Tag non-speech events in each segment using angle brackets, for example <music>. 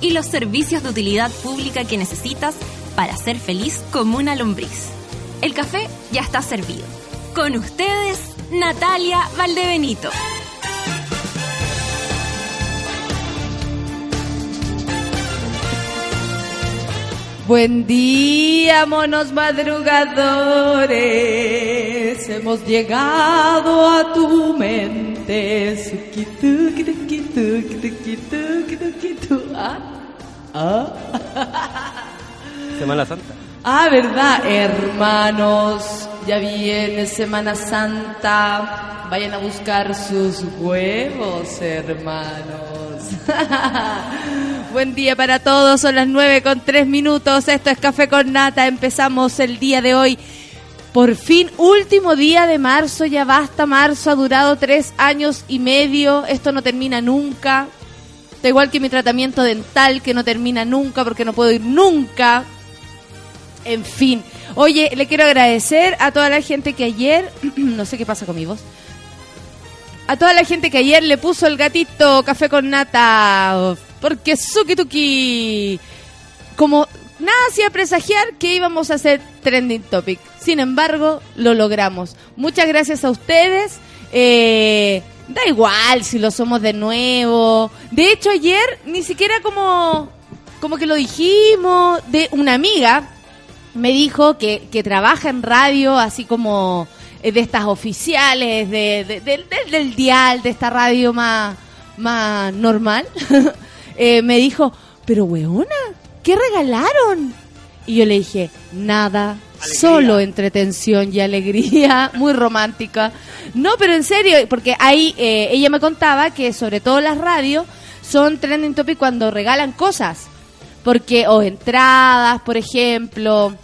y los servicios de utilidad pública que necesitas para ser feliz como una lombriz. El café ya está servido. Con ustedes, Natalia Valdebenito. Buen día, monos madrugadores. Hemos llegado a tu mente. ¿Ah? ¿Ah? Semana Santa. Ah, verdad, hermanos. Ya viene Semana Santa. Vayan a buscar sus huevos, hermanos. <laughs> Buen día para todos, son las 9 con 3 minutos. Esto es Café con Nata. Empezamos el día de hoy. Por fin, último día de marzo, ya basta. Marzo ha durado tres años y medio. Esto no termina nunca. Da igual que mi tratamiento dental, que no termina nunca porque no puedo ir nunca. En fin. Oye, le quiero agradecer a toda la gente que ayer. <clears throat> no sé qué pasa con mi voz a toda la gente que ayer le puso el gatito café con nata. Porque Suki Tuki. Como nada hacía presagiar que íbamos a hacer trending topic. Sin embargo, lo logramos. Muchas gracias a ustedes. Eh, da igual si lo somos de nuevo. De hecho, ayer ni siquiera como, como que lo dijimos. De una amiga me dijo que, que trabaja en radio, así como eh, de estas oficiales, de, del dial, de esta radio más, más normal, <laughs> eh, me dijo, pero weona, ¿qué regalaron? Y yo le dije, nada, solo entretención y alegría, <laughs> muy romántica. No, pero en serio, porque ahí eh, ella me contaba que sobre todo las radios son trending topic cuando regalan cosas. Porque, o entradas, por ejemplo,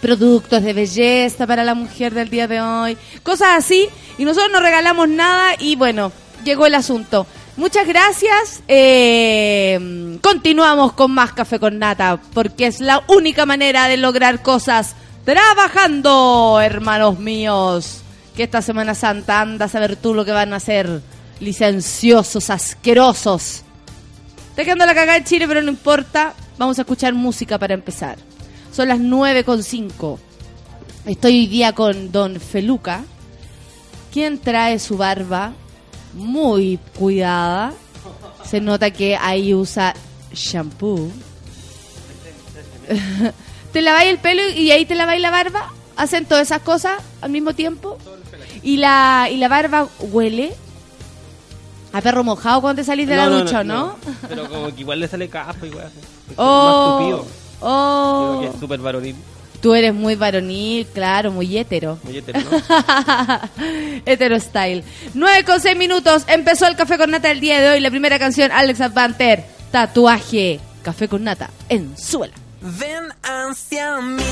productos de belleza para la mujer del día de hoy, cosas así, y nosotros no regalamos nada y bueno, llegó el asunto. Muchas gracias. Eh, continuamos con más café con nata, porque es la única manera de lograr cosas trabajando, hermanos míos. Que esta Semana Santa anda a saber tú lo que van a hacer, licenciosos, asquerosos. Te quedando la cagada en Chile, pero no importa. Vamos a escuchar música para empezar. Son las 9 con 5. Estoy hoy día con Don Feluca, quien trae su barba muy cuidada. Se nota que ahí usa shampoo. <laughs> ¿Te laváis el pelo y ahí te laváis la barba? ¿Hacen todas esas cosas al mismo tiempo? ¿Y la, y la barba huele? A perro mojado cuando te salís de la ducha, no, Pero como que igual le sale capa igual. Oh. Oh. que es súper varonil. Tú eres muy varonil, claro, muy hétero. Muy hétero, ¿no? <laughs> hétero style. 9 con 6 minutos. Empezó el Café con Nata el día de hoy. La primera canción, Alex Advanter. Tatuaje. Café con Nata en suela. Ven hacia mí.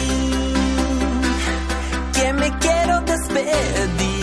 Que me quiero despedir.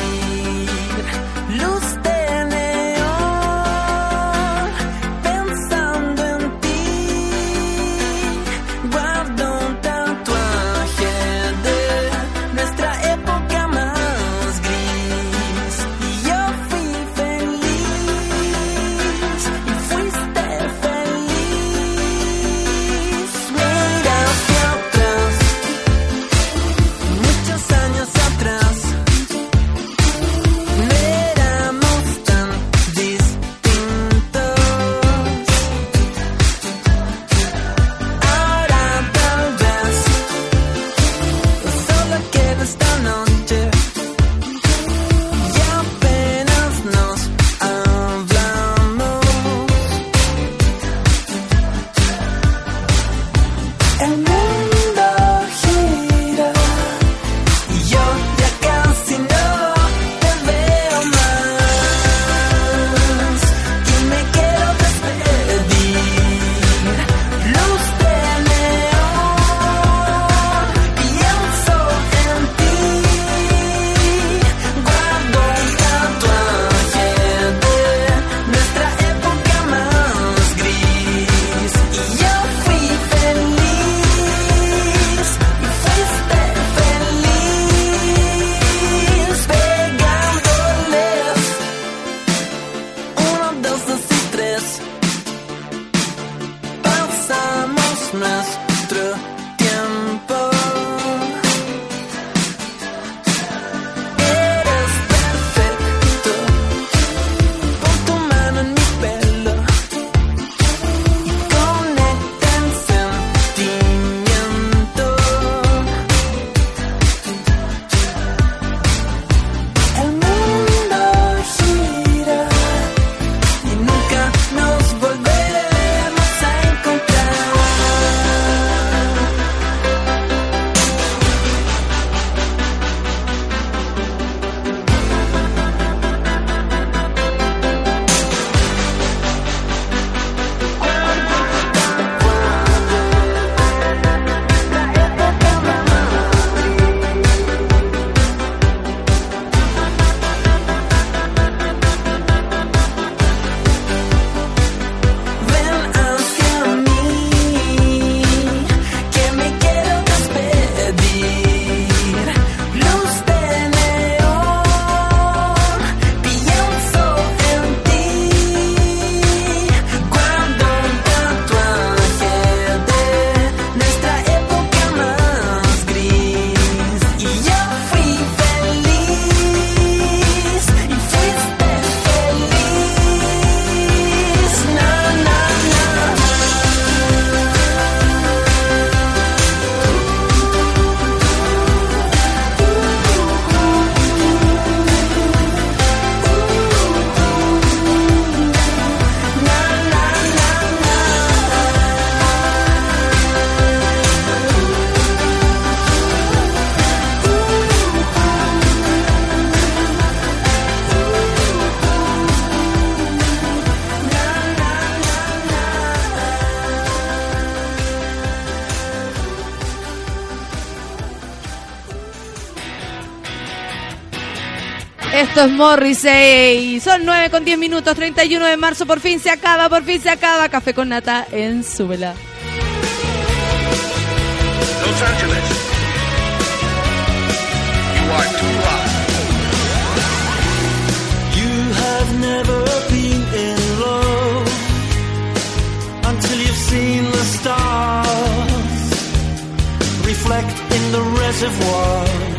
Esto es Morrissey. Son 9 con 10 minutos, 31 de marzo. Por fin se acaba, por fin se acaba. Café con nata en Súbela. Los Angeles. You are too loud. You have never been in love until you've seen the stars reflect in the reservoir.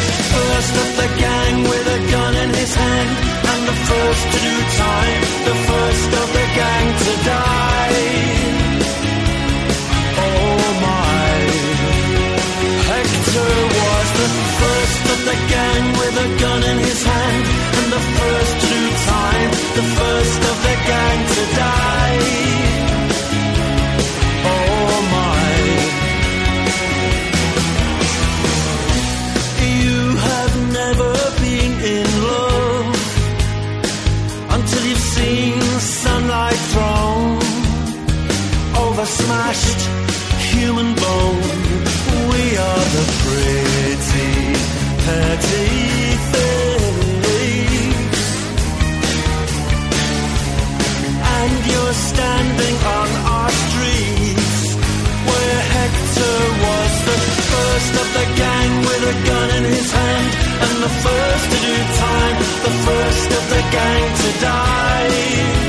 first of the gang with a gun in his hand and the first to do time, the first of the gang to die. Oh my. Hector was the first of the gang with a gun in his hand and the first to do time, the first of the gang and the first to do time, the first of the gang to die.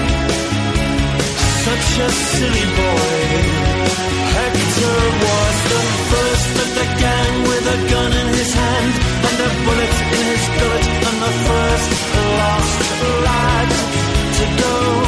Such a silly boy. Hector was the first of the gang with a gun in his hand and a bullet in his gullet and the first lost lad to go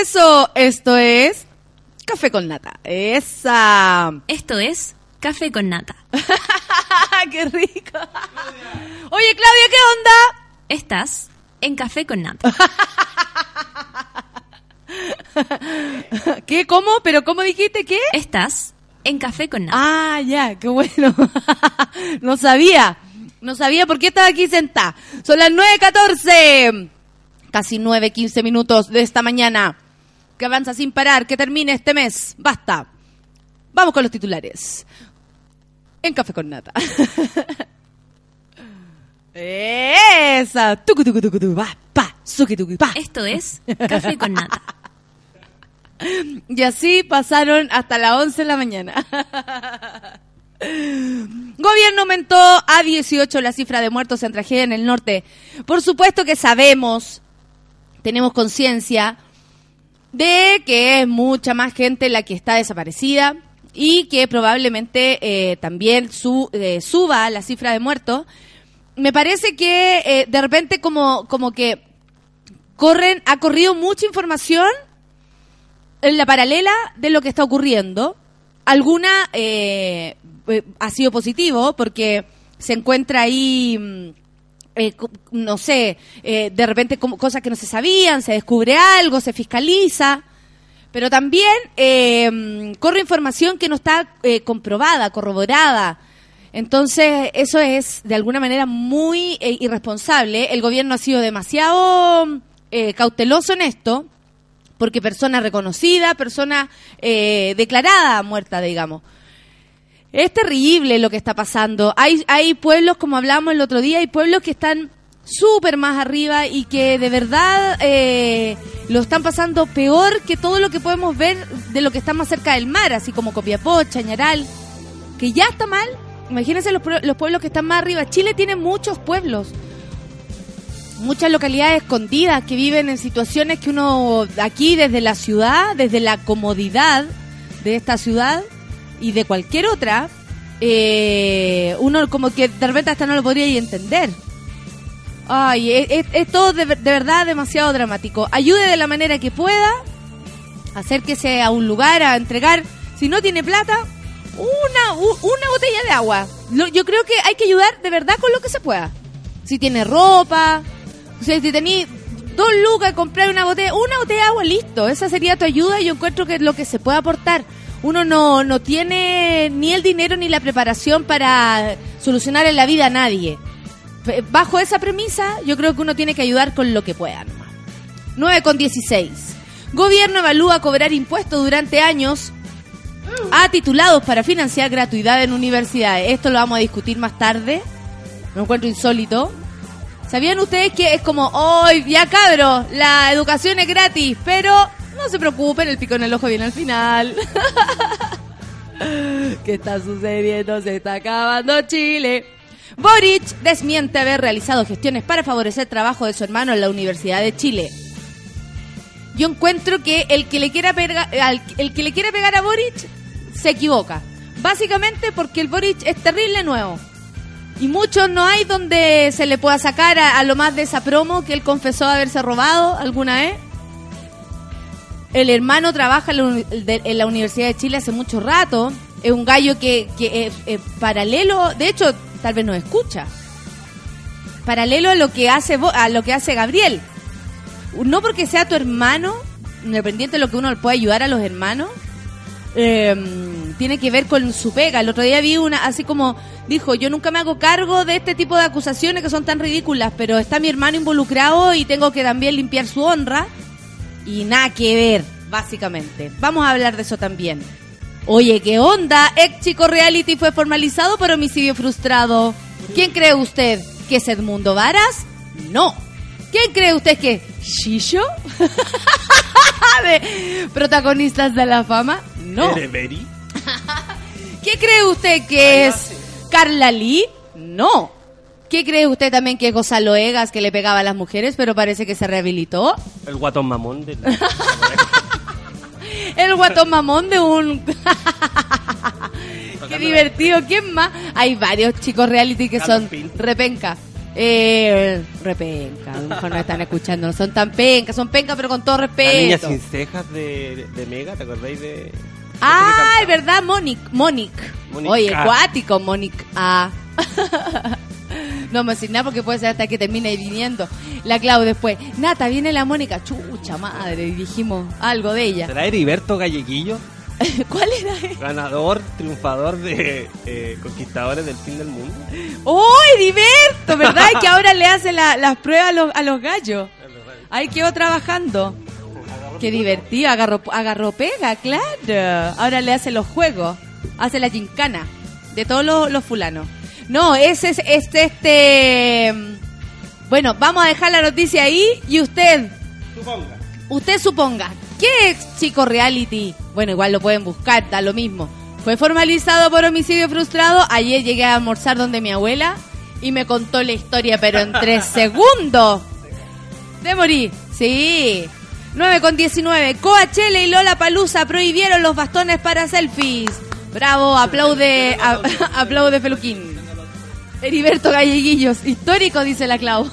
eso. Esto es Café con Nata. Esa. Esto es Café con Nata. <laughs> ¡Qué rico! Oye, Claudia, ¿qué onda? Estás en Café con Nata. <laughs> ¿Qué? ¿Cómo? ¿Pero cómo dijiste qué? Estás en Café con Nata. Ah, ya, qué bueno. <laughs> no sabía. No sabía por qué estaba aquí sentada. Son las 9.14. Casi 9.15 minutos de esta mañana. Que avanza sin parar, que termine este mes. Basta. Vamos con los titulares. En Café con Nata. <laughs> Esa. Tucu, tucu, tucu, tucu, pa, pa, suki, tuki, pa. Esto es Café con Nata. Y así pasaron hasta las 11 de la mañana. Gobierno aumentó a 18 la cifra de muertos en tragedia en el norte. Por supuesto que sabemos, tenemos conciencia de que es mucha más gente la que está desaparecida y que probablemente eh, también su, eh, suba la cifra de muertos. Me parece que eh, de repente como, como que corren, ha corrido mucha información en la paralela de lo que está ocurriendo. Alguna eh, eh, ha sido positivo porque se encuentra ahí, mm, eh, no sé, eh, de repente como cosas que no se sabían, se descubre algo, se fiscaliza. Pero también eh, corre información que no está eh, comprobada, corroborada. Entonces, eso es de alguna manera muy eh, irresponsable. El gobierno ha sido demasiado cauteloso en esto porque persona reconocida, persona declarada muerta, digamos. Es terrible lo que está pasando. Hay, hay pueblos, como hablamos el otro día, hay pueblos que están súper más arriba y que de verdad eh, lo están pasando peor que todo lo que podemos ver de lo que está más cerca del mar, así como Copiapó, Chañaral, que ya está mal. Imagínense los, los pueblos que están más arriba. Chile tiene muchos pueblos muchas localidades escondidas que viven en situaciones que uno aquí desde la ciudad, desde la comodidad de esta ciudad y de cualquier otra, eh, uno como que de repente hasta no lo podría entender. Ay, es, todo de, ver- de verdad demasiado dramático. Ayude de la manera que pueda, acérquese a un lugar a entregar, si no tiene plata, una, una botella de agua. Yo creo que hay que ayudar de verdad con lo que se pueda. Si tiene ropa, sea, si tenés dos lucas, comprar una botella, una botella de agua, listo. Esa sería tu ayuda y yo encuentro que es lo que se puede aportar. Uno no, no tiene ni el dinero ni la preparación para solucionar en la vida a nadie. Bajo esa premisa, yo creo que uno tiene que ayudar con lo que pueda. nomás. 9 con 16. Gobierno evalúa cobrar impuestos durante años a titulados para financiar gratuidad en universidades. Esto lo vamos a discutir más tarde. Me encuentro insólito. ¿Sabían ustedes que es como, hoy ya cabros, la educación es gratis, pero no se preocupen, el pico en el ojo viene al final. <laughs> ¿Qué está sucediendo? Se está acabando Chile. Boric desmiente haber realizado gestiones para favorecer trabajo de su hermano en la Universidad de Chile. Yo encuentro que el que le quiera pegar, el que le quiera pegar a Boric se equivoca. Básicamente porque el Boric es terrible nuevo. Y muchos no hay donde se le pueda sacar a, a lo más de esa promo que él confesó haberse robado alguna vez. El hermano trabaja en la, Universidad de Chile hace mucho rato. Es un gallo que, que es, es paralelo, de hecho, tal vez nos escucha. Paralelo a lo que hace a lo que hace Gabriel. No porque sea tu hermano, independiente de lo que uno le pueda ayudar a los hermanos, eh, tiene que ver con su pega. El otro día vi una, así como dijo, yo nunca me hago cargo de este tipo de acusaciones que son tan ridículas, pero está mi hermano involucrado y tengo que también limpiar su honra. Y nada que ver, básicamente. Vamos a hablar de eso también. Oye, ¿qué onda? Ex chico reality fue formalizado por homicidio frustrado. ¿Quién cree usted que es Edmundo Varas? No. ¿Quién cree usted que es Shisho? <laughs> de protagonistas de la fama? No. ¿Qué cree usted que es Carla Lee? No. ¿Qué cree usted también que es Gonzalo Egas que le pegaba a las mujeres pero parece que se rehabilitó? El guatón mamón de <laughs> El guatón mamón de un... <laughs> Qué divertido. ¿Quién más? Hay varios chicos reality que son repenca. Eh, repenca, a lo mejor no están escuchando, no son tan pencas, son pencas pero con todo La niña respeto. sin cejas de, de Mega, ¿te acordáis de...? Ay, ¿verdad? Monic, Monic. Oye, acuático, Monic A. <laughs> no me decir nada porque puede ser hasta que termine viniendo. La Clau después, Nata, viene la Mónica. Chucha madre, y dijimos algo de ella. ¿Será Heriberto Galleguillo? <laughs> ¿Cuál era? Ganador, triunfador de eh, Conquistadores del Fin del Mundo. ¡Oh, Heriberto! ¿Verdad? que ahora le hace la- las pruebas a los, a los gallos. Ahí quedó trabajando. Qué divertido, agarró, agarró pega, claro. Ahora le hace los juegos, hace la gincana de todos los, los fulanos. No, ese es este, este... Bueno, vamos a dejar la noticia ahí y usted, Suponga. usted suponga, ¿qué ex chico reality? Bueno, igual lo pueden buscar, da lo mismo. Fue formalizado por homicidio frustrado. Ayer llegué a almorzar donde mi abuela y me contó la historia, pero en tres <laughs> segundos. De morir, sí. 9 con 19. Coachella y Lola Palusa prohibieron los bastones para selfies. Bravo, aplaude, a- <laughs> aplaude Feluquín. Heriberto Galleguillos, histórico, dice la Clau.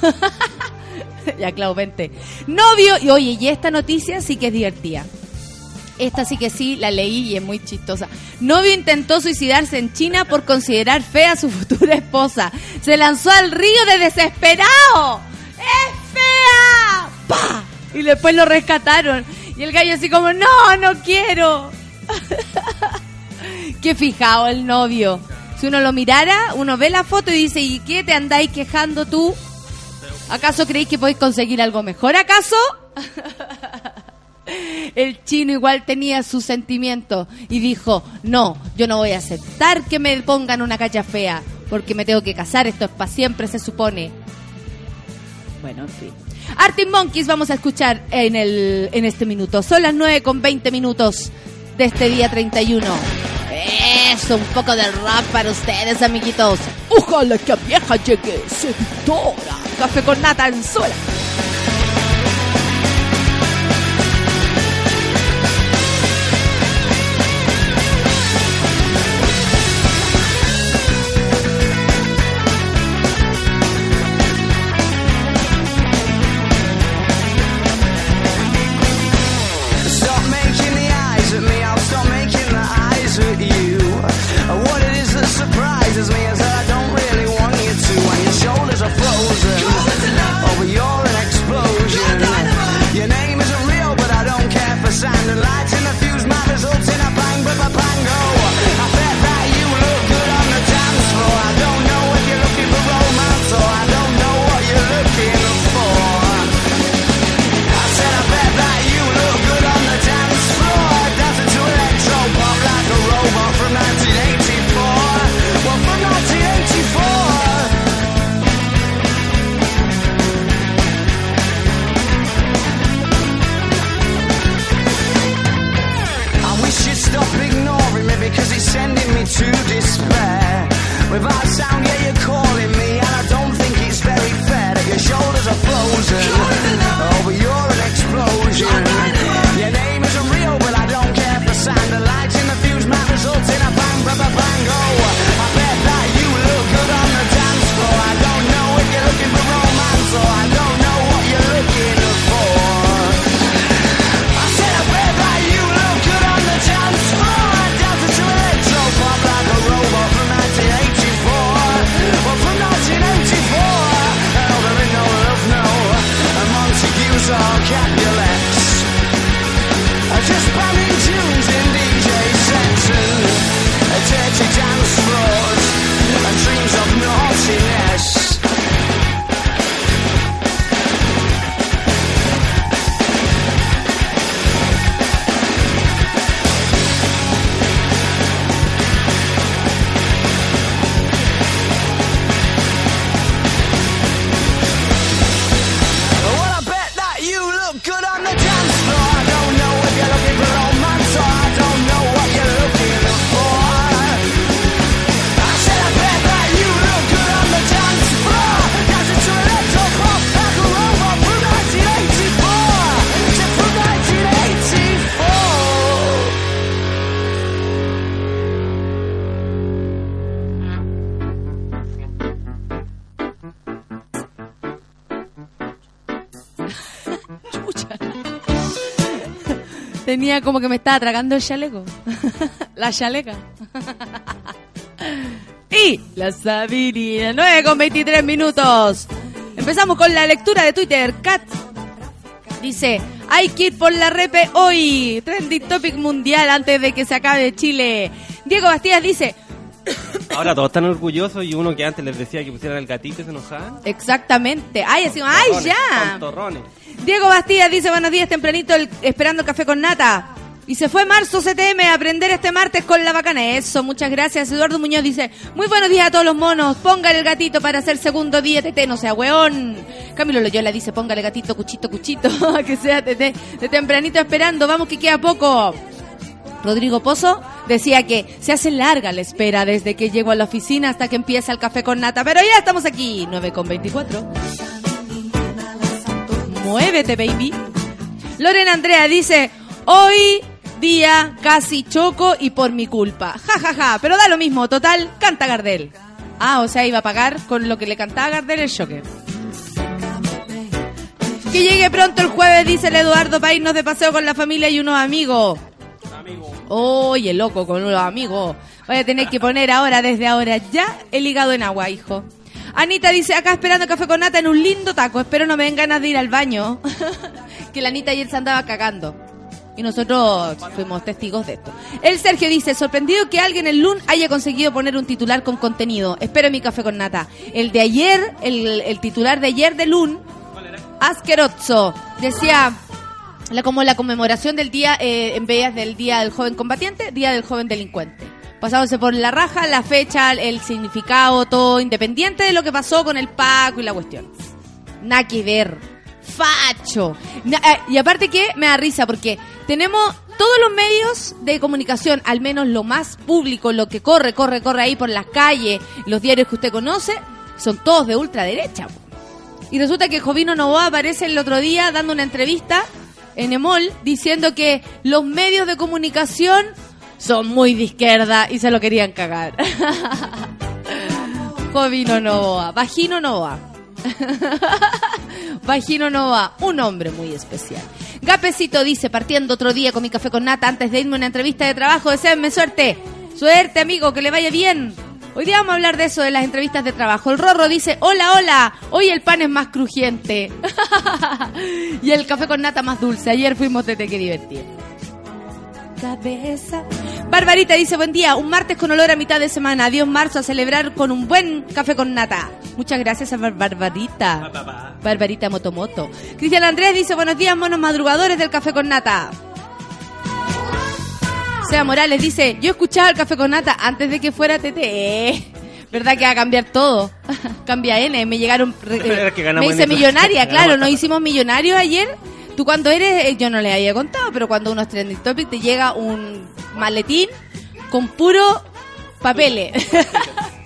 <laughs> ya, Clau, vente. Novio, y oye, y esta noticia sí que es divertida. Esta sí que sí, la leí y es muy chistosa. Novio intentó suicidarse en China por considerar fea a su futura esposa. Se lanzó al río de desesperado. ¡Es fea! ¡Pa! Y después lo rescataron. Y el gallo así como, no, no quiero. <laughs> Qué fijado el novio. Si uno lo mirara, uno ve la foto y dice, ¿y qué te andáis quejando tú? ¿Acaso creéis que podéis conseguir algo mejor? ¿Acaso? <laughs> El chino igual tenía sus sentimientos y dijo, no, yo no voy a aceptar que me pongan una cacha fea, porque me tengo que casar, esto es para siempre, se supone. Bueno, en fin. Arctic Monkeys vamos a escuchar en, el, en este minuto. Son las 9 con 20 minutos de este día 31. Eso, un poco de rap para ustedes, amiguitos. Ojalá que a vieja llegue seductora. Café con nata en sola. Tenía como que me estaba tragando el chaleco. <laughs> la chaleca. <laughs> y la Sabirina, 9 con 23 minutos. Empezamos con la lectura de Twitter. Kat dice, hay que ir por la repe hoy. Trending topic mundial antes de que se acabe Chile. Diego Bastías dice, <coughs> Ahora todos están orgullosos y uno que antes les decía que pusieran el gatito se enojaban. exactamente. Ay, así, ay, ya. tontorrones. Diego Bastías dice buenos días tempranito esperando el café con nata. Y se fue Marzo CTM a aprender este martes con la bacana. Eso, muchas gracias. Eduardo Muñoz dice, muy buenos días a todos los monos. Póngale el gatito para hacer segundo día TT, no sea weón. Camilo Loyola dice, póngale gatito, cuchito, cuchito, <laughs> que sea TT. De tempranito esperando, vamos que queda poco. Rodrigo Pozo decía que se hace larga la espera desde que llego a la oficina hasta que empieza el café con nata. Pero ya estamos aquí, 9 con 24. Muévete, baby. Lorena Andrea dice, hoy día casi choco y por mi culpa. Ja, ja, ja, pero da lo mismo, total, canta Gardel. Ah, o sea, iba a pagar con lo que le cantaba Gardel el choque. Que llegue pronto el jueves, dice el Eduardo, para irnos de paseo con la familia y unos amigos. Oye, loco, con unos amigos. Voy a tener que poner ahora, desde ahora, ya el hígado en agua, hijo. Anita dice, acá esperando café con nata en un lindo taco. Espero no me den ganas de ir al baño. <laughs> que la Anita ayer se andaba cagando. Y nosotros fuimos testigos de esto. El Sergio dice, sorprendido que alguien en LUN haya conseguido poner un titular con contenido. Espero mi café con nata. El de ayer, el, el titular de ayer de LUN, asqueroso. Decía, la, como la conmemoración del día, eh, en vez del Día del Joven Combatiente, Día del Joven Delincuente. Pasándose por la raja, la fecha, el significado, todo independiente de lo que pasó con el Paco y la cuestión. Nada que ver. Facho. Eh, y aparte que me da risa porque tenemos todos los medios de comunicación, al menos lo más público, lo que corre, corre, corre ahí por las calles, los diarios que usted conoce, son todos de ultraderecha. Y resulta que Jovino Novoa aparece el otro día dando una entrevista en Emol diciendo que los medios de comunicación son muy de izquierda y se lo querían cagar. <laughs> Jovino Novoa, Vagino Novoa. <laughs> Vagino Nova, un hombre muy especial. Gapecito dice, partiendo otro día con mi café con nata antes de irme a una entrevista de trabajo, deseenme suerte. Suerte, amigo, que le vaya bien. Hoy día vamos a hablar de eso, de las entrevistas de trabajo. El Rorro dice, hola, hola, hoy el pan es más crujiente. <laughs> y el café con nata más dulce. Ayer fuimos tete, qué divertido. Cabeza. Barbarita dice, buen día, un martes con olor a mitad de semana. Adiós marzo a celebrar con un buen café con nata. Muchas gracias a Bar- Barbarita. Barbarita Motomoto. Cristian Andrés dice, buenos días, monos madrugadores del café con nata. Sea Morales dice, yo escuchaba el café con nata antes de que fuera TT. <laughs> ¿Verdad que va a cambiar todo? <laughs> Cambia N, me llegaron... <laughs> ganamos me hice millonaria, claro, nos hicimos millonarios ayer. Tú cuando eres, eh, yo no le había contado, pero cuando uno es trending topic te llega un maletín con puro papeles.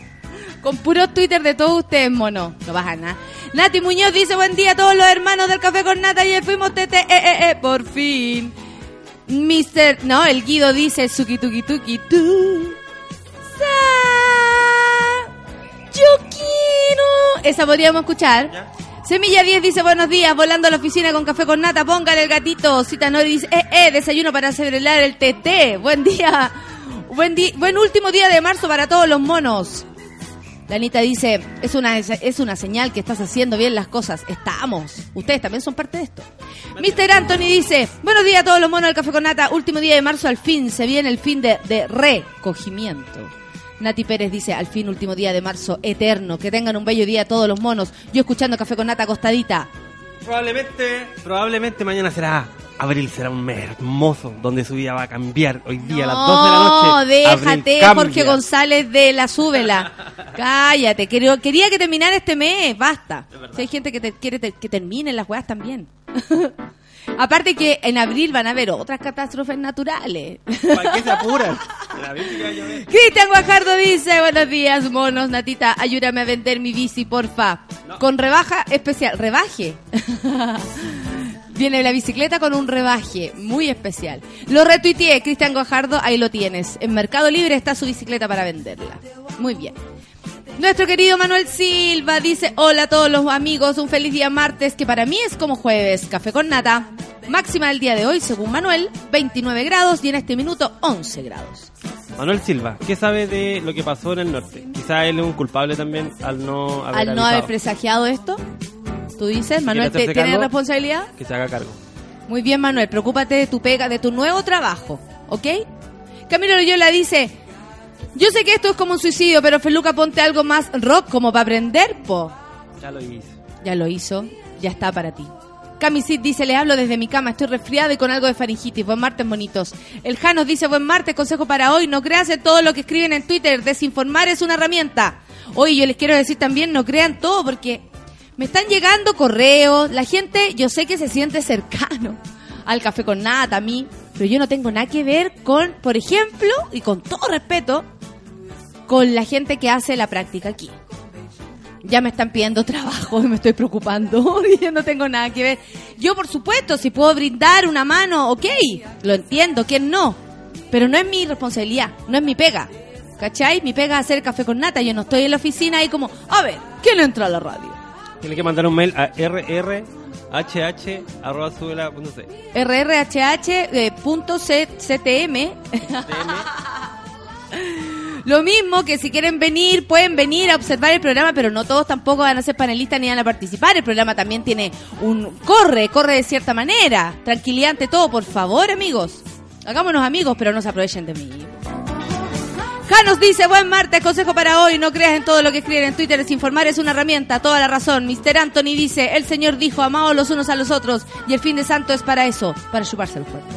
<laughs> con puro Twitter de todos ustedes, mono. No baja nada. Nati Muñoz dice, buen día a todos los hermanos del Café con Nata. Ayer fuimos tete, eh, eh, eh, por fin. Mister, no, el Guido dice, suki tuki tuki tu. Sa- Yo quiero. Esa podríamos escuchar. Semilla 10 dice buenos días, volando a la oficina con café con nata, póngale el gatito. Cita dice, eh, eh, desayuno para celebrar el TT. Buen día. Buen, buen último día de marzo para todos los monos. La Anita dice, es una, es una señal que estás haciendo bien las cosas. Estamos. Ustedes también son parte de esto. Mr. Anthony dice, buenos días a todos los monos del Café con Nata. Último día de marzo, al fin, se viene el fin de, de recogimiento. Nati Pérez dice, al fin, último día de marzo, eterno. Que tengan un bello día todos los monos. Yo escuchando Café con Nata acostadita. Probablemente, probablemente mañana será abril, será un mes hermoso donde su vida va a cambiar. Hoy día a las 2 de la noche. No, abril déjate, cambia. Jorge González de la Súbela. <laughs> Cállate, quería, quería que terminara este mes, basta. Si hay gente que te, quiere te- que terminen las weas también. <laughs> Aparte que en abril van a haber otras catástrofes naturales. ¿Para qué se apuran? <laughs> Cristian Guajardo dice, buenos días, monos, Natita, ayúdame a vender mi bici, porfa. Con rebaja especial, rebaje. <laughs> Viene la bicicleta con un rebaje muy especial. Lo retuiteé, Cristian Guajardo, ahí lo tienes. En Mercado Libre está su bicicleta para venderla. Muy bien. Nuestro querido Manuel Silva dice, hola a todos los amigos, un feliz día martes, que para mí es como jueves. Café con nata. Máxima del día de hoy, según Manuel, 29 grados y en este minuto 11 grados. Manuel Silva, ¿qué sabe de lo que pasó en el norte? Quizá él es un culpable también al no haber Al no haber presagiado esto, tú dices, Manuel, hacerse ¿te- ¿tienes cargo? responsabilidad? Que se haga cargo. Muy bien, Manuel, preocúpate de tu pega, de tu nuevo trabajo, ¿ok? Camilo Loyola dice, yo sé que esto es como un suicidio, pero Feluca ponte algo más rock como para aprender, po. Ya lo hizo. Ya lo hizo, ya está para ti. Camisit dice, le hablo desde mi cama, estoy resfriado y con algo de faringitis. Buen martes, bonitos. El Janos dice, buen martes, consejo para hoy, no creas en todo lo que escriben en Twitter, desinformar es una herramienta. Hoy yo les quiero decir también, no crean todo porque me están llegando correos, la gente yo sé que se siente cercano al café con nata, a mí, pero yo no tengo nada que ver con, por ejemplo, y con todo respeto, con la gente que hace la práctica aquí ya me están pidiendo <laughs> trabajo y me estoy preocupando <laughs> y yo no tengo nada que ver. Yo, por supuesto, si puedo brindar una mano, ok, lo entiendo, ¿quién no? Pero no es mi responsabilidad, no es mi pega. ¿Cachai? Mi pega es hacer café con nata. Yo no estoy en la oficina ahí como, a ver, ¿quién entra a la radio? Tiene que mandar un mail a rrhh.subela.c. rrhh eh, punto C- CTM. Lo mismo que si quieren venir, pueden venir a observar el programa, pero no todos tampoco van a ser panelistas ni van a participar. El programa también tiene un... Corre, corre de cierta manera. Tranquilidad ante todo, por favor, amigos. Hagámonos amigos, pero no se aprovechen de mí. Janos dice, buen martes, consejo para hoy, no creas en todo lo que escriben en Twitter, desinformar es una herramienta, toda la razón. Mr. Anthony dice, el Señor dijo, amaos los unos a los otros, y el fin de santo es para eso, para chuparse el fuerte.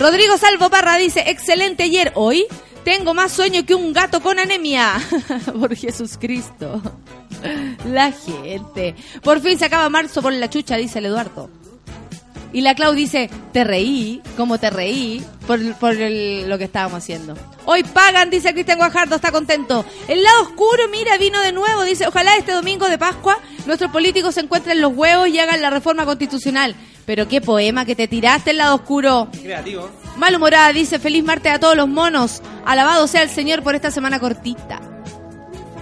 Rodrigo Salvo Parra dice, excelente ayer, hoy tengo más sueño que un gato con anemia. <laughs> Por Jesús Cristo. La gente. Por fin se acaba marzo por la chucha, dice el Eduardo. Y la Clau dice, te reí, como te reí, por, por el- lo que estábamos haciendo. Hoy pagan, dice Cristian Guajardo, está contento. El lado oscuro, mira, vino de nuevo, dice, ojalá este domingo de Pascua nuestros políticos se encuentren los huevos y hagan la reforma constitucional. Pero qué poema que te tiraste el lado oscuro. Creativo. Malhumorada dice, feliz martes a todos los monos. Alabado sea el Señor por esta semana cortita.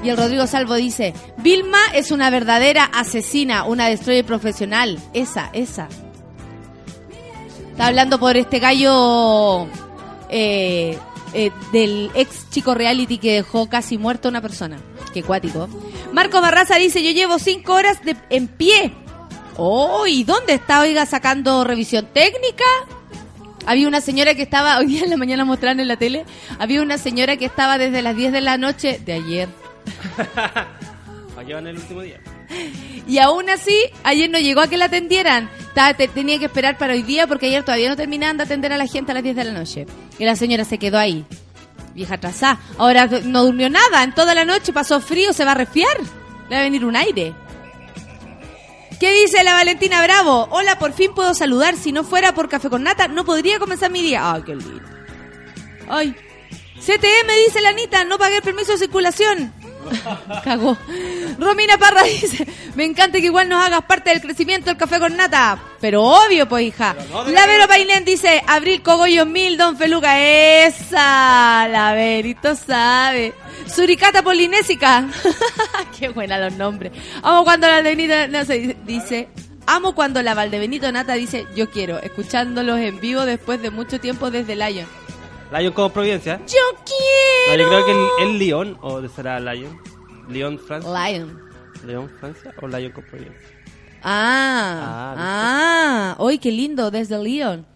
Y el Rodrigo Salvo dice, Vilma es una verdadera asesina, una destroyer profesional. Esa, esa. Está hablando por este gallo eh, eh, del ex chico reality que dejó casi muerto a una persona. Qué cuático. Marco Barraza dice, yo llevo cinco horas en pie. Oh, ¿y dónde está, oiga, sacando revisión técnica? Había una señora que estaba, <laughs> hoy día en la mañana mostraron en la tele, había una señora que estaba desde las 10 de la noche de ayer. <laughs> ¿Para qué van el último día? <laughs> Y aún así, ayer no llegó a que la atendieran. Te- tenía que esperar para hoy día porque ayer todavía no terminaban de atender a la gente a las 10 de la noche. Y la señora se quedó ahí. Vieja atrasada. Ahora no durmió nada. En toda la noche pasó frío, se va a resfriar. Le va a venir un aire. ¿Qué dice la Valentina Bravo? Hola, por fin puedo saludar. Si no fuera por café con nata, no podría comenzar mi día. Ay, qué lindo. Ay. CTM, dice la Anita, no pagué el permiso de circulación. <laughs> Cagó. Romina Parra dice, me encanta que igual nos hagas parte del crecimiento del café con nata. Pero obvio, pues hija. La Vero Pailén dice, Abril Cogollo Mil, Don Feluca. Esa, la Verito sabe. Suricata Polinésica. <laughs> Qué buena los nombres. Amo cuando la no, se dice, amo cuando la Valdebenito Nata dice, yo quiero, escuchándolos en vivo después de mucho tiempo desde Lion. Lion como Providencia. Yo No, quiero. yo creo que el, el Lyon, o será Lion. Lyon, Francia. Lion. Lyon, Francia, o Lion con Providencia. Ah, Ah, ah, hoy qué lindo, desde León.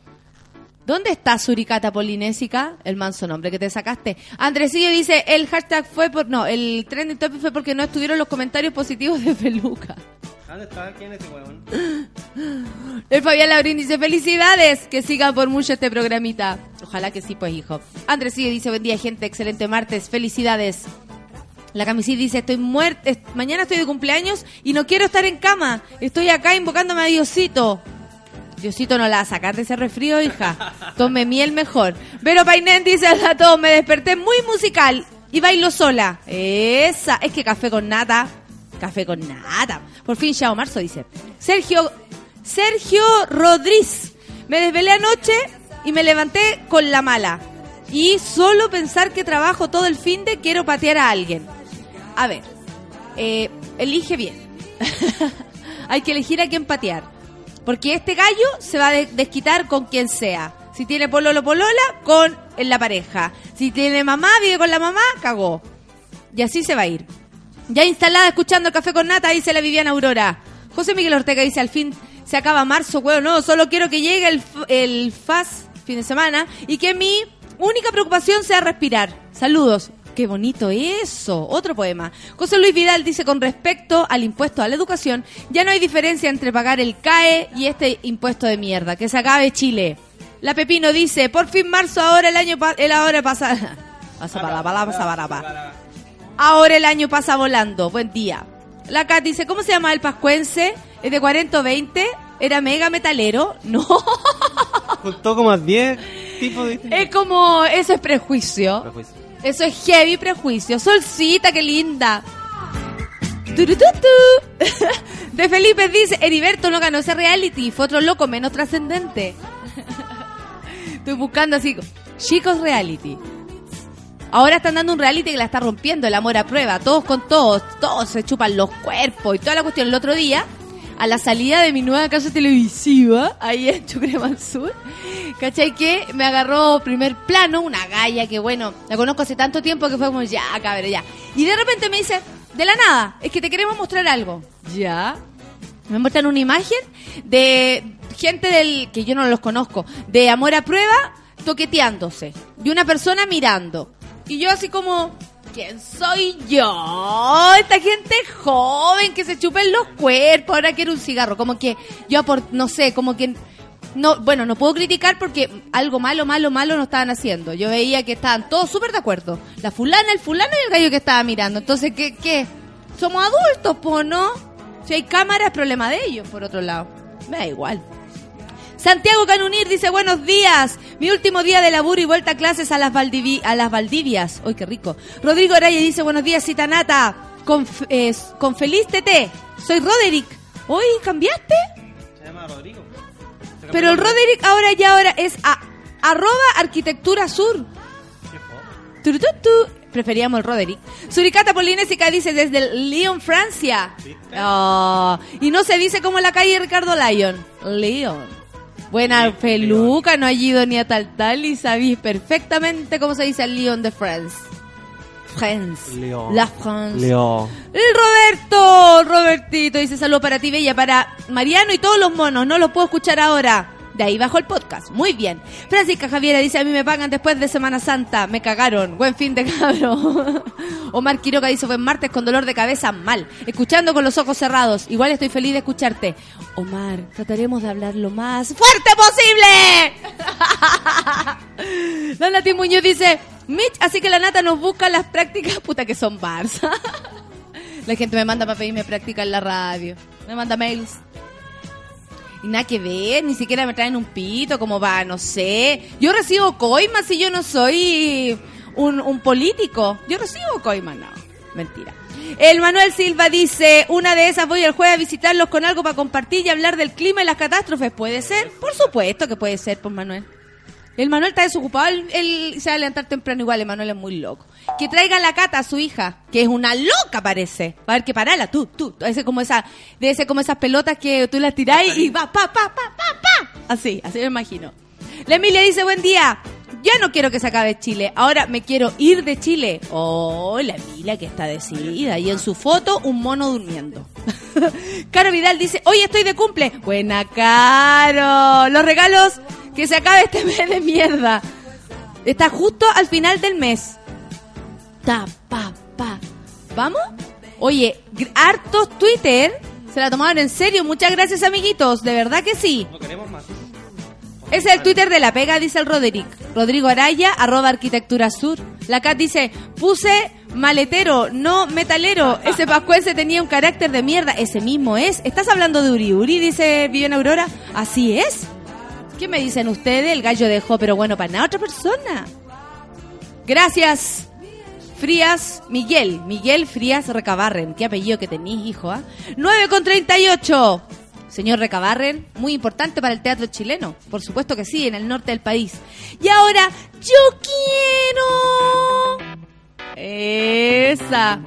¿Dónde está Suricata Polinésica? El manso nombre que te sacaste. Andresillo dice, el hashtag fue por... No, el trending topic fue porque no estuvieron los comentarios positivos de Feluca. ¿Dónde está? ¿Quién es ese huevón? El Fabián Laurín dice, felicidades, que siga por mucho este programita. Ojalá que sí, pues, hijo. Andresillo dice, buen día, gente, excelente martes, felicidades. La camisita dice, estoy muerta, mañana estoy de cumpleaños y no quiero estar en cama. Estoy acá invocándome a Diosito. Diosito no la de ese resfrío, hija. Tome miel mejor. Vero Painén dice a todos, me desperté muy musical y bailo sola. Esa, es que café con nata. Café con nata. Por fin, Chao Marzo dice. Sergio, Sergio Rodríguez. Me desvelé anoche y me levanté con la mala. Y solo pensar que trabajo todo el fin de quiero patear a alguien. A ver, eh, elige bien. <laughs> hay que elegir a quién patear. Porque este gallo se va a de- desquitar con quien sea. Si tiene pololo polola, con la pareja. Si tiene mamá, vive con la mamá, cagó. Y así se va a ir. Ya instalada escuchando café con nata, dice la Viviana Aurora. José Miguel Ortega dice, al fin se acaba marzo, huevo, no, solo quiero que llegue el, el FAS fin de semana y que mi única preocupación sea respirar. Saludos. Qué bonito eso. Otro poema. José Luis Vidal dice con respecto al impuesto a la educación, ya no hay diferencia entre pagar el CAE y este impuesto de mierda. Que se acabe Chile. La Pepino dice, por fin marzo, ahora el año pa- el ahora pasa. <laughs> Pasa para, para, pasa para, para. Ahora el año pasa volando. Buen día. La Kat dice, ¿cómo se llama el pascuense? ¿Es de 40 o 20? ¿Era mega metalero? <laughs> No. Juntó como a 10 tipos de... Es como, eso es prejuicio. Prejuicio. Eso es heavy prejuicio. Solcita, qué linda. <laughs> De Felipe dice, Heriberto no ganó ese reality, fue otro loco menos trascendente. Estoy buscando así, chicos reality. Ahora están dando un reality que la está rompiendo, el amor a prueba, todos con todos, todos se chupan los cuerpos y toda la cuestión. El otro día, a la salida de mi nueva casa televisiva, ahí en Chucreman Sur, ¿cachai? Que me agarró primer plano una galla que, bueno, la conozco hace tanto tiempo que fue como, ya, cabrón, ya. Y de repente me dice, de la nada, es que te queremos mostrar algo. Ya. Me muestran una imagen de gente del que yo no los conozco, de amor a prueba toqueteándose, de una persona mirando. Y yo así como, ¿quién soy yo? Esta gente joven que se chupen los cuerpos, ahora quiere un cigarro, como que yo por no sé, como que no, bueno, no puedo criticar porque algo malo, malo, malo no estaban haciendo. Yo veía que estaban todos súper de acuerdo. La fulana, el fulano y el gallo que estaba mirando. Entonces, ¿qué? qué? Somos adultos, po, ¿no? Si hay cámara es problema de ellos, por otro lado. Me da igual. Santiago Canunir dice buenos días. Mi último día de laburo y vuelta a clases a las, Valdivi- a las Valdivias. ¡Uy, qué rico! Rodrigo Araya dice buenos días, Citanata. Con, eh, con feliz TT. Soy Roderick. ¿Hoy cambiaste? Se llama Rodrigo. Se Pero el Roderick ahora ya ahora es a, arroba arquitectura sur. Turututu. Preferíamos el Roderick. Suricata Polinésica dice desde Lyon, Francia. Oh, y no se dice como la calle Ricardo Lyon. Lyon. Buena peluca, no ha ido ni a tal tal y sabéis perfectamente cómo se dice el Lyon de France. France. La France. Leo. El Roberto, Robertito, dice saludo para ti, Bella, para Mariano y todos los monos. No los puedo escuchar ahora. De ahí bajo el podcast. Muy bien. Francisca Javiera dice, a mí me pagan después de Semana Santa. Me cagaron. Buen fin de cabro. <laughs> Omar Quiroga dice, buen martes con dolor de cabeza. Mal. Escuchando con los ojos cerrados. Igual estoy feliz de escucharte. Omar, trataremos de hablar lo más fuerte posible. <laughs> La Nati Muñoz dice, Mitch, así que la nata nos busca las prácticas, <laughs> puta que son bars. La gente me manda para pedirme práctica en la radio. Me manda mails. Y nada que ver, ni siquiera me traen un pito, como va, no sé. Yo recibo coimas si yo no soy un, un político. Yo recibo coimas, no. Mentira. El Manuel Silva dice, una de esas voy el jueves a visitarlos con algo para compartir y hablar del clima y las catástrofes. ¿Puede ser? Por supuesto que puede ser, pues Manuel. El Manuel está desocupado, él, se va a levantar temprano igual, el Manuel es muy loco. Que traiga la cata a su hija, que es una loca parece. Va a haber que pararla, tú, tú. Ser como, esa, debe ser como esas pelotas que tú las tirás y va, pa, pa, pa, pa, pa. Así, así me imagino. La Emilia dice, buen día. Ya no quiero que se acabe Chile, ahora me quiero ir de Chile. Oh, la Emilia que está decidida. Y en su foto, un mono durmiendo. <laughs> Caro Vidal dice, hoy estoy de cumple. Buena, Caro. Los regalos, que se acabe este mes de mierda. Está justo al final del mes. Ta, pa, pa. ¿Vamos? Oye, hartos Twitter se la tomaron en serio. Muchas gracias, amiguitos. De verdad que sí. No queremos más. Es el Twitter de la pega, dice el Roderick. Rodrigo Araya, arroba arquitectura sur. La Cat dice, puse maletero, no metalero. Ese pascuense tenía un carácter de mierda. Ese mismo es. ¿Estás hablando de Uri Uri? Dice Viviana Aurora. Así es. ¿Qué me dicen ustedes? El gallo dejó, pero bueno, para nada otra persona. Gracias. Frías Miguel, Miguel Frías Recabarren. Qué apellido que tenéis, hijo, ¿ah? 9 con 38. Señor Recabarren, muy importante para el teatro chileno. Por supuesto que sí, en el norte del país. Y ahora, yo quiero. Esa.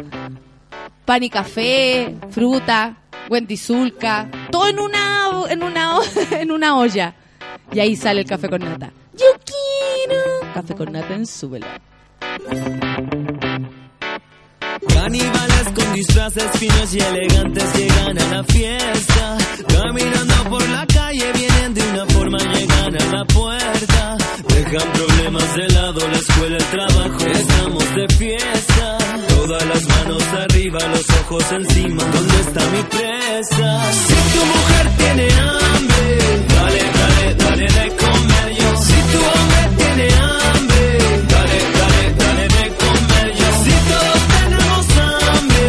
Pan y café, fruta, Wendy Zulka, todo en una en una <laughs> en una olla. Y ahí sale el café con nata. Yo quiero café con nata en súbela. Caníbales con disfraces finos y elegantes llegan a la fiesta. Caminando por la calle vienen de una forma, llegan a la puerta. Dejan problemas de lado, la escuela, el trabajo. Estamos de fiesta. Todas las manos arriba, los ojos encima. ¿Dónde está mi presa? Si tu mujer tiene hambre, dale, dale, de comer yo. Si tu hombre tiene hambre, dale, dale, dale de comer yo. Si todos tenemos hambre,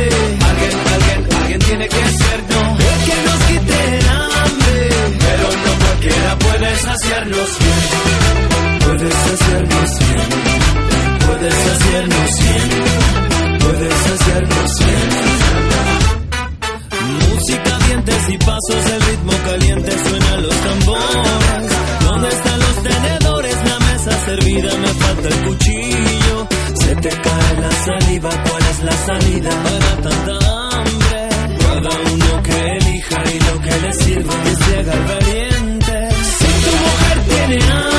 alguien, alguien, alguien tiene que ser no. El que nos quite el hambre, pero no cualquiera puede saciarnos bien. Puedes saciarnos bien, puedes saciarnos bien, puedes saciarnos bien. Música, dientes y pasos, el ritmo caliente suena los tambores. ¿Dónde están los tenedores? La mesa servida, me falta el cuchillo. Se te cae la saliva, ¿cuál es la salida para tanta hambre? Cada uno que elija y lo que le sirva que se haga valiente. Si tu mujer tiene hambre,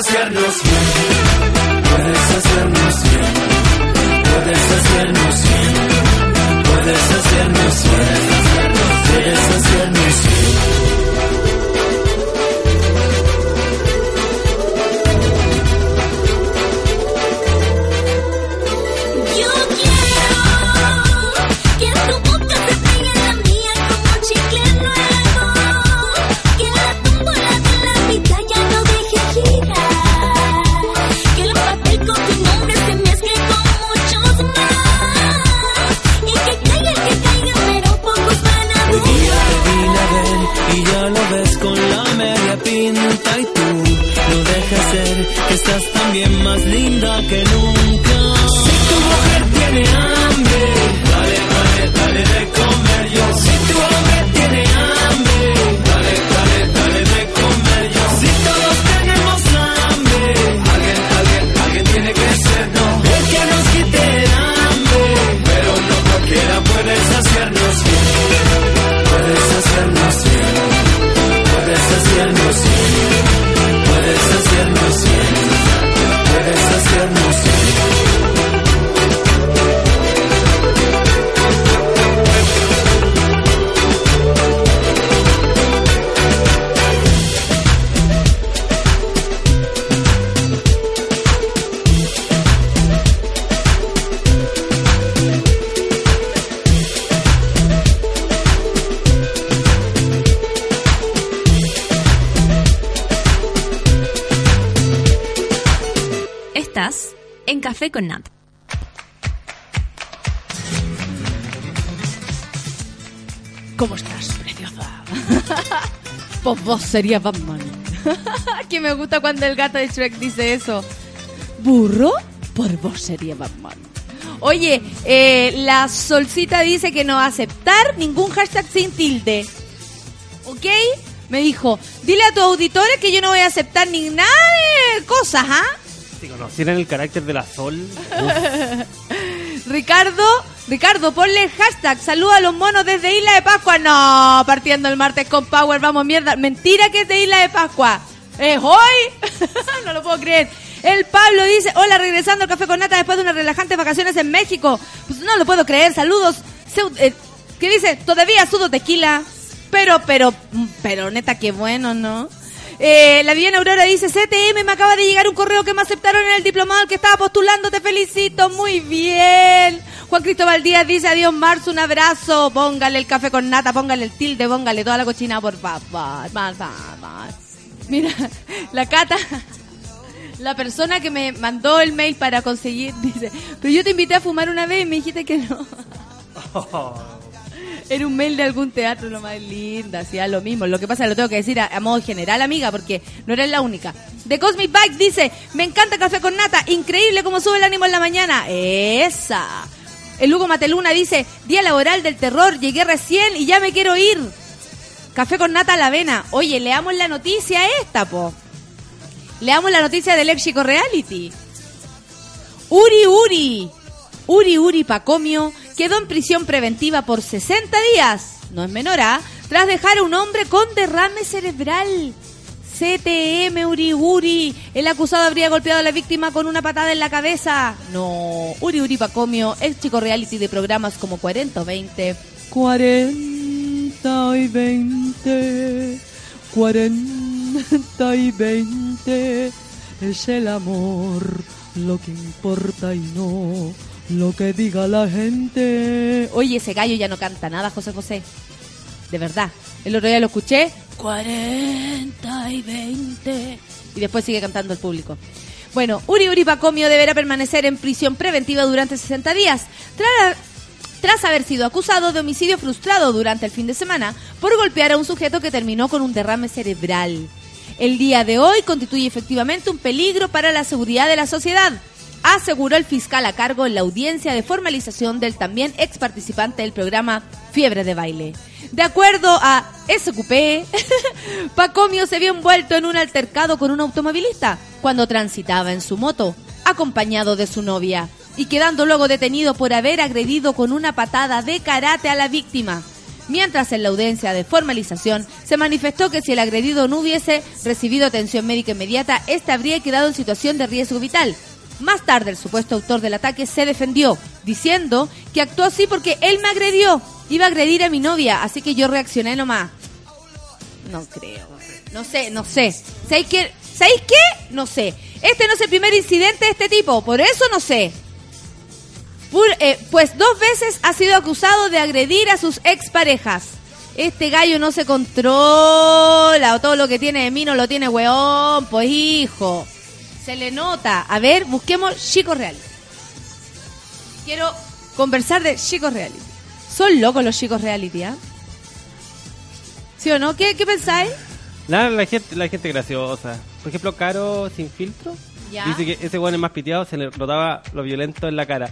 puede saciarnos bien. Puede saciarnos bien, puede saciarnos bien, puede saciarnos bien, puede saciarnos bien. Con Nat. ¿Cómo estás, preciosa? <laughs> Pues vos serías Batman. <laughs> que me gusta cuando el gato de Shrek dice eso. ¿Burro? Por vos sería Batman. Oye, eh, la Solcita dice que no va a aceptar ningún hashtag sin tilde. ¿Ok? Me dijo, dile a tus auditores que yo no voy a aceptar ni nada de cosas, ¿ah? Si conocieran el carácter de la Sol, uf, Ricardo, Ricardo, ponle hashtag, saluda a los monos desde Isla de Pascua. No, partiendo el martes con Power, vamos mierda. Mentira que es de Isla de Pascua. ¿Es hoy? <laughs> no lo puedo creer. El Pablo dice, hola, regresando al café con nata después de unas relajantes vacaciones en México. Pues no lo puedo creer, saludos. Eh, ¿Qué dice? Todavía sudo tequila. Pero, pero, pero neta, qué bueno, ¿no? Eh, la Viviana Aurora dice, CTM, me acaba de llegar un correo que me aceptaron en el diplomado al que estaba postulando, te felicito, muy bien. Juan Cristóbal Díaz dice, adiós Marzo, un abrazo, póngale el café con nata, póngale el tilde, póngale toda la cochina, por favor. Mira, <laughs> la Cata, <laughs> la persona que me mandó el mail para conseguir, dice, pero yo te invité a fumar una vez y me dijiste que no. <laughs> Era un mail de algún teatro, lo más linda, hacía lo mismo. Lo que pasa lo tengo que decir a, modo general, amiga, porque no eres la única. The Cosmic Bike dice, me encanta Café con Nata, increíble cómo sube el ánimo en la mañana. Esa. El Hugo Mateluna dice, día laboral del terror, llegué recién y ya me quiero ir. Café con nata a la avena. Oye, leamos la noticia esta, po. Leamos la noticia del ex Chico Reality. Uri Uri. Uri Uri Pacomio quedó en prisión preventiva por 60 días. No es menor, ¿ah? Tras dejar a un hombre con derrame cerebral. CTM Uri Uri. El acusado habría golpeado a la víctima con una patada en la cabeza. No. Uri Uri Pacomio, ex chico reality de programas como 40 o 20. 40 y 20. 40 y 20. Es el amor lo que importa y no lo que diga la gente. Oye, ese gallo ya no canta nada, José José. De verdad. El otro día lo escuché. 40 y 20. Y después sigue cantando el público. Bueno, Uri Uri Pacomio deberá permanecer en prisión preventiva durante 60 días. Tras, tras haber sido acusado de homicidio frustrado durante el fin de semana por golpear a un sujeto que terminó con un derrame cerebral. El día de hoy constituye efectivamente un peligro para la seguridad de la sociedad, aseguró el fiscal a cargo en la audiencia de formalización del también ex participante del programa Fiebre de Baile. De acuerdo a SQP, <laughs> Pacomio se vio envuelto en un altercado con un automovilista cuando transitaba en su moto, acompañado de su novia, y quedando luego detenido por haber agredido con una patada de karate a la víctima. Mientras en la audiencia de formalización se manifestó que si el agredido no hubiese recibido atención médica inmediata, este habría quedado en situación de riesgo vital. Más tarde, el supuesto autor del ataque se defendió, diciendo que actuó así porque él me agredió. Iba a agredir a mi novia, así que yo reaccioné nomás. No creo. No sé, no sé. ¿Sabéis qué? ¿Sabéis qué? No sé. Este no es el primer incidente de este tipo, por eso no sé. Eh, pues dos veces ha sido acusado de agredir a sus exparejas. Este gallo no se controla, o todo lo que tiene de mí no lo tiene weón, pues hijo. Se le nota. A ver, busquemos chicos reality. Quiero conversar de chicos reality. Son locos los chicos reality, ¿ah? ¿Sí o no? ¿Qué, qué pensáis? La, la gente, la gente graciosa. Por ejemplo, Caro sin filtro. Ya. Dice que ese weón es más piteado, se le notaba lo violento en la cara.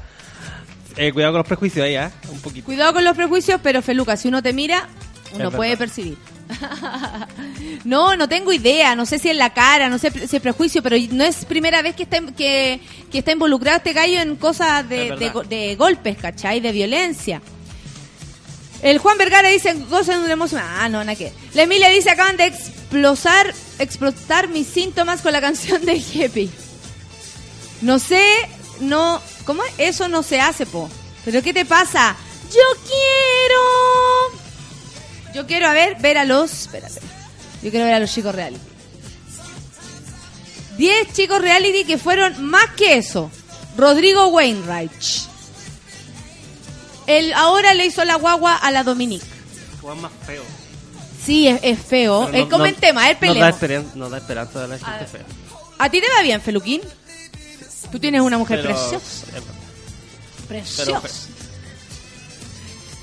Eh, cuidado con los prejuicios ahí, ¿ah? Un poquito. Cuidado con los prejuicios, pero Feluca, si uno te mira, uno puede percibir. <laughs> no, no tengo idea, no sé si en la cara, no sé si es prejuicio, pero no es primera vez que está, que, que está involucrado este gallo en cosas de, golpes, ¿cachai? De violencia. El Juan Vergara dice, gocen de una emoción. Ah, no, nada que. La Emilia dice, acaban de explosar, explotar mis síntomas con la canción de Happy. No sé, no. ¿Cómo es? Eso no se hace, po. ¿Pero qué te pasa? Yo quiero. Yo quiero, a ver, ver a los. Espérate. Yo quiero ver a los chicos reality. 10 chicos reality que fueron más que eso. Rodrigo Wainwright. Él ahora le hizo la guagua a la Dominique. Juan más feo. Sí, es, es feo. Pero Eh, no- comentemos, a ver, no, nos, da peleemos. esperanza, nos da esperanza de la gente A fea. ¿A ti te va bien, Feluquín? Tú tienes una mujer Pero- preciosa. verdad. Preciosa. feo.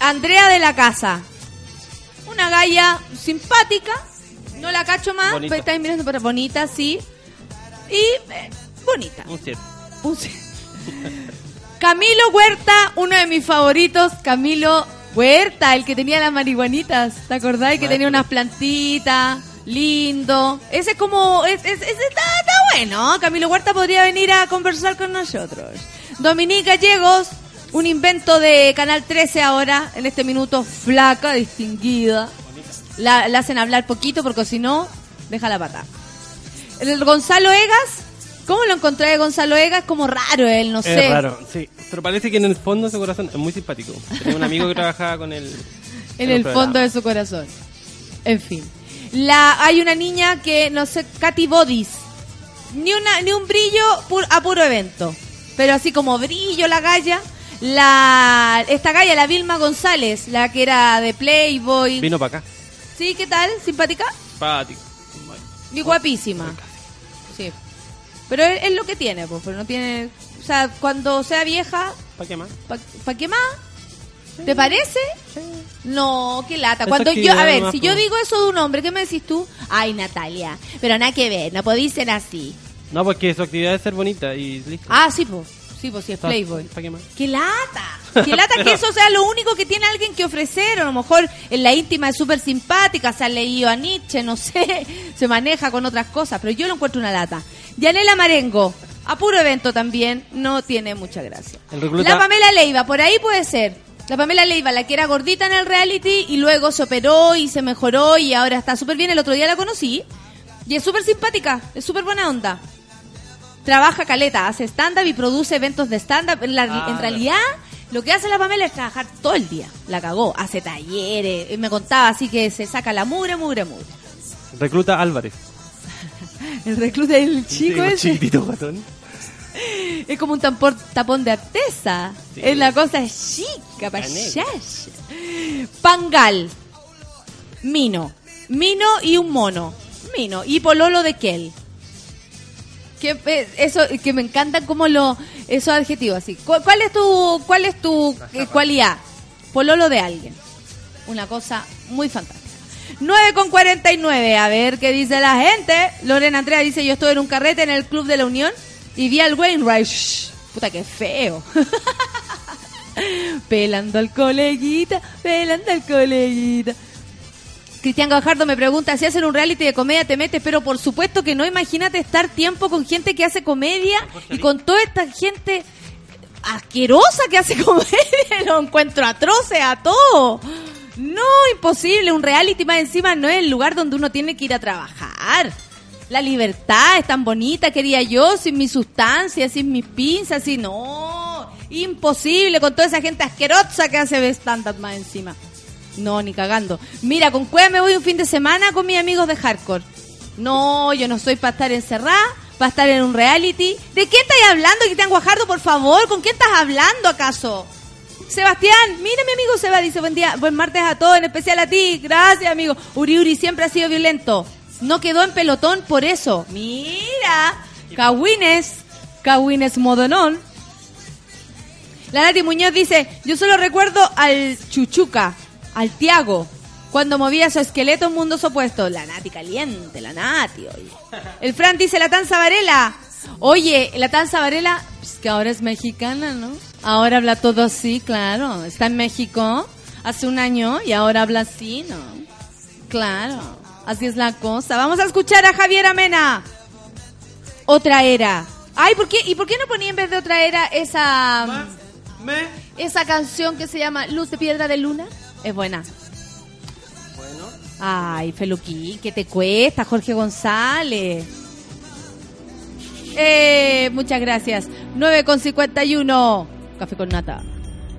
Andrea de la Casa. Una galla simpática. No la cacho más. Bonita. pero estáis mirando bonita, sí. Y eh, bonita. Un siete. Un. Camilo Huerta, uno de mis favoritos. Camilo Huerta, el que tenía las marihuanitas. ¿Te acordás? Que tenía unas plantitas. Lindo. Ese es como. es- es- ese está, está bueno. Camilo Huerta podría venir a conversar con nosotros. Dominique Gallegos, un invento de Canal 13 ahora, en este minuto, flaca, distinguida. La, la hacen hablar poquito porque si no, deja la pata. El Gonzalo Egas, ¿cómo lo encontré de Gonzalo Egas? Como raro él, no sé. Es raro, sí. Pero parece que en el fondo de su corazón es muy simpático. Tenía un amigo que trabajaba con él. <laughs> en el fondo de su corazón. En fin. La, hay una niña que, no sé, Katy Bodis. Ni, una, ni un brillo pu- a puro evento. Pero así como brillo la galla. La, esta galla, la Vilma González, la que era de Playboy. Vino para acá. Sí, ¿qué tal? ¿Simpática? Simpático. Y guapísima. Sí. Pero es, es lo que tiene, pues, pero no tiene... O sea, cuando sea vieja, ¿Para qué más? ¿para qué más? ¿Te parece? No, qué lata. Cuando yo, a ver, si yo digo eso de un hombre, ¿qué me decís tú? Ay, Natalia, pero nada que ver, no podéis ser así. No, porque su actividad es ser bonita y listo. Ah, sí, pues, sí, pues, sí es Playboy. ¿Para qué más? ¡Qué lata! <laughs> Que lata que eso sea lo único que tiene alguien que ofrecer. A lo mejor en la íntima es súper simpática, se ha leído a Nietzsche, no sé, <laughs> se maneja con otras cosas, pero yo lo encuentro una lata. Yanela Marengo, a puro evento también, no tiene mucha gracia. Recluta- La Pamela Leiva, por ahí puede ser. La Pamela Leiva, la que era gordita en el reality y luego se operó y se mejoró y ahora está súper bien. El otro día la conocí y es súper simpática, es súper buena onda. Trabaja caleta, hace stand-up y produce eventos de stand-up. En, Ah, realidad, lo que hace la Pamela es trabajar todo el día. La cagó, hace talleres, y me contaba así que se saca la mugre, mugre, mugre. Recluta Álvarez. <laughs> El recluta Sí, chico un ese chiquitito guatón. <laughs> es como un tampor- tapón de artesa. Sí. Es la cosa chica, pa' Canela. yash. Pangal. Mino. Mino y un mono. Mino. Y pololo de Kel. Que, eh, eso, que me encantan como lo, esos adjetivos así. ¿Cu- ¿Cuál es tu, cuál es tu eh, cualidad? Pololo de alguien. Una cosa muy fantástica. 9 con 49, a ver qué dice la gente. Lorena Andrea dice, yo estuve en un carrete en el Club de la Unión y vi al Wainwright. Shh, puta, qué feo. <laughs> pelando al coleguita, pelando al coleguita. Cristian Gajardo me pregunta, si hacen un reality de comedia te metes, pero por supuesto que no, imagínate estar tiempo con gente que hace comedia y con toda esta gente asquerosa que hace <laughs> comedia, lo encuentro atroces a todo. No, imposible, un reality más encima no es el lugar donde uno tiene que ir a trabajar. La libertad es tan bonita, quería yo, sin mi sustancia, sin mis pinzas, sin... No, imposible con toda esa gente asquerosa que hace stand-up más encima. No, ni cagando. Mira, con Cueva me voy un fin de semana con mis amigos de hardcore. No, yo no soy para estar encerrada, para estar en un reality. ¿De qué estáis hablando, Cristian Guajardo, por favor? ¿Con quién estás hablando acaso? Sebastián, mira mi amigo Seba, dice buen día, buen martes a todos, en especial a ti. Gracias, amigo. Uri Uri siempre ha sido violento. No quedó en pelotón por eso. Mira, Cawines, Cawines Modonón. La Nati Muñoz dice, yo solo recuerdo al Chuchuca, al Tiago, cuando movía su esqueleto en mundos opuestos. La Nati caliente, la Nati, oye. El Fran dice, la Tanza Varela. Oye, la Tanza Varela, pues que ahora es mexicana, ¿no? Ahora habla todo así, claro. Está en México hace un año y ahora habla así, ¿no? Claro, así es la cosa. Vamos a escuchar a Javier Amena. Otra era. Ay, ¿por qué? ¿Y por qué no ponía en vez de otra era esa Me. esa canción que se llama Luz de Piedra de Luna? Es buena. Bueno. Ay, Feluquín, ¿qué te cuesta, Jorge González? Eh, muchas gracias. 9 con 51. Café con nata.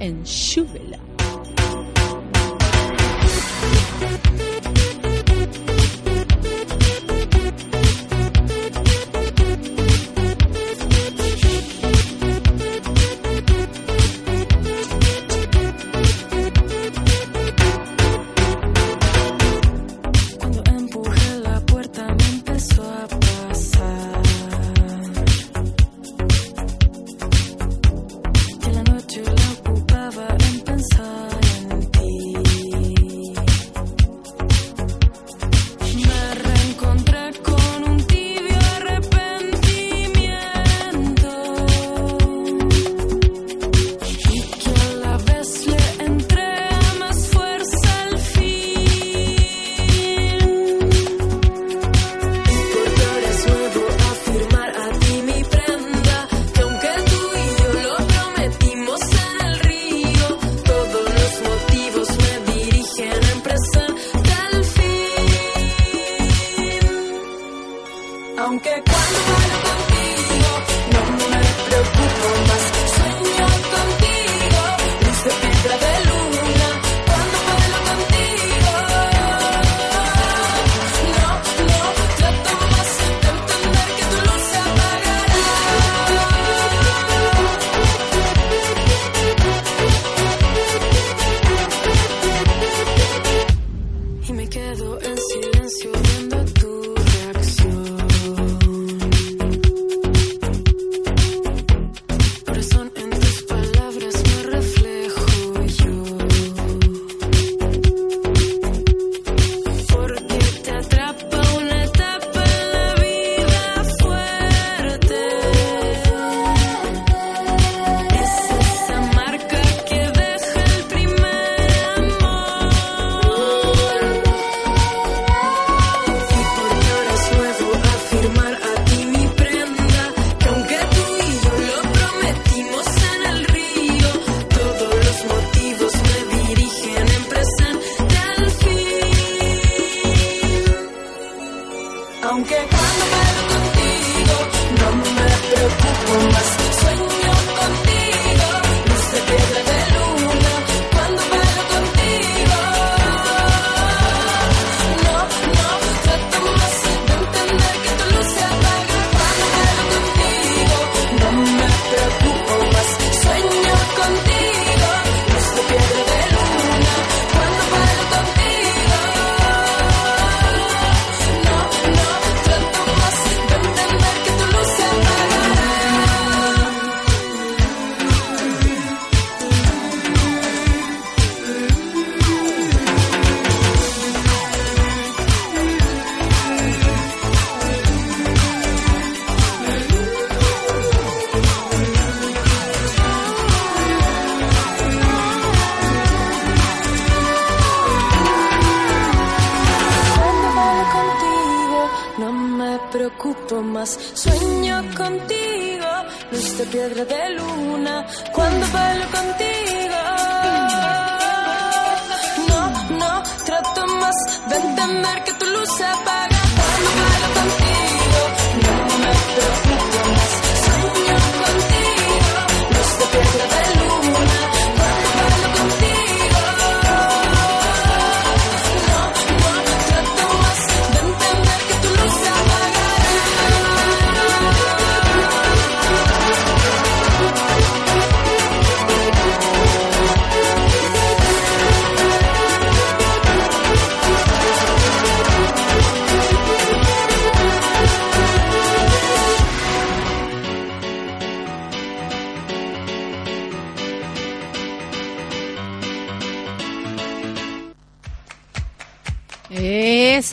En Shuvela. Aunque cuando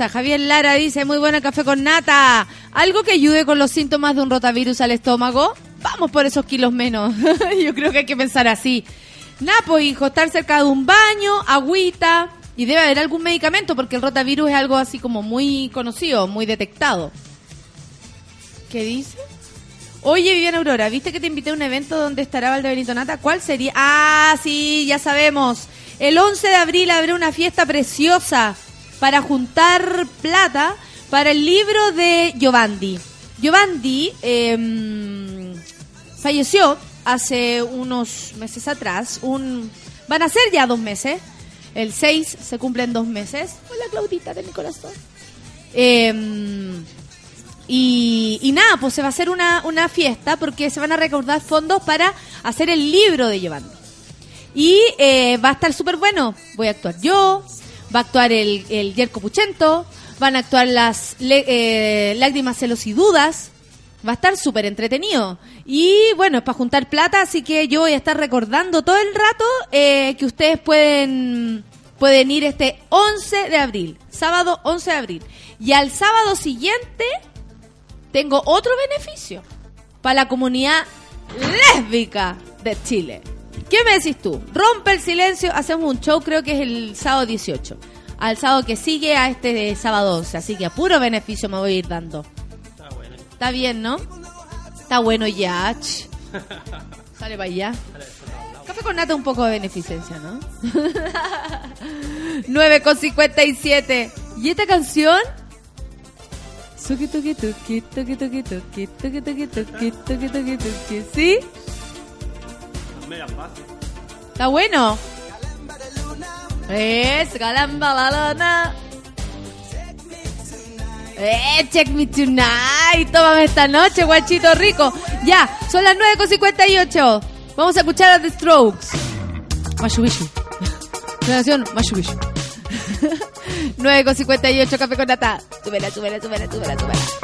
Javier Lara dice, muy buena café con nata. ¿Algo que ayude con los síntomas de un rotavirus al estómago? Vamos por esos kilos menos. <laughs> Yo creo que hay que pensar así. Napo, hijo, estar cerca de un baño, agüita, y debe haber algún medicamento, porque el rotavirus es algo así como muy conocido, muy detectado. ¿Qué dice? Oye, Viviana Aurora, ¿viste que te invité a un evento donde estará Valdebenito Nata? ¿Cuál sería? Ah, sí, ya sabemos. El 11 de abril habrá una fiesta preciosa para juntar plata para el libro de Giovanni. Giovanni eh, falleció hace unos meses atrás. Un, van a ser ya dos meses. El 6 se cumplen dos meses. Hola, Claudita de mi corazón. Eh, y, y nada, pues se va a hacer una, una fiesta porque se van a recaudar fondos para hacer el libro de Giovanni. Y eh, va a estar súper bueno. Voy a actuar yo, va a actuar el, el Yerko Puchento, van a actuar las eh, Lágrimas, Celos y Dudas. Va a estar súper entretenido. Y bueno, es para juntar plata, así que yo voy a estar recordando todo el rato eh, que ustedes pueden, pueden ir este 11 de abril, sábado 11 de abril. Y al sábado siguiente tengo otro beneficio para la comunidad lésbica de Chile. ¿Qué me decís tú? Rompe el silencio, hacemos un show, creo que es el sábado 18. Al sábado que sigue a este de sábado 11. Así que a puro beneficio me voy a ir dando. Está bien, ¿no? Está bueno ya. Sale para allá. Café con nata un poco de beneficencia, ¿no? 9 con 57. ¿Y esta canción? Tuki, Está bueno. Es Galamba Balona. Eh, check me tonight. Tómame esta noche, guachito rico. Ya, son las 9.58. Vamos a escuchar a The Strokes. Mashubishu. <laughs> La canción Mashubishu. 9.58, <laughs> café con nata. Súbela, súbela, súbela, súbela, súbela.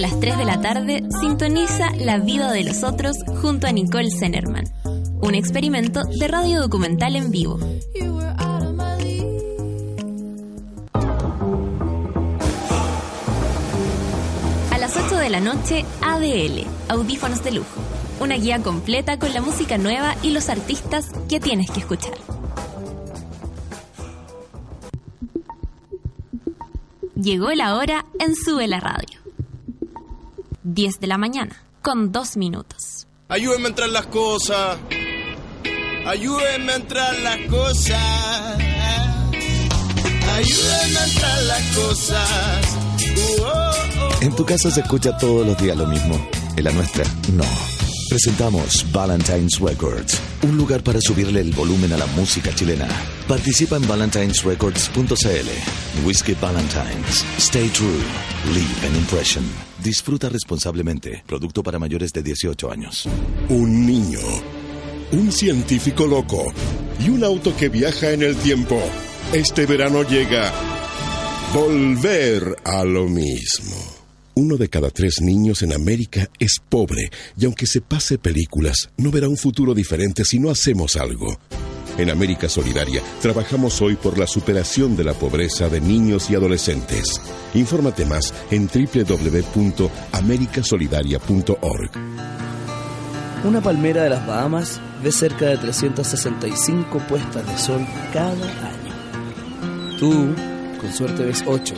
A las 3 de la tarde sintoniza La vida de los otros junto a Nicole Zenerman. Un experimento de radio documental en vivo. A las 8 de la noche, ADL, Audífonos de Lujo. Una guía completa con la música nueva y los artistas que tienes que escuchar. Llegó la hora en Sube la Radio. 10 de la mañana, con 2 minutos. Ayúdenme a entrar las cosas. Ayúdenme a entrar las cosas. Ayúdenme a entrar las cosas. Uh, oh, oh. En tu casa se escucha todos los días lo mismo. En la nuestra, no. Presentamos Valentine's Records, un lugar para subirle el volumen a la música chilena. Participa en valentinesrecords.cl. Whiskey Valentines. Stay true. Leave an impression. Disfruta responsablemente. Producto para mayores de 18 años. Un niño, un científico loco y un auto que viaja en el tiempo. Este verano llega Volver a lo mismo. Uno de cada tres niños en América es pobre y aunque se pase películas, no verá un futuro diferente si no hacemos algo. En América Solidaria trabajamos hoy por la superación de la pobreza de niños y adolescentes. Infórmate más en www.americasolidaria.org. Una palmera de las Bahamas ve cerca de 365 puestas de sol cada año. Tú, con suerte, ves 8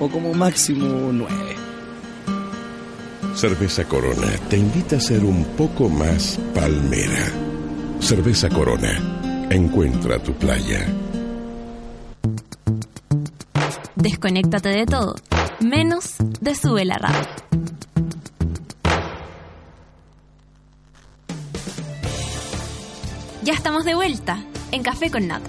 o como máximo 9. Cerveza Corona te invita a ser un poco más palmera. Cerveza Corona. Encuentra tu playa. Desconéctate de todo, menos de Sube la Radio. Ya estamos de vuelta en Café con Nata.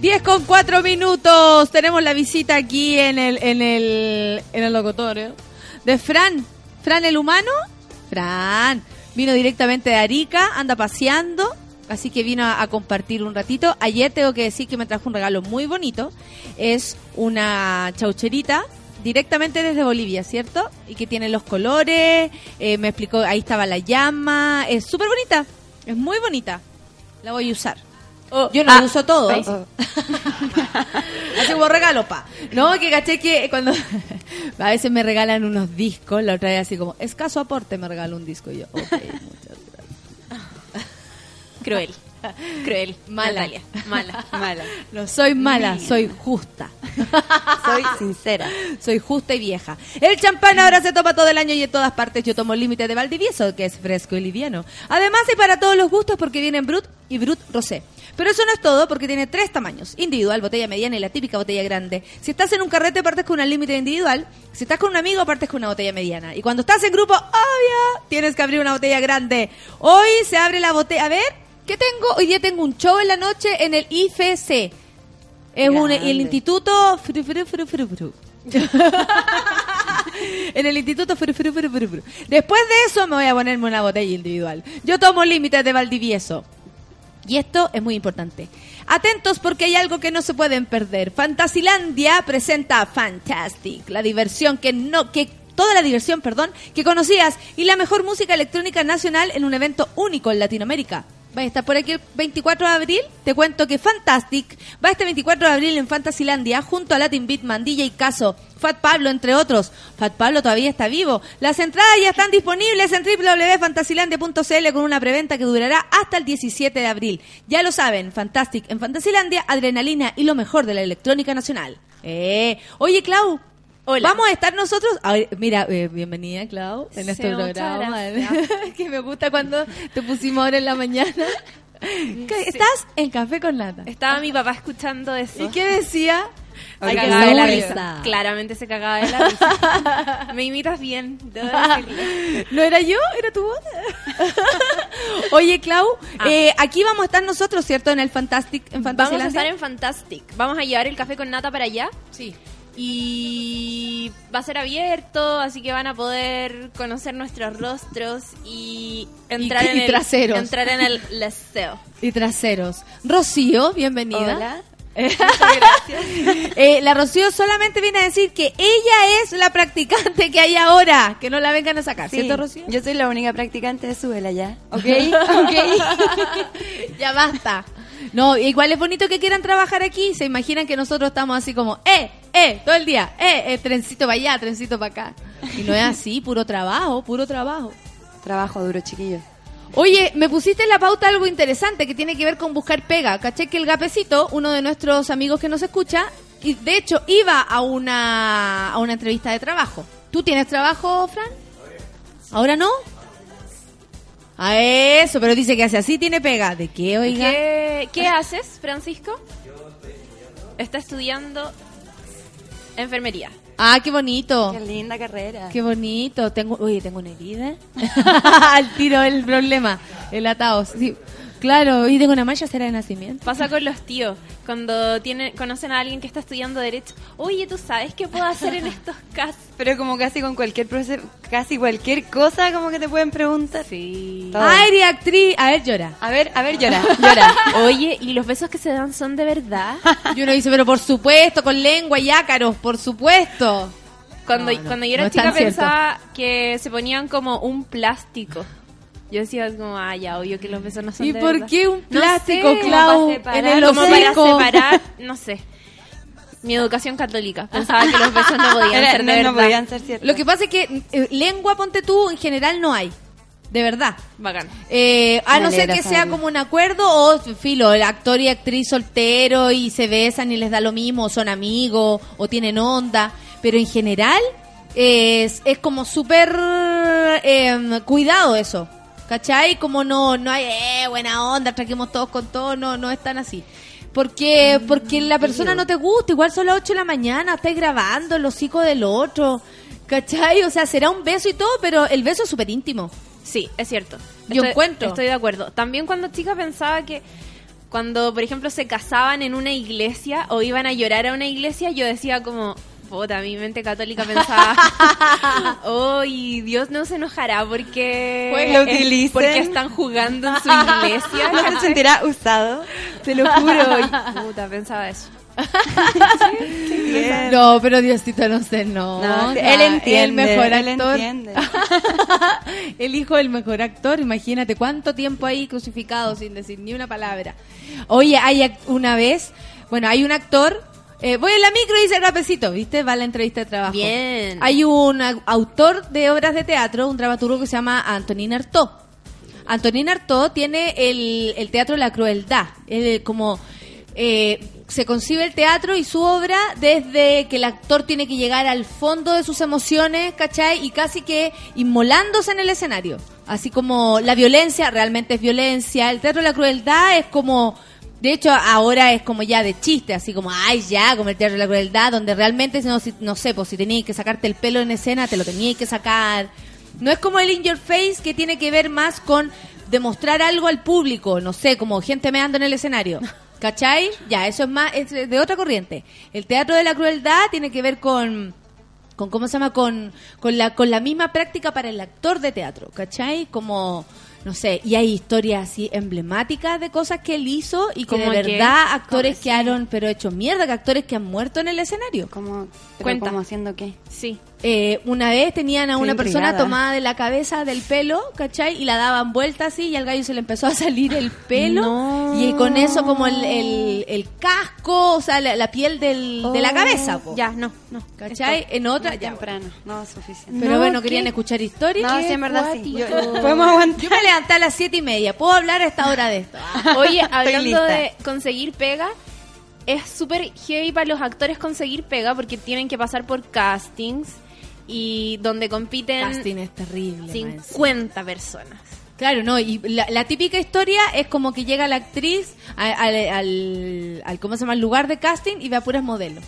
10 con 4 minutos. Tenemos la visita aquí en el, en el, en el locutorio de Fran. Fran el humano. Fran. Vino directamente de Arica, anda paseando. Así que vino a, compartir un ratito. Ayer tengo que decir que me trajo un regalo muy bonito. Es una chaucherita directamente desde Bolivia, ¿cierto? Y que tiene los colores. eh, me explicó, ahí estaba la llama. Es súper bonita. Es muy bonita. La voy a usar. Yo no ah, lo uso todo. Así <laughs> como regalo, pa. No, que caché que cuando <laughs> a veces me regalan unos discos, la otra vez así como, escaso aporte me regaló un disco. Y yo, ok, <laughs> muchas gracias. Cruel. Cruel. Mala. Natalia. Mala. Mala. No soy mala, soy justa. Soy sincera. Soy justa y vieja. El champán ahora se toma todo el año y en todas partes. Yo tomo el límite de Valdivieso, que es fresco y liviano. Además, hay para todos los gustos porque vienen Brut y Brut Rosé. Pero eso no es todo porque tiene tres tamaños. Individual, botella mediana y la típica botella grande. Si estás en un carrete, partes con una límite individual. Si estás con un amigo, partes con una botella mediana. Y cuando estás en grupo, obvio, tienes que abrir una botella grande. Hoy se abre la botella. A ver, ¿qué tengo? Hoy día tengo un show en la noche en el IFC. Es un, el instituto... fru, fru, fru, fru, fru. <laughs> en el instituto fru. Después de eso me voy a ponerme una botella individual. Yo tomo límites de Valdivieso. Y esto es muy importante. Atentos porque hay algo que no se pueden perder. Fantasilandia presenta Fantastic, la diversión que no que toda la diversión, perdón, que conocías y la mejor música electrónica nacional en un evento único en Latinoamérica. Va por aquí el 24 de abril. Te cuento que Fantastic va este 24 de abril en Fantasilandia junto a Latin Beatman, DJ Caso, Fat Pablo, entre otros. Fat Pablo todavía está vivo. Las entradas ya están disponibles en www.fantasilandia.cl con una preventa que durará hasta el 17 de abril. Ya lo saben, Fantastic en Fantasilandia, adrenalina y lo mejor de la electrónica nacional. Eh, oye, Clau. Hola. Vamos a estar nosotros. a ver, mira, eh, bienvenida, Clau, en este programa. <laughs> que me gusta cuando te pusimos ahora en la mañana. Estás en Café con Nata. Estaba mi papá escuchando eso. ¿Y qué decía? Se Ay, cagaba de la risa. Claramente se cagaba de la risa. Me imitas bien. ¿No era yo? ¿Era tu voz? <laughs> Oye, Clau, Ah. eh, aquí vamos a estar nosotros, ¿cierto? En el Fantastic, en Vamos a estar en Fantastic. Vamos a llevar el café con nata para allá. Sí. Y va a ser abierto, así que van a poder conocer nuestros rostros y entrar Y- en y el traseros. Entrar en el <laughs> leseo. Y traseros. Rocío, bienvenida. Hola. <laughs> Eh, la Rocío solamente viene a decir que ella es la practicante que hay ahora, que no la vengan a sacar, Sí, ¿cierto, Rocío? Yo soy la única practicante de Suela ya. ¿Ok? ok. <laughs> ya basta. No, igual es bonito que quieran trabajar aquí. Se imaginan que nosotros estamos así como, eh, eh, todo el día, eh, eh, trencito para allá, trencito para acá. Y no es así, puro trabajo, puro trabajo. Trabajo duro, chiquillo. Oye, me pusiste en la pauta algo interesante que tiene que ver con buscar pega. Caché que el Gapecito, uno de nuestros amigos que nos escucha, y de hecho iba a una, a una entrevista de trabajo. ¿Tú tienes trabajo, Fran? ¿Ahora no? A eso, pero dice que hace así, tiene pega. ¿De qué, oiga? ¿Qué, qué haces, Francisco? Está estudiando enfermería. Ah, qué bonito. Qué linda carrera. Qué bonito. Tengo, oye, tengo una herida. <laughs> <laughs> Al tiro el problema. El atado. Sí. Claro, y tengo una mancha será de nacimiento. Pasa con los tíos. Cuando tienen, conocen a alguien que está estudiando Derecho. Oye, ¿tú sabes qué puedo hacer en estos <laughs> casos? Pero como casi con cualquier proceso, casi cualquier cosa como que te pueden preguntar. Sí. Todo. Eres actriz. A ver, llora. A ver, a ver, llora, <laughs> llora. <laughs> Oye, ¿y los besos que se dan son de verdad? Y uno dice, pero por supuesto, con lengua y ácaros, por supuesto. Cuando, No, no, cuando yo era chica cierto. pensaba que se ponían como un plástico. Yo decía como, ah, ya, obvio que los besos no son ¿Y de por verdad. qué un No plástico, sé, Clau, como para en el separar, como para separar, <laughs> no sé. Mi educación católica. Pensaba que los besos no podían <laughs> Era- ser de no, no verdad. podían ser ciertos. Lo que pasa es que eh, lengua, ponte tú, en general no hay. De verdad. Bacán. Eh, a Me no ser que sea como un acuerdo o, filo, el actor y actriz soltero y se besan y les da lo mismo, o son amigos o tienen onda. Pero en general es, es como súper eh, cuidado eso. ¿Cachai? Como no, no hay, eh, buena onda, traquemos todos con todo, no, no es tan así. Porque, porque la persona no te gusta, igual son las 8 de la mañana, estás grabando el hocico del otro. ¿Cachai? O sea, será un beso y todo, pero el beso es súper íntimo. Sí, es cierto. Yo Estoy- encuentro. Estoy de acuerdo. También cuando chica pensaba que cuando, por ejemplo, se casaban en una iglesia o iban a llorar a una iglesia, yo decía como, mi mente católica pensaba, <laughs> hoy Dios no se enojará porque, Lo es- porque están jugando en su iglesia. <laughs> ¿No se sentirá usado? Te lo juro. <laughs> Y, puta, pensaba eso. Bien. No, pero Diosito no sé, no. No, O él entiende, El mejor él actor. entiende. el hijo del mejor actor, imagínate cuánto tiempo ahí crucificado sin decir ni una palabra. Oye, hay ac- una vez, bueno, hay un actor, eh, voy en la micro y dice rapecito, ¿viste? Va a la entrevista de trabajo. Bien. Hay un autor de obras de teatro, un dramaturgo que se llama Antonín Artaud. Antonín Artaud tiene el, el teatro de la crueldad. Él, como eh, se concibe el teatro y su obra desde que el actor tiene que llegar al fondo de sus emociones, ¿cachai? Y casi que inmolándose en el escenario. Así como la violencia realmente es violencia. El teatro de la crueldad es como... De hecho, ahora es como ya de chiste, así como, ay, ya, como el teatro de la crueldad, donde realmente, no, si- no sé, pues si tenías que sacarte el pelo en escena, te lo tenías que sacar. No es como el In Your Face que tiene que ver más con demostrar algo al público, no sé, como gente meando en el escenario. <laughs> ¿Cachai? Ya, eso es más, es de otra corriente. El teatro de la crueldad tiene que ver con, con ¿cómo se llama? Con, con, la, con la misma práctica para el actor de teatro, ¿cachai? Como, no sé, y hay historias así emblemáticas de cosas que él hizo y que de verdad actores ¿Cómo? quedaron, pero hechos mierda, que actores que han muerto en el escenario. ¿Cómo, pero Cuenta. ¿Cómo haciendo qué? Sí. Eh, una vez tenían a Estoy una persona intrigada. tomada de la cabeza del pelo, ¿cachai? Y la daban vuelta así y al gallo se le empezó a salir el pelo. No. Y con eso como el, el, el casco, o sea, la, la piel del, de la Oh, cabeza, po. Ya, no, no. ¿cachai? En otra, ya. temprano. No, es suficiente. Pero No, bueno, ¿qué? querían escuchar historias. No, sí, en verdad sí. Yo- podemos aguantar. Yo me levanté a las siete y media. ¿Puedo hablar a esta hora de esto? <laughs> Oye, hablando de conseguir pega, es súper heavy para los actores conseguir pega porque tienen que pasar por castings y donde compiten Casting es terrible. más encima. 50 personas. Claro, no, y la, la típica historia es como que llega la actriz al, al, al- ¿cómo se llama? al lugar de casting y ve a puras modelos.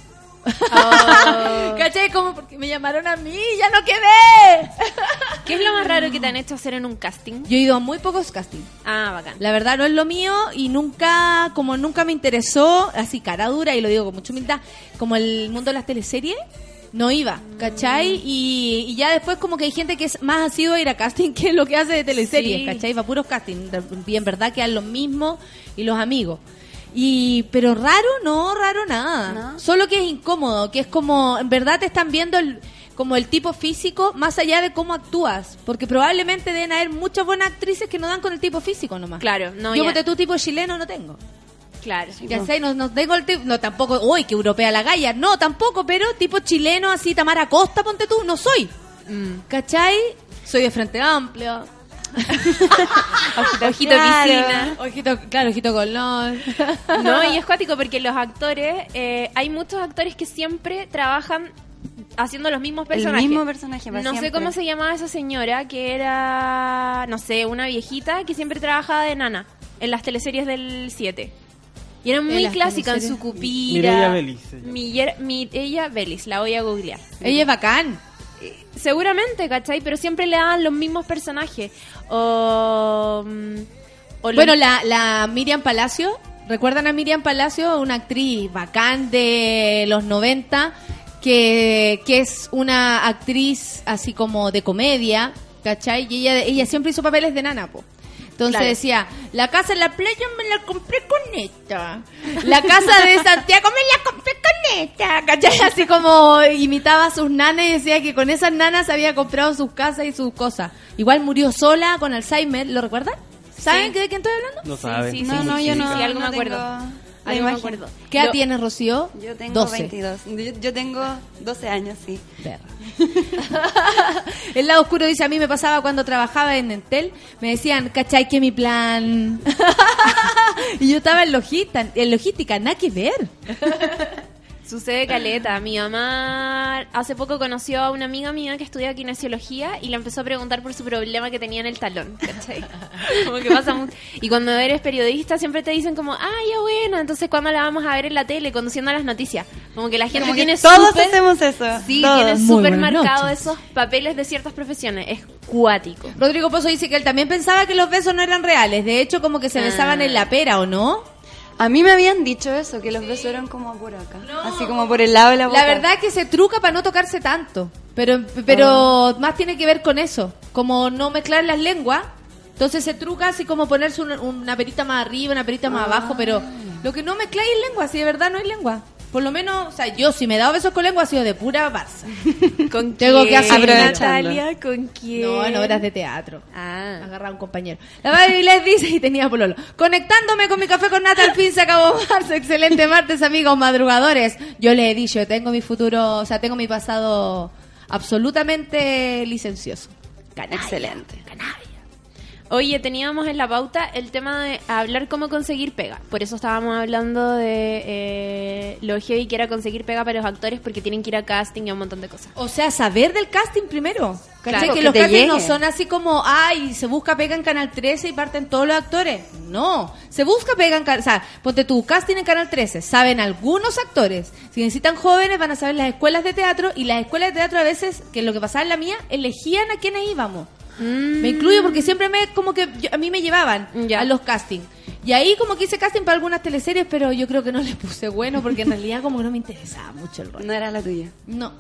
Oh. <laughs> ¿Cachai? Como porque me llamaron a mí, ya no quedé. <laughs> ¿Qué es lo más raro que te han hecho hacer en un casting? Yo he ido a muy pocos castings. Ah, bacán. La verdad no es lo mío y nunca, como nunca me interesó, así cara dura, y lo digo con mucha humildad, como el mundo de las teleseries, no iba, ¿cachai? Y, y ya después como que hay gente que es más asiduo a ir a casting <laughs> que lo que hace de teleseries, Sí. ¿cachai? Va puros casting, y en verdad quedan los mismos y los amigos. Y, pero raro, no, raro nada. Solo que es incómodo, que es como, en verdad te están viendo el, como el tipo físico más allá de cómo actúas. Porque probablemente deben haber muchas buenas actrices que no dan con el tipo físico nomás. Claro, no, Yo, porque tú tipo chileno no tengo. Claro. Ya sé, no, no tengo el tipo, no tampoco, uy, que europea la galla, no, tampoco, pero tipo chileno, así, Tamara Costa, ponte tú, no soy. Mm. ¿Cachai? Soy de Frente Amplio. <laughs> Ojito piscina. Ojito, claro, ojito colón. <laughs> No, y es cuático porque los actores, eh, hay muchos actores que siempre trabajan haciendo los mismos El personajes. mismo personaje, para No sé cómo se llamaba esa señora, que era, no sé, una viejita que siempre trabajaba de nana en las teleseries del 7. Y era muy las clásica en su cupira. Mireia Belis. Mier- Mireia Belis, la voy a googlear. Ella es bacán. Seguramente, ¿cachai? Pero siempre le daban los mismos personajes. O... mm, o los- Bueno, la, la Miriam Palacio, ¿recuerdan a Miriam Palacio? Una actriz bacán de los 90, que, que es una actriz así como de comedia, ¿cachai? Y ella, ella siempre hizo papeles de nana, po. Entonces Claro. decía, la casa en la playa me la compré con esta. La casa de Santiago me la compré con esta. ¿Cachai? Así como imitaba a sus nanas y decía que con esas nanas había comprado sus casas y sus cosas. Igual murió sola con Alzheimer, ¿lo recuerdan? ¿Saben Sí. de quién estoy hablando? No saben. sí, No, sí, no, sí, yo sí, no. sí, algo no me acuerdo. tengo la Algo me imagen. acuerdo. ¿Qué edad tienes, Rocío? Yo tengo 12. 22. Yo, yo tengo 12 años, sí. <laughs> El lado oscuro dice, a mí me pasaba cuando trabajaba en Entel, me decían, ¿cachai que mi plan? <laughs> y yo estaba en logística, en logística, nada que ver. <laughs> Sucede caleta. Mi mamá hace poco conoció a una amiga mía que estudia kinesiología y le empezó a preguntar por su problema que tenía en el talón. ¿cachai? <laughs> Como que pasa mucho. Y cuando eres periodista siempre te dicen como, ah, ya bueno, entonces ¿cuándo la vamos a ver en la tele conduciendo las noticias? Como que la gente Como que tiene todos súper- hacemos eso. Sí, todos. tiene súper marcado noches. esos papeles de ciertas profesiones. Es cuático. Rodrigo Pozo dice que él también pensaba que los besos no eran reales, de hecho como que se Ah. besaban en la pera, ¿o no? A mí me habían dicho eso, que los besos eran como por acá. Así como por el lado de la boca. La verdad es que se truca para no tocarse tanto, pero pero más tiene que ver con eso, como no mezclar las lenguas. Entonces se truca así como ponerse una, una perita más arriba, una perita más abajo, pero lo que no mezcláis es lengua, si de verdad no hay lengua. Por lo menos, o sea, yo si me he dado besos con lengua ha sido de pura Barça. <laughs> ¿Con Tengo que quién, asumir. Natalia? ¿Con quién? No, en obras de teatro. Ah. Agarrar a un compañero. La Baby les dice y tenía pololo. Conectándome con mi café con nata, al fin se acabó marzo. Excelente martes, amigos madrugadores. Yo les he dicho, tengo mi futuro, o sea, tengo mi pasado absolutamente licencioso. Excelente. Oye, teníamos en la pauta el tema de hablar cómo conseguir pega. Por eso estábamos hablando de eh, lo heavy que era conseguir pega para los actores porque tienen que ir a casting y a un montón de cosas. O sea, saber del casting primero. Claro, que que los te castings no son así como, ay, se busca pega en Canal 13 y parten todos los actores. No, se busca pega en Canal... O sea, ponte tu casting en Canal 13. Saben algunos actores. Si necesitan jóvenes, van a saber las escuelas de teatro. Y las escuelas de teatro a veces, que es lo que pasaba en la mía, elegían a quienes íbamos. Me incluyo porque siempre me, como que yo- a mí me llevaban a los castings. Y ahí como que hice casting para algunas teleseries, pero yo creo que no le puse bueno porque en realidad como que no me interesaba mucho el rol. No era la tuya. No.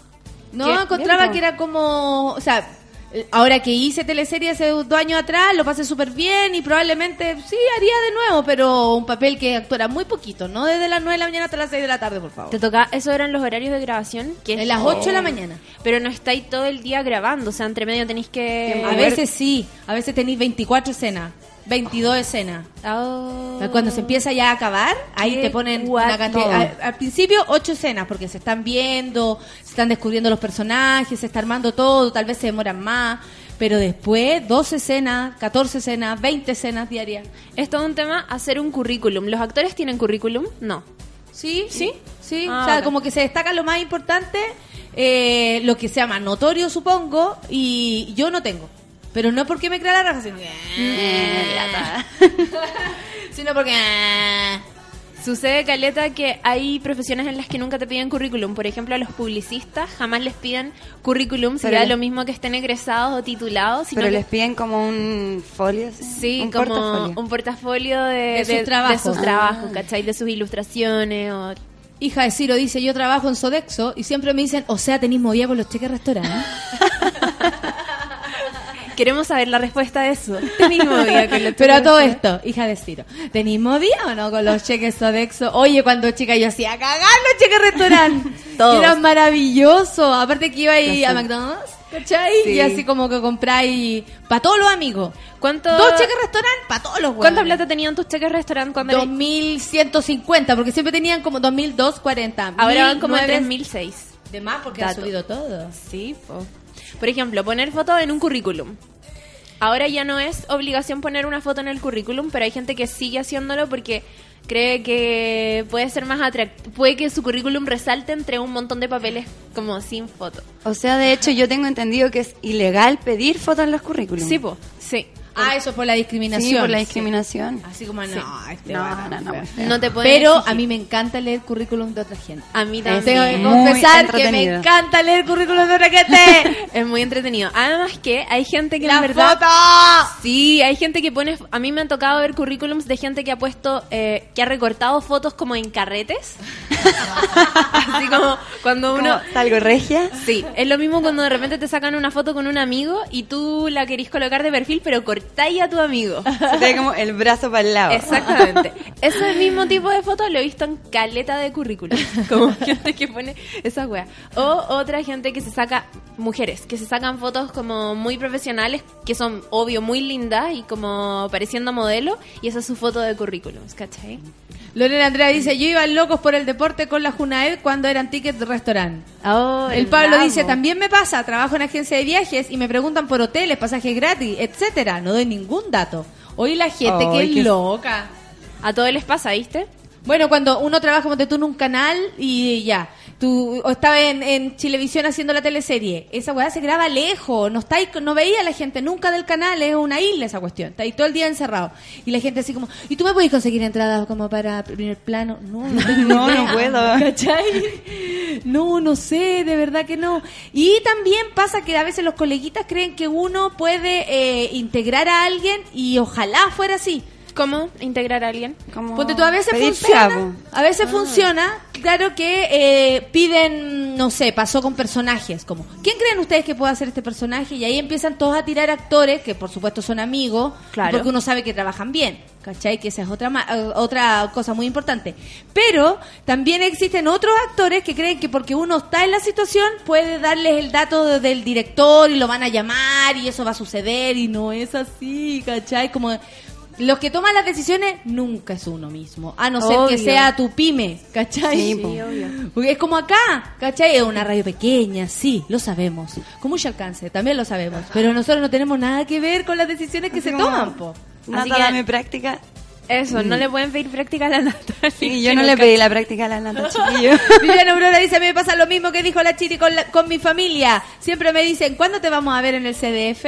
No, ¿Qué? encontraba que era como, o sea, ahora que hice teleserie hace dos años atrás, lo pasé súper bien y probablemente sí haría de nuevo, pero un papel que actuara muy poquito, no desde las 9 de la mañana hasta las 6 de la tarde, por favor. ¿Te toca? ¿Eso eran los horarios de grabación? Que En las 8 de la mañana. Pero no estáis todo el día grabando, o sea, entre medio tenéis que... A veces sí, a veces tenéis 24 escenas, 22 escenas. Oh. Cuando se empieza ya a acabar, ahí Qué te ponen guato. una cantidad. Al, al principio, ocho escenas, porque se están viendo, se están descubriendo los personajes, se está armando todo, tal vez se demoran más. Pero después, 12 escenas, 14 escenas, 20 escenas diarias. Es todo un tema hacer un currículum. ¿Los actores tienen currículum? No. ¿Sí? ¿Sí? Sí, Ah, o sea, como que se destaca lo más importante, eh, lo que sea más notorio, supongo, y yo no tengo. Pero no porque me crea la raja, sino que... <laughs> Sino porque... Sucede, Caleta, que hay profesiones en las que nunca te piden currículum. Por ejemplo, a los publicistas jamás les piden currículum, si Pero da les- lo mismo que estén egresados o titulados. Sino Pero que- les piden como un folio. Sí, un como portafolio. un portafolio de, De sus trabajos. de sus Ah. trabajos, ¿cachai? De sus ilustraciones o... Hija de Ciro dice, yo trabajo en Sodexo y siempre me dicen, o sea, tenéis movida por los cheques restaurantes. <laughs> Queremos saber la respuesta de eso. <laughs> Mismo día con los Pero a todo esto, hija de Ciro, ¿tenéis movida o no con los cheques Sodexo? Oye, cuando chica yo hacía cagar los cheques restaurante. <laughs> Todos. Era maravilloso. Aparte que iba ahí a McDonald's, ¿cachai? Sí. Y así como que compráis para todos los amigos. ¿Cuánto, Dos cheques restaurante para todos los ¿Cuánta hueones. plata tenían tus cheques restaurante cuando eres- 2150, porque siempre tenían como 2240. Ahora van como en 1009. 3006. De más porque ha subido todo. Sí, po. Por ejemplo, poner foto en un currículum. Ahora ya no es obligación poner una foto en el currículum, pero hay gente que sigue haciéndolo porque cree que puede ser más atractivo. Puede que su currículum resalte entre un montón de papeles como sin foto. O sea, de hecho, yo tengo entendido que es ilegal pedir fotos en los currículums. Sí, po. Sí. Ah, eso por la discriminación. Sí, por la Sí. discriminación. Así como, no, Sí. este No, no, no, feo. No te pueden Pero exigir. a mí me encanta leer currículum de otra gente. A mí Tengo también. que Muy confesar que me encanta leer currículum de otra gente. <laughs> Es muy entretenido. Además que hay gente que ¡La en verdad... foto! Sí, hay gente que pone... A mí me han tocado ver currículums de gente que ha puesto... eh, que ha recortado fotos como en carretes. <laughs> Así como cuando uno... ¿Salgo regia? Sí, es lo mismo cuando de repente te sacan una foto con un amigo y tú la querís colocar de perfil, pero cortáis a tu amigo. <laughs> Se te ve como el brazo para el lado. Exactamente. <laughs> Ese mismo tipo de fotos lo he visto en caleta de currículum. <laughs> Como gente que pone esa wea. O otra gente que se saca, mujeres, que se sacan fotos como muy profesionales, que son obvio muy lindas y como pareciendo modelo, y esa es su foto de currículum, ¿cachai? Lorena Andrea dice, yo iba locos por el deporte con la Junaed cuando eran tickets de restaurante. Oh, El Pablo bravo. dice, también me pasa, trabajo en agencia de viajes y me preguntan por hoteles, pasajes gratis, etcétera. No doy ningún dato. Hoy la gente que es loca. A todos les pasa, ¿viste? Bueno, cuando uno trabaja como tú en un canal y ya, tú o estaba en, en Chilevisión haciendo la teleserie, esa weá se graba lejos, no está ahí, no veía a la gente nunca del canal, es una isla esa cuestión, está ahí todo el día encerrado. Y la gente así como, ¿y tú me puedes conseguir entradas como para primer plano? No, no, <laughs> No, idea. no puedo. ¿Cachai? No, no sé, de verdad que no. Y también pasa que a veces los coleguitas creen que uno puede eh, integrar a alguien y ojalá fuera así. ¿Cómo integrar a alguien? Como Ponte tú, a veces funciona. A veces funciona. Claro que eh, piden, no sé, pasó con personajes. Como, ¿quién creen ustedes que puede hacer este personaje? Y ahí empiezan todos a tirar actores, que por supuesto son amigos, Claro. porque uno sabe que trabajan bien. ¿Cachai? Que esa es otra, ma- eh, otra cosa muy importante. Pero también existen otros actores que creen que porque uno está en la situación puede darles el dato de- del director y lo van a llamar y eso va a suceder y no es así, ¿cachai? Como los que toman las decisiones nunca es uno mismo, a no ser que Obvio. sea tu pyme, ¿cachai? Sí, po. Porque es como acá, ¿cachai? Es una radio pequeña, sí, lo sabemos. Con mucho alcance, también lo sabemos. Pero nosotros no tenemos nada que ver con las decisiones que Así se toman, po. Nata, Así que- dame práctica. Eso, no le pueden pedir práctica a la Natalia. <laughs> Sí, yo no le pedí la práctica a la Nata, <laughs> chiquillo. Viviana Aurora dice, a mí me pasa lo mismo que dijo la Chiri con, la- con mi familia. Siempre me dicen, ¿cuándo te vamos a ver en el CDF?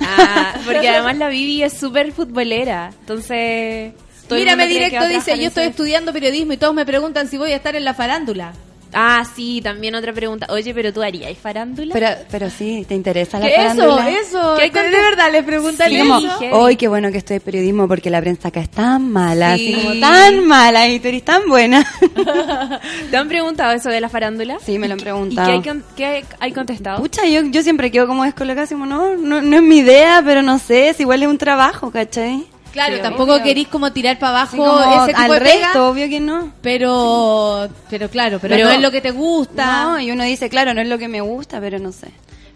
Ah, <laughs> porque además la Vivi es súper futbolera. Entonces. Mírame directo, dice, yo estoy estudiando periodismo y todos me preguntan si voy a estar en la farándula. Ah, sí, también otra pregunta. Oye, pero tú harías farándula. Pero, pero sí, ¿te interesa la ¿Qué eso? farándula? Eso, ¿Qué hay de verdad les preguntan Sí, como, eso. hoy qué bueno que estoy en periodismo porque la prensa acá es tan mala, Sí. así como tan mala y tú eres tan buena. <laughs> ¿Te han preguntado eso de la farándula? Sí, me lo han ¿Y preguntado. qué hay, qué hay- hay contestado? Pucha, yo, yo siempre quedo como descolocada, así como, no, no, no es mi idea, pero no sé, es igual es un trabajo, ¿cachai? Claro, Sí, tampoco obvio. querís como tirar para abajo ese tipo al de resto, pega, obvio que no. pero, pero claro, pero, Pero- no es lo que te gusta. No, y uno dice, claro, no es lo que me gusta, pero no sé.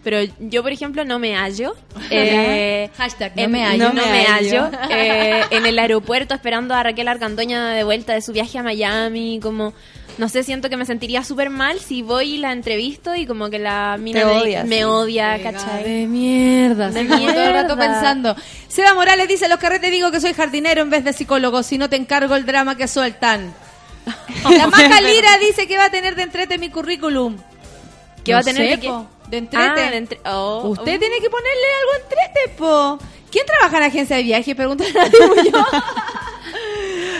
Pero yo, por ejemplo, no me hallo. <laughs> eh, <laughs> Hashtag, no en- me hallo. No, No me me hallo. hallo. <laughs> eh, en el aeropuerto esperando a Raquel Argandoña de vuelta de su viaje a Miami. Como, no sé, siento que me sentiría súper mal si voy y la entrevisto y como que la mina odia, me sí. odia, ¿cachai? De mierda, De como todo el rato mierda. pensando. Seba Morales dice, los carretes digo que soy jardinero en vez de psicólogo, si no te encargo el drama que sueltan. <laughs> La Maja Lira dice que va a tener de entrete mi currículum. ¿Qué No va a tener sé, de qué? de entrete. Ah, de entre- oh, Usted oh. tiene que ponerle algo entrete, po. ¿Quién trabaja en agencia de viaje? Pregunta Nati Muñoz. <laughs>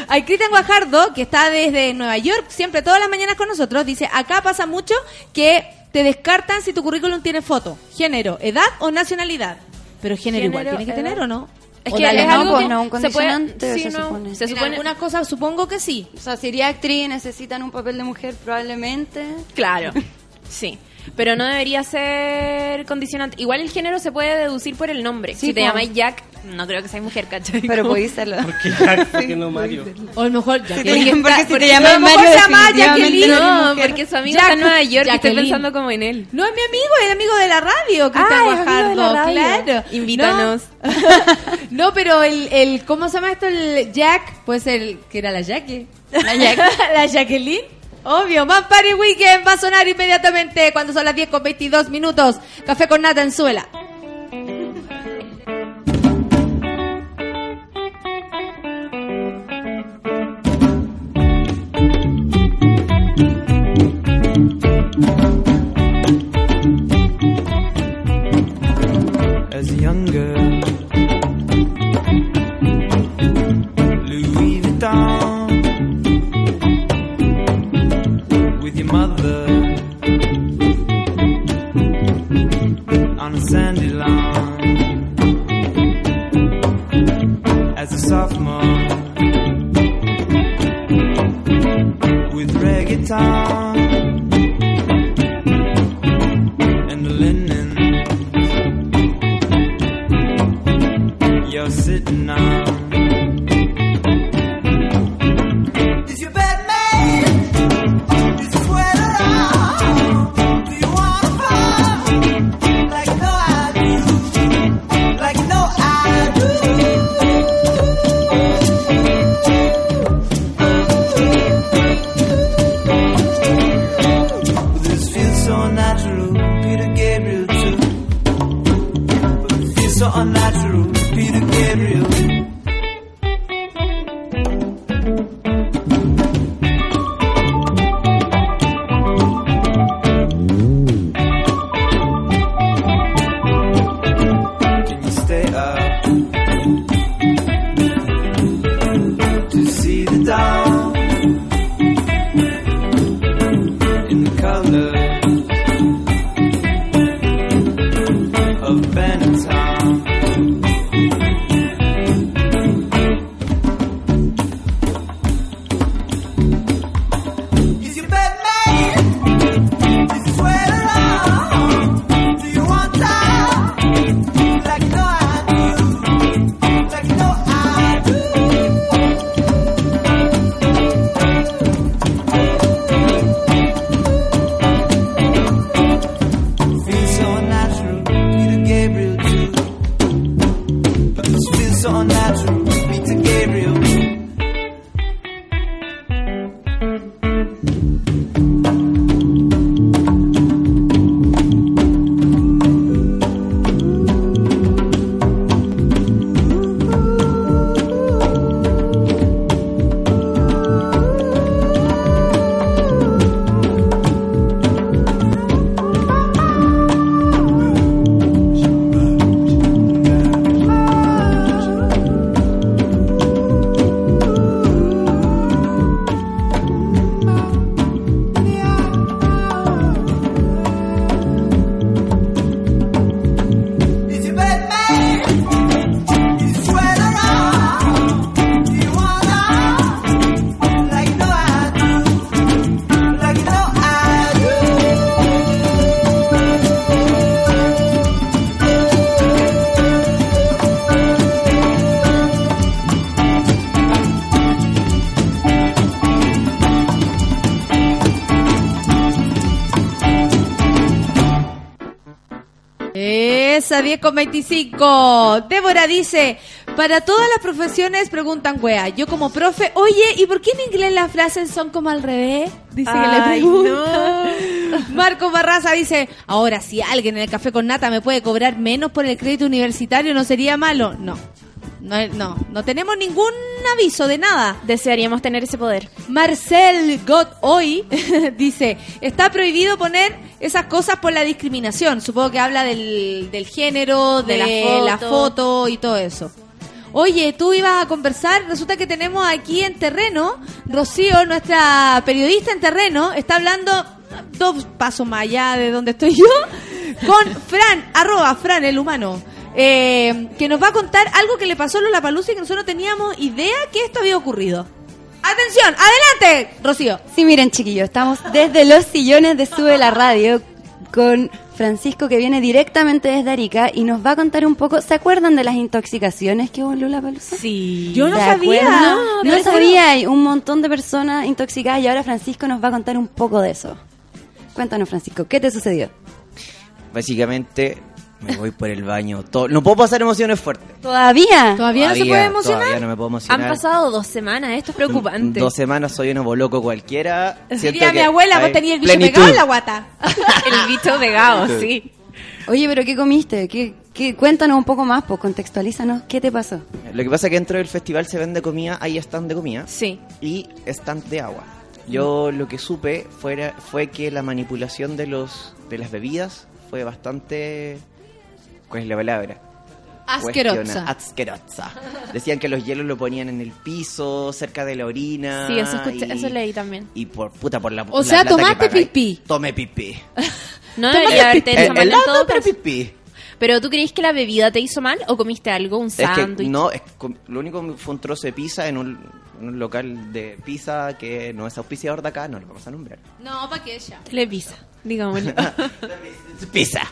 Hay Cristian Guajardo, que está desde Nueva York, siempre todas las mañanas con nosotros, dice, acá pasa mucho que te descartan si tu currículum tiene foto, género, edad o nacionalidad. Pero género, igual tiene que tener o no. Es ¿O que dale, es no? algo que no, un se puede- sí, se no, supone. se En supone- algunas cosas supongo que sí. O sea, si eres actriz necesitan un papel de mujer probablemente. Claro, <laughs> sí. Pero no debería ser condicionante. Igual el género se puede deducir por el nombre. Sí, si te llamáis Jack, no creo que seas mujer, ¿cachai? Pero Como- podéis serlo. Porque Jack, porque no Mario. O a lo mejor llaman- porque si te Mario, se llama Jacqueline. No, porque su amigo Jack- está en Nueva York y estoy pensando como en él. No es mi amigo, es amigo de la radio, Cristian Ah, es amigo de la Guajardo, radio. claro. Invítanos. No, <laughs> No, pero el, el, ¿cómo se llama esto? El Jack, pues el, que era la Jackie. La, <laughs> la Jacqueline. Obvio, Man Party Weekend va a sonar inmediatamente cuando son las 10 con 22 minutos. Café con nata en suela. Mother on a sandy lawn as a sophomore with reggaeton so unnatural, Peter Gabriel. Esa 10 con 25. Débora dice, para todas las profesiones preguntan wea. Yo como profe, oye, ¿y por qué en inglés las frases son como al revés? Dice que le pregunta. <laughs> Marco Barraza dice, ahora si alguien en el café con nata me puede cobrar menos por el crédito universitario, ¿no sería malo? No. No, no, no tenemos ningún aviso de nada. Desearíamos tener ese poder. Marcel God hoy <laughs> dice, está prohibido poner esas cosas por la discriminación. Supongo que habla del, del género, de, De la foto. y todo eso. Oye, tú ibas a conversar, resulta que tenemos aquí en terreno, Rocío, nuestra periodista en terreno, está hablando dos pasos más allá de donde estoy yo, con Fran, arroba Fran, el humano, eh, que nos va a contar algo que le pasó a Lola Palusa y que nosotros no teníamos idea que esto había ocurrido. Atención, adelante, Rocío. Sí, miren, chiquillos, estamos desde los sillones de Sube la Radio con Francisco que viene directamente desde Arica y nos va a contar un poco. ¿Se acuerdan de las intoxicaciones que hubo en Lula Palusa? Sí. Yo no ¿Se sabía. No, no sabía. Hay un montón de personas intoxicadas y ahora Francisco nos va a contar un poco de eso. Cuéntanos, Francisco, ¿qué te sucedió? Básicamente me voy por el baño. todo- No puedo pasar emociones fuertes. ¿Todavía? ¿Todavía no se puede emocionar? Todavía no me puedo Han emocionar. pasado dos semanas, esto es preocupante. Dos semanas soy un loco cualquiera. Diría mi abuela, vos tenías el bicho plenitud. pegado en la guata. <laughs> El bicho pegado, sí. Oye, pero ¿qué comiste? ¿Qué, qué? Cuéntanos un poco más, pues contextualízanos. ¿Qué te pasó? Lo que pasa es que dentro del festival se vende comida, hay stand de comida Sí. y stand de agua. Yo lo que supe fuera, fue que la manipulación de los de las bebidas fue bastante ¿cuál es la palabra? Asquerosa. Asquerosa. Decían que los hielos lo ponían en el piso, cerca de la orina. Sí, eso escuché, y- eso leí también. Y por puta por la O la sea, plata que tomaste pagáis. pipí. Tomé pipí. <laughs> No debería haberte El, hecho mal en todo pero pipí. Pero tú crees que la bebida te hizo mal o comiste algo, un Es que sándwich? no, es com- lo único que fue un trozo de pizza en un, en un local de pizza que no es auspiciador de acá, no lo vamos a nombrar. No, para que ella. Telepizza, digámoslo. Pizza. <laughs>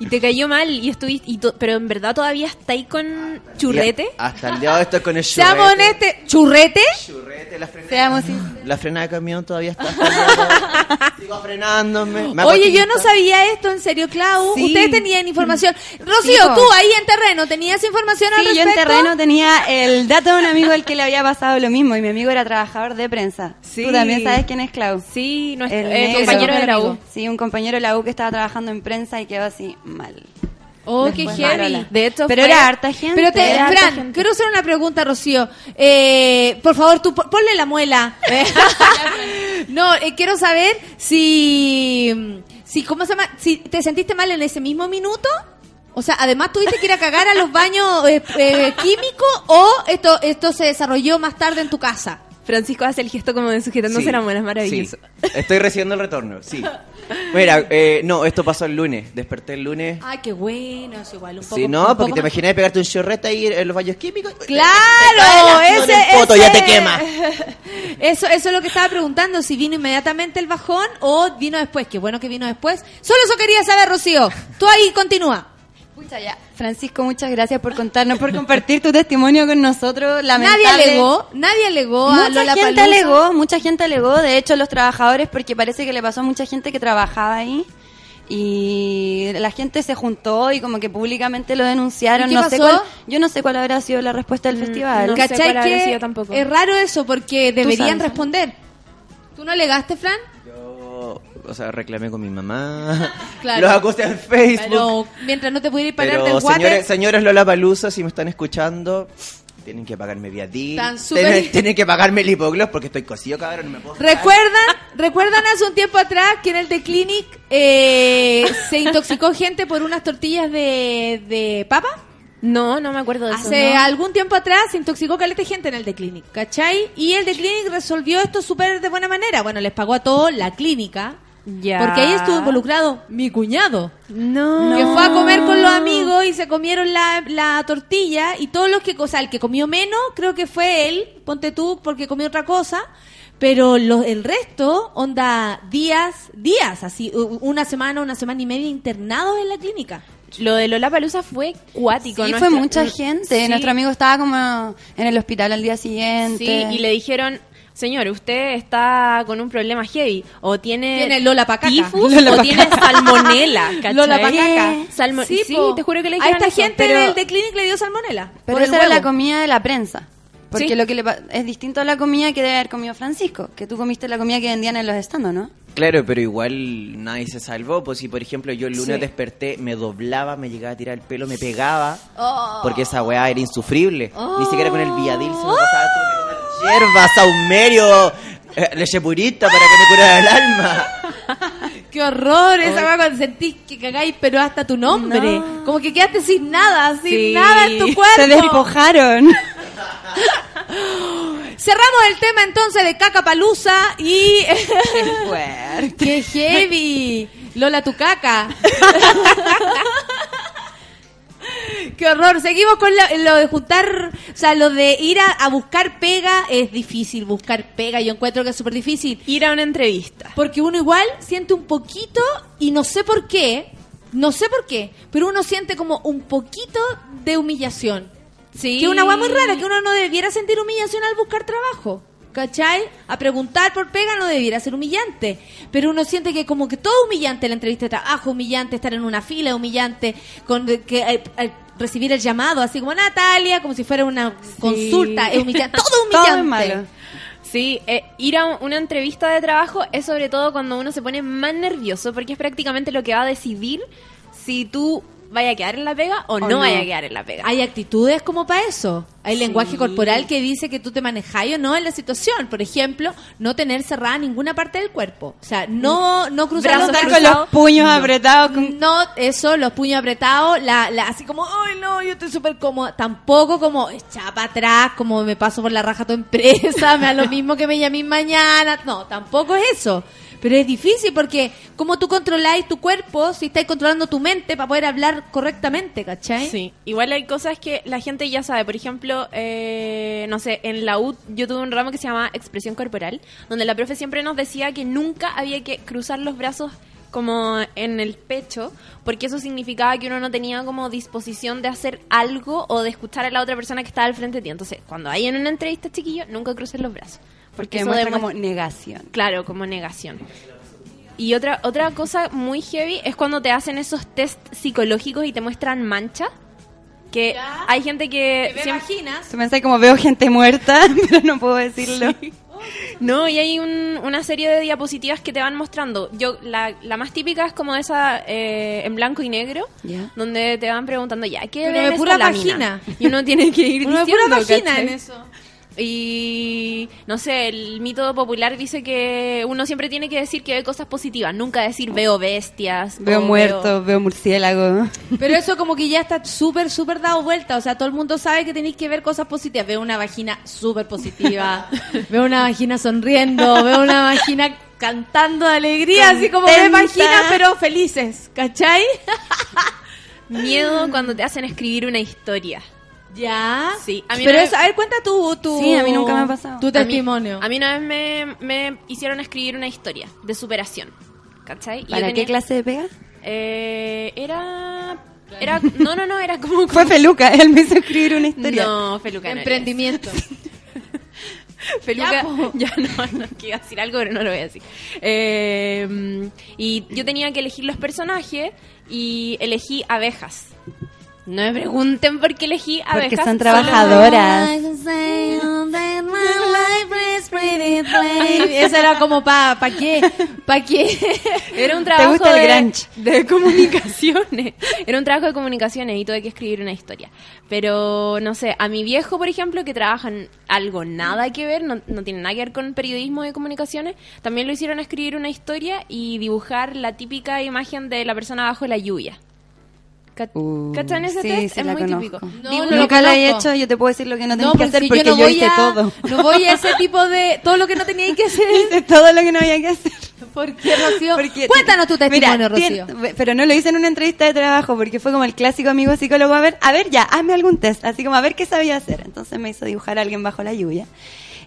y te cayó mal y estuviste, y to- pero en verdad todavía está ahí con churrete. Y hasta el día de hoy estoy con el <laughs> churrete. Seamos honestos. ¿Churrete? Churrete, la frenada. Seamos La frenada de camión todavía está. <laughs> Sigo frenándome. me Oye, yo no sabía esto, en serio, Clau. Sí. Ustedes tenían información. Sí, Rocío, po. tú ahí en terreno, ¿tenías información al Sí, yo en respecto? terreno tenía el dato de un amigo al que le había pasado lo mismo y mi amigo era trabajador de prensa. Sí. Tú también sabes quién es Clau. Sí, nuestro El eh, compañero de la U. Sí, un compañero de la U que estaba trabajando en prensa y quedó así mal. Oh, qué Después heavy. Marola. De hecho, Pero fue- era harta gente. Pero te, Fran, gente. quiero hacer una pregunta, Rocío. Eh, por favor, tú po- ponle la muela. <laughs> no, eh, quiero saber si, si, ¿cómo se llama? Si te sentiste mal en ese mismo minuto. O sea, además tuviste que ir a cagar a los baños eh, eh, químicos o esto, esto se desarrolló más tarde en tu casa. Francisco hace el gesto como de sujetándose Sí, la muela, es maravilloso. sí. Estoy recibiendo el retorno, sí. Mira, eh, no, esto pasó el lunes. Desperté el lunes. Ay, qué bueno, es igual un poco. Sí, no, poco porque te más- imaginas pegarte un chorrete ahí en los baños químicos. Claro, Te ese, poto, ya te quema. <laughs> Eso, eso es lo que estaba preguntando, si vino inmediatamente el bajón o vino después. Qué bueno que vino después. Solo eso quería saber, Rocío. Tú ahí continúa. Pucha, ya. Francisco, muchas gracias por contarnos, por compartir tu testimonio con nosotros. Nadie Lamentable. alegó, nadie alegó a Mucha Lola gente alegó, mucha gente alegó, de hecho los trabajadores, porque parece que le pasó a mucha gente que trabajaba ahí y la gente se juntó y como que públicamente lo denunciaron. ¿Y qué no sé pasó? cuál, yo no sé cuál habrá sido la respuesta del festival. no sé ¿Cachai cuál habrá que sido tampoco. es raro eso porque deberían responder? ¿Tú no alegaste, Fran? O sea, reclamé con mi mamá. <laughs> Claro. Los acusé en Facebook. Pero mientras no te pudiera ir parar Pero del water, señores, señores Lola Palusa, si me están escuchando, tienen que pagarme Viadil. Están súper- Tienen, tienen que pagarme el hipogloss porque estoy cosido, cabrón, no me puedo. ¿Recuerdan, <laughs> ¿Recuerdan hace un tiempo atrás que en el The Clinic eh, se intoxicó <laughs> gente por unas tortillas de, de papa? No, no me acuerdo de eso. Hace no. algún tiempo atrás se intoxicó caleta de gente en el The Clinic, ¿cachai? Y el The Clinic resolvió esto súper de buena manera. Bueno, les pagó a todos la clínica. Ya. Porque ahí estuvo involucrado mi cuñado. No. Que fue a comer con los amigos y se comieron la, la tortilla y todos los que, o sea, el que comió menos creo que fue él, ponte tú, porque comió otra cosa, pero lo- el resto, onda, días, días, así, una semana, una semana y media internados en la clínica. Lo de Lola Palusa fue cuático. Sí, Nuestra- fue mucha gente. Sí. Nuestro amigo estaba como en el hospital al día siguiente. Sí, y le dijeron, señor, usted está con un problema heavy, o tiene, Tiene Lola Pacaca. tifus, <laughs> Lola o Pacaca. tiene salmonela, <laughs> ¿cachai? Lola Pacaca. Salmo- sí, po. te juro que le A esta eso, gente pero- del The Clinic le dio salmonela. Pero esa era la comida de la prensa. Porque Sí. lo que le pa- es distinto a la comida que debe haber comido Francisco, que tú comiste la comida que vendían en los estandos, ¿no? Claro, pero igual nadie se salvó. Pues si, por ejemplo, yo el lunes Sí. desperté, me doblaba, me llegaba a tirar el pelo, me pegaba. Oh. Porque esa weá era insufrible. Ni siquiera con el viadil se me pasaba comer hierbas, saumerio, eh, leche purita para que me curara el alma. <laughs> Qué horror, esa weá cuando sentís que cagáis, pero hasta tu nombre. No. Como que quedaste sin nada, sin Sí. nada en tu cuerpo. Se despojaron. <laughs> Cerramos el tema entonces de caca palusa y. Qué <laughs> fuerte. ¡Qué heavy! Lola tu caca. Qué horror. Seguimos con la- lo de juntar, o sea, lo de ir a, a buscar pega es difícil buscar pega. Yo encuentro que es súper difícil. Ir a una entrevista. Porque uno igual siente un poquito, y no sé por qué, no sé por qué, pero uno siente como un poquito de humillación. Sí. Que es una hueá muy rara, que uno no debiera sentir humillación al buscar trabajo. ¿Cachai? A preguntar por pega no debiera ser humillante. Pero uno siente que como que todo humillante la entrevista de trabajo, humillante estar en una fila, humillante con que eh, eh, recibir el llamado, así como Natalia, como si fuera una consulta, es humillante, <laughs> todo es Todo humillante. es malo. Sí, eh, ir a una entrevista de trabajo es sobre todo cuando uno se pone más nervioso porque es prácticamente lo que va a decidir si tú vaya a quedar en la pega o, no, no. vaya a quedar en la pega. Hay actitudes como para eso. Hay lenguaje corporal que dice que tú te manejáis o no en la situación. Por ejemplo, no tener cerrada ninguna parte del cuerpo. O sea, no, no cruzar los Estar brazos. con los puños apretados. con- No, eso, los puños apretados, la, la, así como, ay no, yo estoy súper cómoda. Tampoco como echada para atrás, como me paso por la raja tu empresa, <laughs> me da lo mismo que me llaméis mañana. No, tampoco es eso. Pero es difícil porque, como tú controláis tu cuerpo si estáis controlando tu mente para poder hablar correctamente, ¿cachai? Sí, igual hay cosas que la gente ya sabe. Por ejemplo, eh, no sé, en la U yo tuve un ramo que se llama expresión corporal, donde la profe siempre nos decía que nunca había que cruzar los brazos como en el pecho, porque eso significaba que uno no tenía como disposición de hacer algo o de escuchar a la otra persona que estaba al frente de ti. Entonces, cuando hay en una entrevista, chiquillo, nunca cruces los brazos. Porque eso demuestra como negación. Claro, como negación. Y otra otra cosa muy heavy es cuando te hacen esos test psicológicos y te muestran mancha. Que hay gente que... ¿Te siempre- imaginas? Se me hace como veo gente muerta, <laughs> pero no puedo decirlo. No, y hay un- una serie de diapositivas que te van mostrando. Yo La, la más típica es como esa eh, en blanco y negro, Ya. donde te van preguntando ya, ¿qué Pero de pura lámina? vagina. Y uno tiene que ir Uno de diciendo, pura vagina ¿cachai? en eso. Y no sé, el mito popular dice que uno siempre tiene que decir que ve cosas positivas, nunca decir veo bestias. Veo muertos, veo murciélago. <laughs> Pero eso como que ya está súper, súper dado vuelta. O sea, todo el mundo sabe que tenéis que ver cosas positivas. Veo una vagina súper positiva. <laughs> veo una vagina sonriendo. Veo una vagina cantando de alegría. Así como ve Contenta. vaginas, pero felices. ¿Cachai? <laughs> Miedo cuando te hacen escribir una historia. Ya. Sí, a mí Pero una vez- a ver, cuenta tu, tu... Sí, a mí nunca me ha pasado. Tu A mí- testimonio. A mí, una vez me, me hicieron escribir una historia de superación. ¿Cachai? Y ¿Para tenía- qué clase de pega? Eh, era... era No, no, no, era <laughs> como... Fue Feluca, él me hizo escribir una historia. No, Feluca no Emprendimiento. <laughs> Feluca, ya, no, no quiero decir algo, pero no lo voy a decir. Eh, y yo tenía que elegir los personajes y elegí abejas. No me pregunten por qué elegí abejas. Porque son trabajadoras. Eso era como pa, pa qué, pa qué. <laughs> Era un trabajo gusta el de, grunge? de comunicaciones. Era un trabajo de comunicaciones y tuve que escribir una historia. Pero, no sé, a mi viejo, por ejemplo, que trabaja en algo nada que ver, no, no tiene nada que ver con periodismo de comunicaciones, también lo hicieron escribir una historia y dibujar la típica imagen de la persona bajo la lluvia. Uh, ¿Cachan ese sí, test? sí es la muy conozco. típico. No, no lo Nunca la he hecho, yo te puedo decir lo que no tenés No, que hacer porque porque yo no yo hice a, todo. no voy a ese tipo de, todo lo que no tenía que hacer. <laughs> Hice todo lo que no había que hacer. <laughs> ¿Por qué, Rocío? Porque- Cuéntanos tu testimonio, Mira, Rocío. tien- pero no lo hice en una entrevista de trabajo porque fue como el clásico amigo psicólogo, a ver, a ver ya, hazme algún test, así como a ver qué sabía hacer. Entonces me hizo dibujar a alguien bajo la lluvia.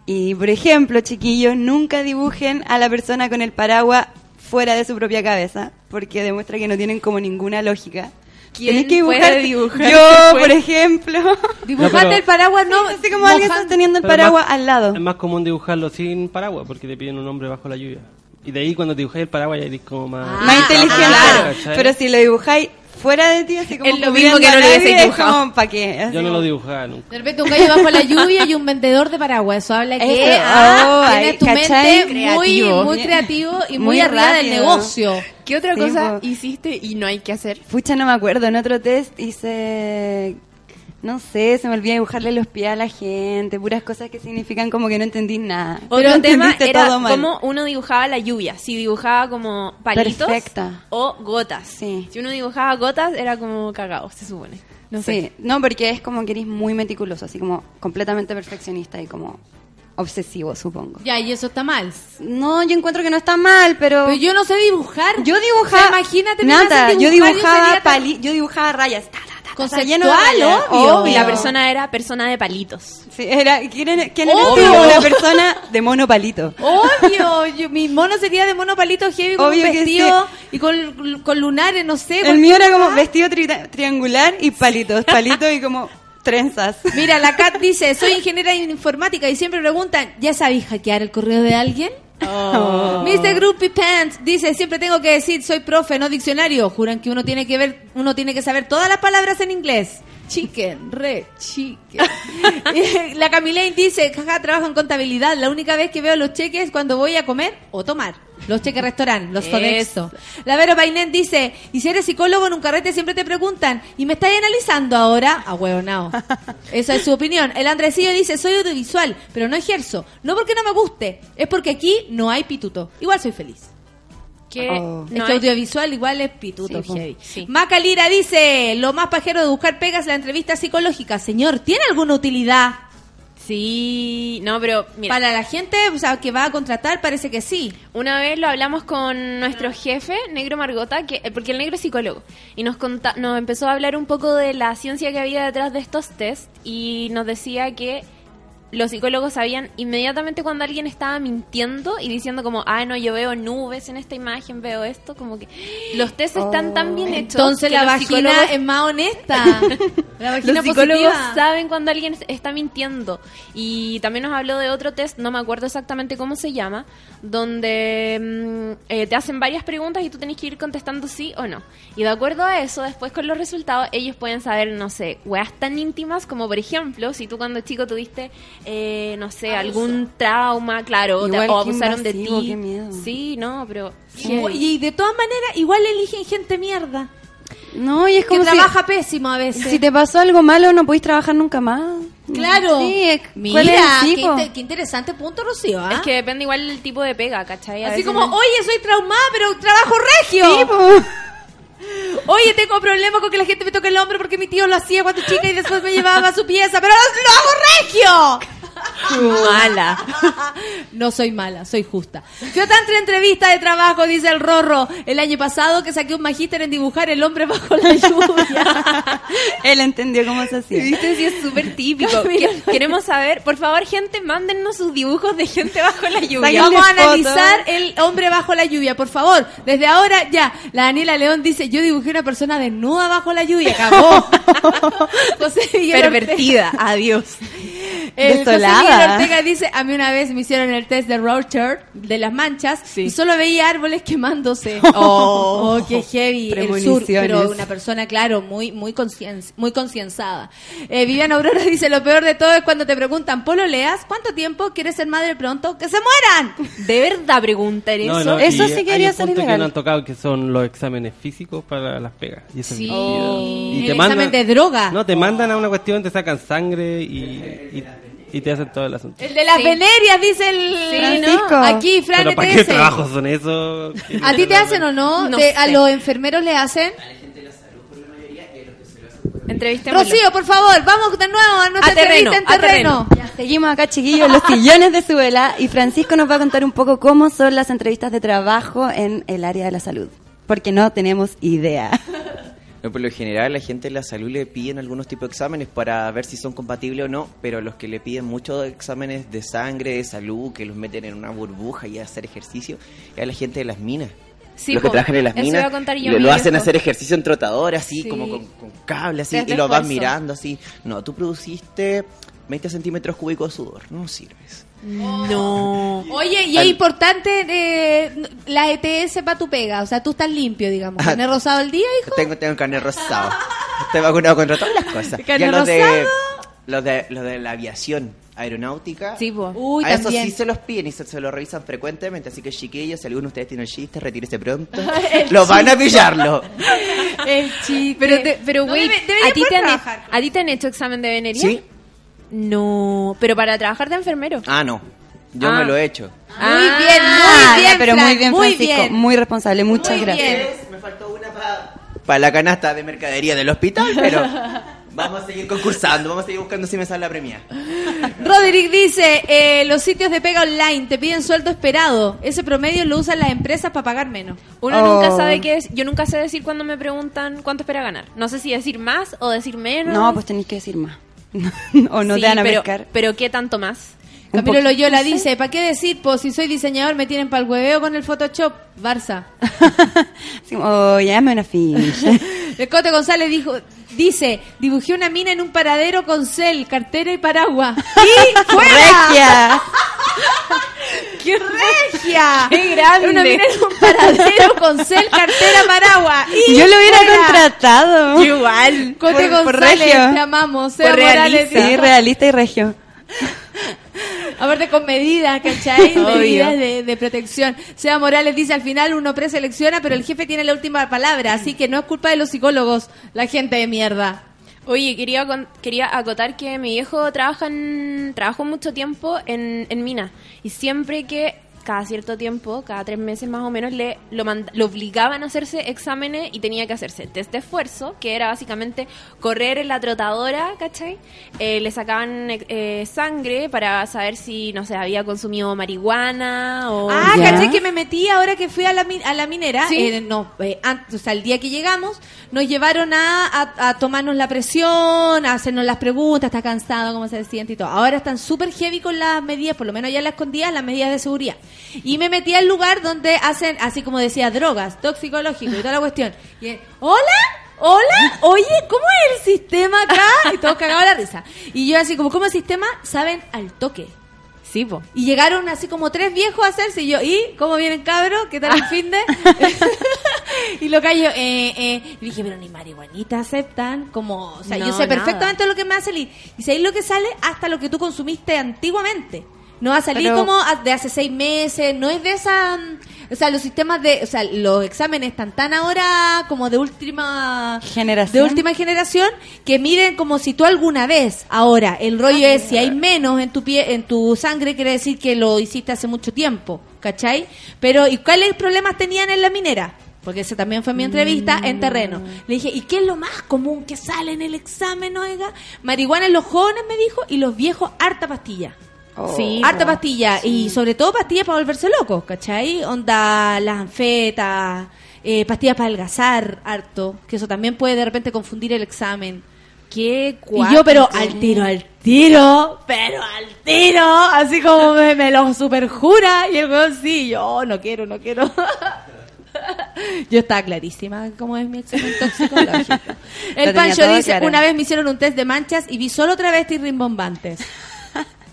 Y por ejemplo, chiquillos, nunca dibujen a la persona con el paraguas fuera de su propia cabeza, porque demuestra que no tienen como ninguna lógica. ¿Quién Tenés que puede dibujar, dibujar yo, por ejemplo. <laughs> Dibujate No, pero- el paraguas, no. Así como alguien sosteniendo el paraguas más- al lado. Es más común dibujarlo sin paraguas porque te piden un nombre bajo la lluvia. Y de ahí cuando dibujáis el paraguas ya eres como más... Ah, más inteligente. claro. ¿cachai? Pero si lo dibujáis fuera de ti, así como Es lo mismo que no lo hubiese dibujado. como, ¿pa' qué? Así Yo no como- lo dibujaba nunca. De repente un gallo bajo la lluvia y un vendedor de paraguas. Eso habla que Eso, ah, oh, tienes tu mente muy, Creativo. muy creativo y muy, Muy arriba del negocio. ¿Qué otra Sí, cosa po. hiciste y no hay que hacer? Pucha, no me acuerdo. En otro test hice. No sé, se me olvida dibujarle los pies a la gente, puras cosas que significan como que no entendí nada. Otro Pero tema entendiste era todo mal. cómo uno dibujaba la lluvia. Si dibujaba como palitos Perfecta. o gotas. Sí. Si uno dibujaba gotas, era como cagado, se supone. No sé. Sí, no, porque es como que eres muy meticuloso, así como completamente perfeccionista y como obsesivo, supongo. Ya, y eso está mal. No, yo encuentro que no está mal, pero... Pero yo no sé dibujar. Yo dibujaba... O sea, imagínate, hacen yo dibujar, yo dibujaba pali- yo dibujaba rayas. ta, Conceptual, lleno de obvio. Y la persona era persona de palitos. Sí, era, ¿quién era, quién era Obvio. Una persona de monopalito. Obvio, yo- mi mono sería de mono palito heavy con Obvio un vestido y con, con lunares, no sé. El mío era como cosa. vestido tri- triangular y palitos, palitos y como trenzas. Mira, la Kat dice, soy ingeniera en informática y siempre preguntan, ¿ya sabéis hackear el correo de alguien? Oh. Mr. Groupie Pants dice, siempre tengo que decir, soy profe, no diccionario. Juran que uno tiene que ver, uno tiene que saber todas las palabras en inglés. Chicken, re, chicken. <laughs> Eh, la Camilane dice, jaja, trabajo en contabilidad. La única vez que veo los cheques es cuando voy a comer o tomar. Los cheques restaurant, los Eso. Sodexo. La Vero Painén dice, y si eres psicólogo en un carrete siempre te preguntan, ¿y me estáis analizando ahora? A huevonao. Esa es su opinión. El Andresillo dice, soy audiovisual, pero no ejerzo. No porque no me guste, es porque aquí no hay pituto. Igual soy feliz. Que Oh. No audiovisual igual es pituto Sí, heavy. Sí. Maca Lira dice, lo más pajero de buscar pegas es la entrevista psicológica. Señor, ¿tiene alguna utilidad? Sí, no, pero mira, Para la gente o sea, que va a contratar parece que sí. una vez lo hablamos con nuestro jefe, Negro Margota, que eh, porque el negro es psicólogo, y nos, conta- nos empezó a hablar un poco de la ciencia que había detrás de estos test y nos decía que los psicólogos sabían inmediatamente cuando alguien estaba mintiendo y diciendo como, ah, no, yo veo nubes en esta imagen, veo esto, como que los test están tan bien hechos. Entonces que la los vagina psicólogos- es más honesta. <laughs> la vagina los psicólogos positiva. saben cuando alguien está mintiendo. Y también nos habló de otro test, no me acuerdo exactamente cómo se llama, donde mm, eh, te hacen varias preguntas y tú tenés que ir contestando sí o no. Y de acuerdo a eso, después con los resultados, ellos pueden saber, no sé, weas tan íntimas como, por ejemplo, si tú cuando chico tuviste, eh, no sé, algún trauma, claro, Igual o que abusaron de ti. qué miedo. Sí, no, pero... Y de todas maneras, igual eligen gente mierda. No, y es Que como si, trabaja pésimo a veces. si te pasó algo malo no podéis trabajar nunca más. Claro. Sí, es- Mira, ¿cuál es el qué, interesante punto, Rocío. ¿ah? Es que depende igual del tipo de pega, ¿cachai? A Así como, no- oye, soy traumada, pero trabajo regio. Sí. Oye, tengo problemas con que la gente me toque el hombro porque mi tío lo hacía cuando chica y después me llevaba a su pieza, pero lo, hago regio. Mala. <laughs> No soy mala, soy justa. Yo tanto en entrevista de trabajo, dice el Rorro, el año pasado que saqué un magíster en dibujar el hombre bajo la lluvia. <laughs> Él entendió cómo se hacía. ¿Viste? Sí, es súper típico. <laughs> Queremos saber, por favor, gente, mándennos sus dibujos de gente bajo la lluvia. Vamos a analizar el hombre bajo la lluvia, por favor. Desde ahora ya. La Daniela León dice, yo dibujé una persona desnuda bajo la lluvia. Acabó. José Pervertida, adiós. El José Desolada. Miguel Ortega dice, a mí una vez me hicieron el test de Rorschach, de las manchas, y solo veía árboles quemándose. <laughs> Oh. Oh, qué heavy. El sur, pero una persona, claro, muy muy conscien- muy concienzada. Eh, Viviana Aurora <laughs> dice, lo peor de todo es cuando te preguntan, Polo Leas, ¿cuánto tiempo quieres ser madre pronto? ¡Que se mueran! <laughs> De verdad preguntar eso. No, no, Eso sí quería ser punto que ilegal. no han tocado que son los exámenes físicos para las pegas. Y eso es Sí. El te examen de droga. No, te mandan a una cuestión, te sacan sangre y, y, y te hacen todo el asunto. El de las Sí. venerias, dice el... Francisco. ¿no? Aquí, Fran Pero ¿para qué trabajos son esos? ¿A ti te hacen o no? No De- ¿A los enfermeros le hacen? Entrevistémoslo. Rocío, por favor, vamos de nuevo a nuestra A terreno, entrevista en a terreno. terreno. Seguimos acá, chiquillos, en los sillones de Suela y Francisco nos va a contar un poco cómo son las entrevistas de trabajo en el área de la salud. Porque no tenemos idea. No, por lo general, la gente de la salud le piden algunos tipos de exámenes para ver si son compatibles o no, pero los que le piden muchos exámenes de sangre, de salud, que los meten en una burbuja y hacer ejercicio, es a la gente de las minas. Sí, los que trabajan en las minas mi lo hacen hacer ejercicio en trotador, así Sí. como con, con cable, así, Desde y lo esfuerzo. mirando así. No, tú produciste 20 centímetros cúbicos de sudor, no sirves. No. Oye, y es Al- importante eh, la ETS para tu pega, o sea, tú estás limpio, digamos. Ah. ¿Tenés rosado el día, hijo? Tengo, tengo carnet rosado. Estoy vacunado contra todas las cosas. Carnet Ya los de, rosado. los de, los de la aviación. aeronáutica. Sí, po. Uy, a eso también. sí se los piden y se, se lo revisan frecuentemente, así que chiquillos, si alguno de ustedes tiene el chiste, retírese pronto. <laughs> Lo van a pillarlo. El chiste. Pero, te- pero No, güey, debe- debería ¿a, ti poder te han, trabajar. ¿a ti te han hecho examen de venería? ¿Sí? No, pero para trabajar de enfermero. Ah, no. Yo Ah. me lo he hecho. Muy bien, Ah, muy ya, bien, pero muy bien, muy Francisco. bien. Muy responsable, muchas Muy gracias. bien. Me faltó una para la canasta de mercadería del hospital, pero <laughs> vamos a seguir concursando, vamos a seguir buscando si me sale la premia. <laughs> Roderick dice, eh, los sitios de pega online te piden sueldo esperado. Ese promedio lo usan las empresas para pagar menos. Uno Oh. nunca sabe qué es. Yo nunca sé decir cuando me preguntan cuánto espera ganar. No sé si decir más o decir menos. No, pues tenéis que decir más. <laughs> o no Sí, te van a pero, pescar. pero ¿qué tanto más? Camilo Loyola dice, ¿para qué decir? Pues si soy diseñador me tienen para el hueveo con el Photoshop. Barça. <laughs> Oh, llame una ficha. <laughs> El Cote González dijo, dice, dibujé una mina en un paradero con cel, cartera y paraguas. <laughs> ¡Y fuera! ¡Regia! ¡Qué regia! ¡Qué grande! Una mina en un paradero con cel, cartera, paraguas. ¡Y Yo lo hubiera fuera! contratado. Igual. Cote por- por González, regio. te amamos. Seba Por Morales, realista. Sí, realista y regio. Aparte con medidas, ¿cachai? Obvio. medidas de, de protección. Seba Morales dice, al final uno preselecciona, pero el jefe tiene la última palabra, así que no es culpa de los psicólogos, la gente de mierda. Oye, quería quería acotar que mi viejo trabaja en, trabajó mucho tiempo en, en mina y siempre que cada cierto tiempo, cada tres meses más o menos, le lo, lo obligaban a hacerse exámenes y tenía que hacerse test de esfuerzo, que era básicamente correr en la trotadora, ¿cachai? Eh, le sacaban eh, sangre para saber si, no sé, había consumido marihuana o... Ah, caché que me metí ahora que fui a la, a la minera. Sí. eh, no, eh, antes, o sea, el día que llegamos, nos llevaron a, a, a tomarnos la presión, a hacernos las preguntas, está cansado, cómo se siente y todo. Ahora están súper heavy con las medidas, por lo menos ya en las escondidas, las medidas de seguridad. Y me metí al lugar donde hacen, así como decía, drogas, toxicológico y toda la cuestión. Y, ¿Hola? Hola, oye, ¿cómo es el sistema acá? Y todos cagados la risa. Y yo así como, ¿cómo es el sistema? Saben al toque. Sí, po. Y llegaron así como tres viejos a hacerse y yo, ¿y cómo vienen cabros? ¿Qué tal el fin de? <laughs> <laughs> y lo callo, eh, eh. Y dije, pero ni marihuanita aceptan, como, o sea, No, yo sé nada. perfectamente lo que me salir. Y si ahí lo que sale, hasta lo que tú consumiste antiguamente. No va a salir Pero- como de hace seis meses, no es de esa... mm, O sea, los sistemas de... O sea, los exámenes están tan ahora como de última... Generación. De última generación que miden como si tú alguna vez, ahora, el rollo Ah, es si hay menos en tu pie, en tu sangre, quiere decir que lo hiciste hace mucho tiempo, ¿cachai? Pero, ¿y cuáles problemas tenían en la minera? Porque esa también fue mi entrevista en terreno. Le dije, ¿y qué es lo más común que sale en el examen, oiga? Marihuana en los jóvenes, me dijo, y los viejos, harta pastilla. Oh. Sí, Harta pastilla, y sobre todo pastillas para volverse locos, ¿cachai? Onda, las anfetas, eh, pastillas para adelgazar, harto, que eso también puede de repente confundir el examen. Qué Y yo, pero al tiro, al tiro, pero al tiro, así como me, me lo superjura, y el weón sí, yo no quiero, no quiero. <laughs> Yo estaba clarísima cómo es mi examen toxicológico. <laughs> El Pancho dice, claro. una vez me hicieron un test de manchas y vi solo travestis rimbombantes.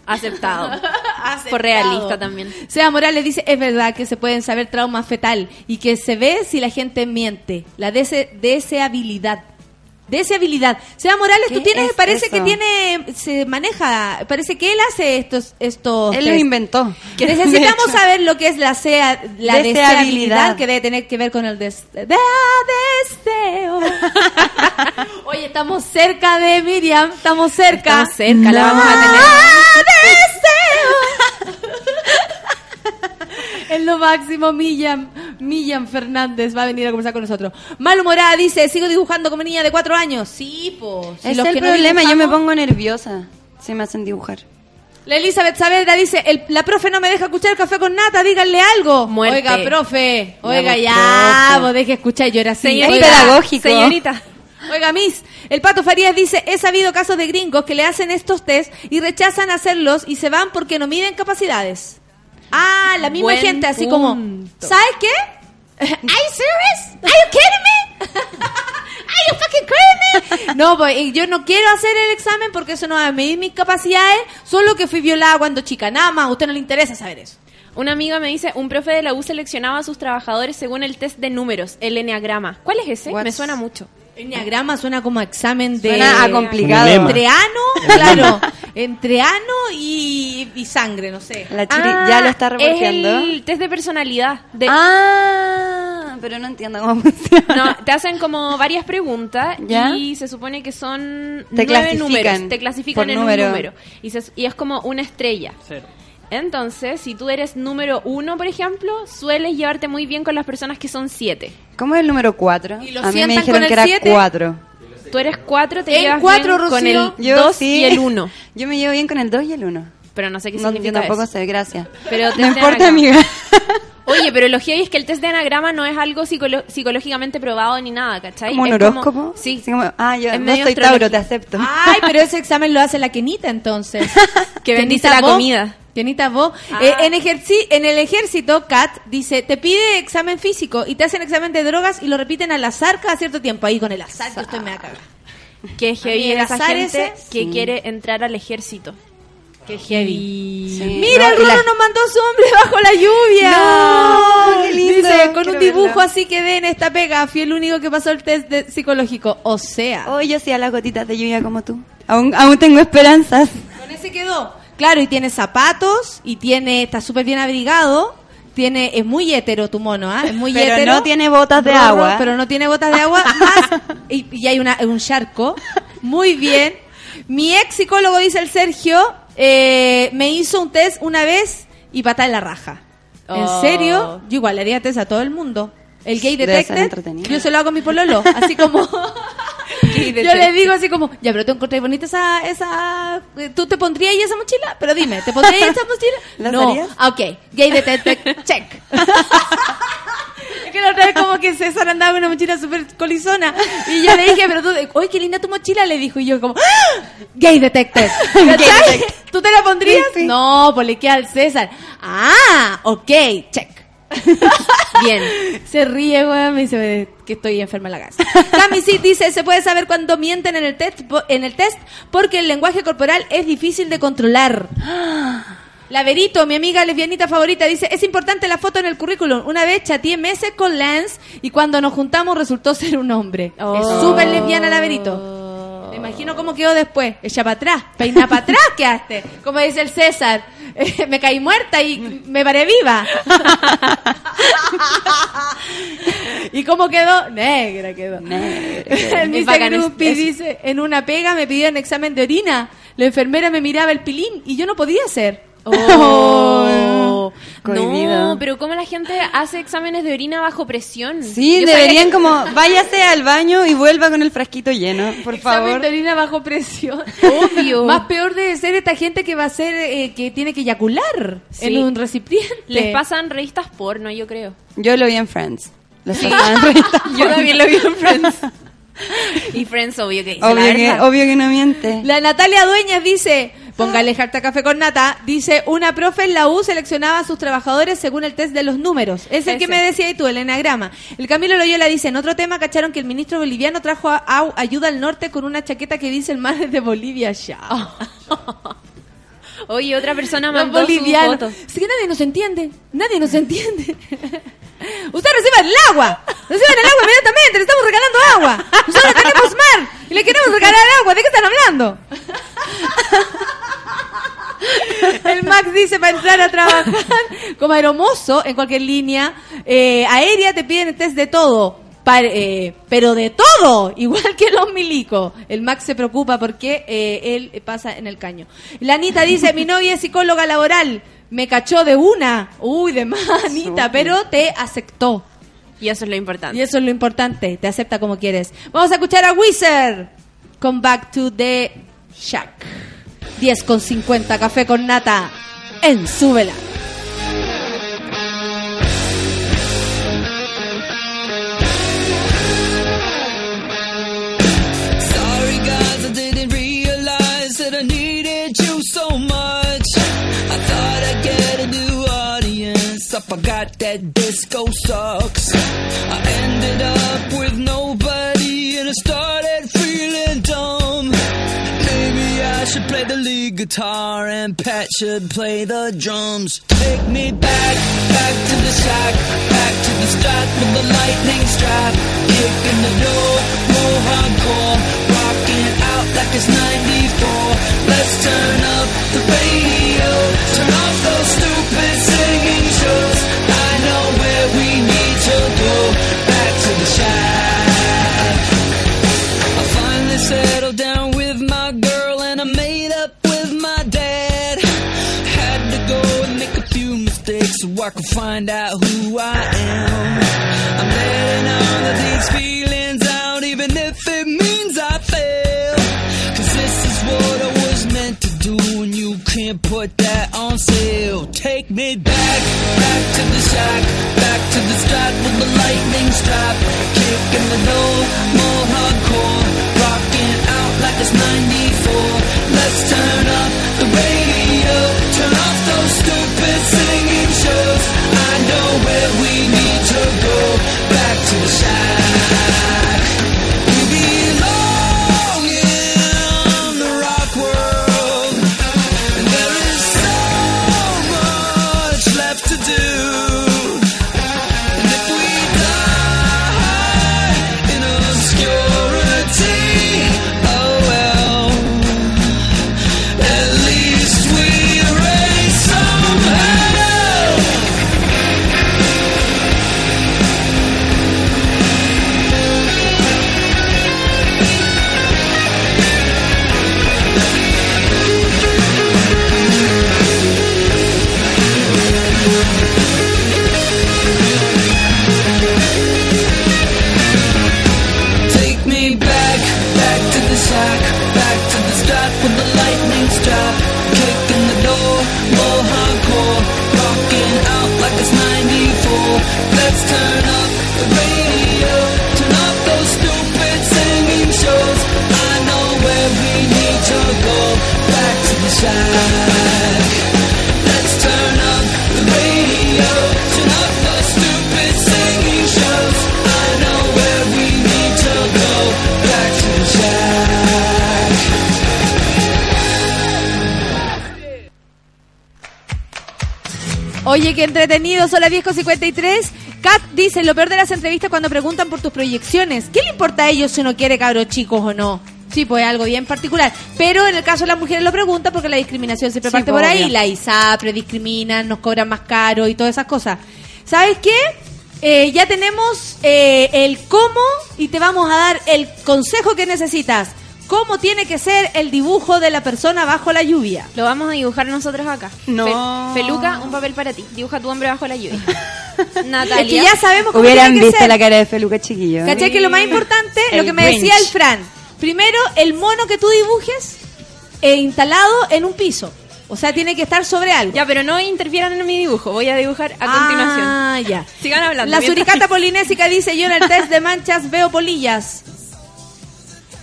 Aceptado. <laughs> Aceptado. Por realista también. Sea Morales dice, es verdad que se pueden saber trauma fetal y que se ve si la gente miente. La dese- deseabilidad. Deseabilidad. Sea Morales, tú ¿Qué tienes, es parece que tiene, se maneja, parece que él hace estos, estos. Él lo test. inventó. <laughs> De necesitamos saber lo que es la, sea, la Deseabilidad. deseabilidad que debe tener que ver con el des- de- deseo. <laughs> Oye, estamos cerca de Miriam, estamos cerca. Estamos cerca, la vamos a tener. Es lo máximo, Millán, Millán Fernández va a venir a conversar con nosotros. Malhumorada dice, sigo dibujando como niña de cuatro años. Sí, pues. es el problema, yo me pongo nerviosa. Se me hacen dibujar. La Elizabeth Saavedra dice, el- la profe no me deja escuchar el café con nata, díganle algo. Muerte. Oiga, profe, oiga, Ya, ya, profe. vos deje escuchar, yo era así. Señorita, Oiga, pedagógico. Señorita. <laughs> Oiga, Miss, el Pato Farías dice, he sabido casos de gringos que le hacen estos test y rechazan hacerlos y se van porque no miden capacidades. Ah, la misma Buen gente así como. ¿sabes qué? <laughs> ¿Are you serious? ¿Are you kidding me? <laughs> ¿Are you fucking kidding me? No, pues yo no quiero hacer el examen porque eso no va a medir mis capacidades, solo que fui violada cuando chica. Nada más, a usted no le interesa saber eso. Una amiga me dice, un profe de la U seleccionaba a sus trabajadores según el test de números, el enneagrama. ¿Cuál es ese? Me suena mucho. Enneagrama suena como examen de... Suena a complicado. Como lema. Entreano, claro. entre ano y, y sangre, no sé. La chiri ya lo está Ah, Es el test de personalidad. De, Ah, pero no entiendo cómo funciona. No, te hacen como varias preguntas ¿Ya? y se supone que son Te nueve clasifican números. Te clasifican por en número. un número. Y, se- y es como una estrella. Cero. Entonces, si tú eres número uno, por ejemplo, sueles llevarte muy bien con las personas que son siete. ¿Cómo es el número 4? ¿Y lo A mí me sientan dijeron con el que era siete? 4. Tú eres cuatro, te En llevas cuatro, bien con el Rocío. dos y el uno. Yo me llevo bien con el 2 y el 1. Pero no sé qué No, yo significa tampoco eso. sé, gracias. Pero te no importa, amiga. <laughs> Oye, pero lo que es que el test de anagrama no es algo psicolo- psicológicamente probado ni nada, ¿cachai? ¿Como un horóscopo? sí. Como, ah, yo Es no soy. Tauro, te acepto. Ay, pero ese examen lo hace la Kenita entonces. <laughs> Que bendice la vos, comida. Kenita vos. Ah. Eh, en, ejerci- en el ejército, Kat dice, te pide examen físico y te hacen examen de drogas y lo repiten al azar cada cierto tiempo. Ahí con el azar yo estoy cagada. Que es heavy el esa azar gente ese, que sí. quiere entrar al ejército. Qué heavy. Sí. Mira, No, el la- Rulo nos mandó su hombre <laughs> bajo la lluvia. No, qué lindo, Dice, con quiero un dibujo verlo. así que den esta pega. Fui el único que pasó el test de- psicológico. O sea, Oh, yo sí a las gotitas de lluvia como tú. Aún, aún tengo esperanzas. con ese quedó. Claro, y tiene zapatos y tiene está súper bien abrigado. Tiene es muy hétero tu mono, ¿ah? Es muy <laughs> Pero no tiene botas de agua. Pero no tiene botas de agua. Más, <laughs> y, y hay una, un charco. Muy bien. Mi ex psicólogo, dice el Sergio, eh, me hizo un test una vez y pata en la raja. ¿En Oh. serio? Yo igual le haría test a todo el mundo. El gay entretenido. yo se lo hago a mi pololo, así como... <laughs> yo le digo así como, ya, pero te encontré bonita esa, esa... ¿Tú te pondrías ahí esa mochila? Pero dime, ¿te pondrías ahí esa <laughs> mochila? ¿La no. usarías? Ah, ok, gay detected, <laughs> check. Es que la otra vez como que César andaba con una mochila súper colizona. Y yo le dije, pero tú, oye, qué linda tu mochila, le dijo. Y yo como, ¡Ah! gay. <laughs> ¿Cachai? ¿Tú te la pondrías? Sí, sí. No, pues le queda al César. Ah, ok, check. <laughs> Bien. Se ríe, weón, me dice que estoy enferma en la casa. Cami sí dice, se puede saber cuando mienten en el test, en el test porque el lenguaje corporal es difícil de controlar. <gasps> Laverito, mi amiga lesbianita favorita, dice, es importante la foto en el currículum. Una vez chateé meses con Lance y cuando nos juntamos resultó ser un hombre. Es súper lesbiana Laverito. Me imagino cómo quedó después. Ella para atrás, peina para atrás quedaste. Como dice el César, <laughs> me caí muerta y me paré viva. <laughs> ¿Y cómo quedó? Negra quedó. El <laughs> Mr. es- Grumpy es- dice, en una pega me pidieron examen de orina. La enfermera me miraba el pilín y yo no podía hacer. Oh. No, pero ¿cómo la gente hace exámenes de orina bajo presión? Sí, Yo deberían como, <laughs> váyase al baño y vuelva con el frasquito lleno, <laughs> por Examen favor. de orina bajo presión. Obvio. <laughs> Más peor debe ser esta gente que va a ser, eh, que tiene que eyacular Sí. en un recipiente. Les pasan revistas porno, yo creo. Yo lo vi en Friends. Pasaban revistas Yo también lo vi en Friends. y Friends, obvio que Obvio que, obvio que no miente. La Natalia Dueñas dice, póngale harta café con nata, dice, una profe en la U seleccionaba a sus trabajadores según el test de los números. Es el que me decía ahí tú, el enagrama. El Camilo Loyola dice, en otro tema cacharon que el ministro boliviano trajo a- a- ayuda al norte con una chaqueta que dice el mar de Bolivia ya. <laughs> <laughs> Oye, otra persona Los mandó su bolivianos. foto. Es que nadie nos entiende. Nadie nos entiende. <laughs> Usted reciba el agua. Reciban el agua inmediatamente. Le estamos regalando agua. Nosotros tenemos mar. Y le queremos regalar agua. ¿De qué están hablando? <laughs> El Max dice para entrar a trabajar como aeromozo en cualquier línea eh, aérea te piden test de todo. Eh, pero de todo, <laughs> igual que los milicos. El Max se preocupa porque eh, él pasa en el caño. La Anita dice, mi <laughs> novia es psicóloga laboral, me cachó de una. Uy, de más, Anita, pero te aceptó. Y eso es lo importante. Y eso es lo importante, te acepta como quieres. Vamos a escuchar a Wizard. Come back to the shack. 10 con 50, café con nata. En Súbela. forgot that disco sucks. I ended up with nobody and I started feeling dumb. Maybe I should play the lead guitar and Pat should play the drums. Take me back, back to the shack, back to the start with the lightning strap. Kicking the door, more hardcore, rocking out like it's 94. Let's turn up the radio, turn off those stupid. I can find out who I am. I'm letting all of these feelings out, even if it means I fail. Cause this is what I was meant to do, and you can't put that on sale. Take me back, back to the shack, back to the strap with the lightning strap. Oye, qué entretenido, son las 10.53. Kat dice, lo peor de las entrevistas cuando preguntan por tus proyecciones. ¿Qué le importa a ellos si uno quiere cabros chicos o no? Sí, pues algo bien particular. Pero en el caso de las mujeres lo preguntan porque la discriminación siempre Sí, parte pues, por ahí. La ISAPRE discriminan, nos cobran más caro y todas esas cosas. ¿Sabes qué? Eh, ya tenemos eh, el cómo y te vamos a dar el consejo que necesitas. ¿Cómo tiene que ser el dibujo de la persona bajo la lluvia? Lo vamos a dibujar nosotros acá. No. Fe- Feluca, un papel para ti. Dibuja tu hombre bajo la lluvia. <laughs> Natalia. Es que ya sabemos cómo Hubieran tiene que visto ser. la cara de Feluca chiquillo. ¿Cachai? Que lo más importante, lo que me decía el Fran. Primero, el mono que tú dibujes eh, instalado en un piso. O sea, tiene que estar sobre algo. Ya, pero no interfieran en mi dibujo. Voy a dibujar a Ah, continuación. ya. Sigan hablando. La mientras- suricata <laughs> polinésica dice, yo en el test de manchas veo polillas.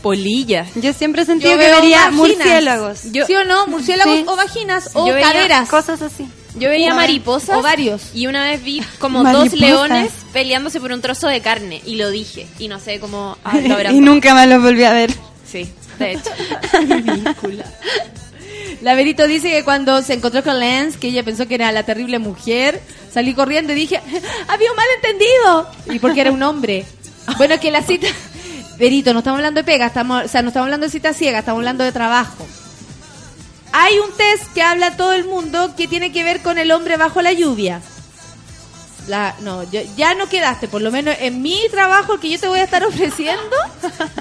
Polillas. Yo siempre he sentido Yo que veo vería vaginas. murciélagos. ¿Sí o no? Murciélagos Sí. o vaginas o Yo veía caderas. Cosas así. Yo veía O- mariposas. o varios. Y una vez vi <laughs> como Mariposas. dos leones peleándose por un trozo de carne. Y lo dije. Y no sé cómo ah, lo habrán <laughs> y nunca más los volví a ver. Sí, de hecho. <laughs> La Verito dice que cuando se encontró con Lance, que ella pensó que era la terrible mujer, salí corriendo y dije, había un malentendido. Y porque era un hombre. Bueno, que la cita... Verito, no estamos hablando de pega, estamos, o sea, no estamos hablando de cita ciega, estamos hablando de trabajo. Hay un test que habla todo el mundo que tiene que ver con el hombre bajo la lluvia. La, no, yo- ya no quedaste, por lo menos en mi trabajo que yo te voy a estar <laughs> ofreciendo,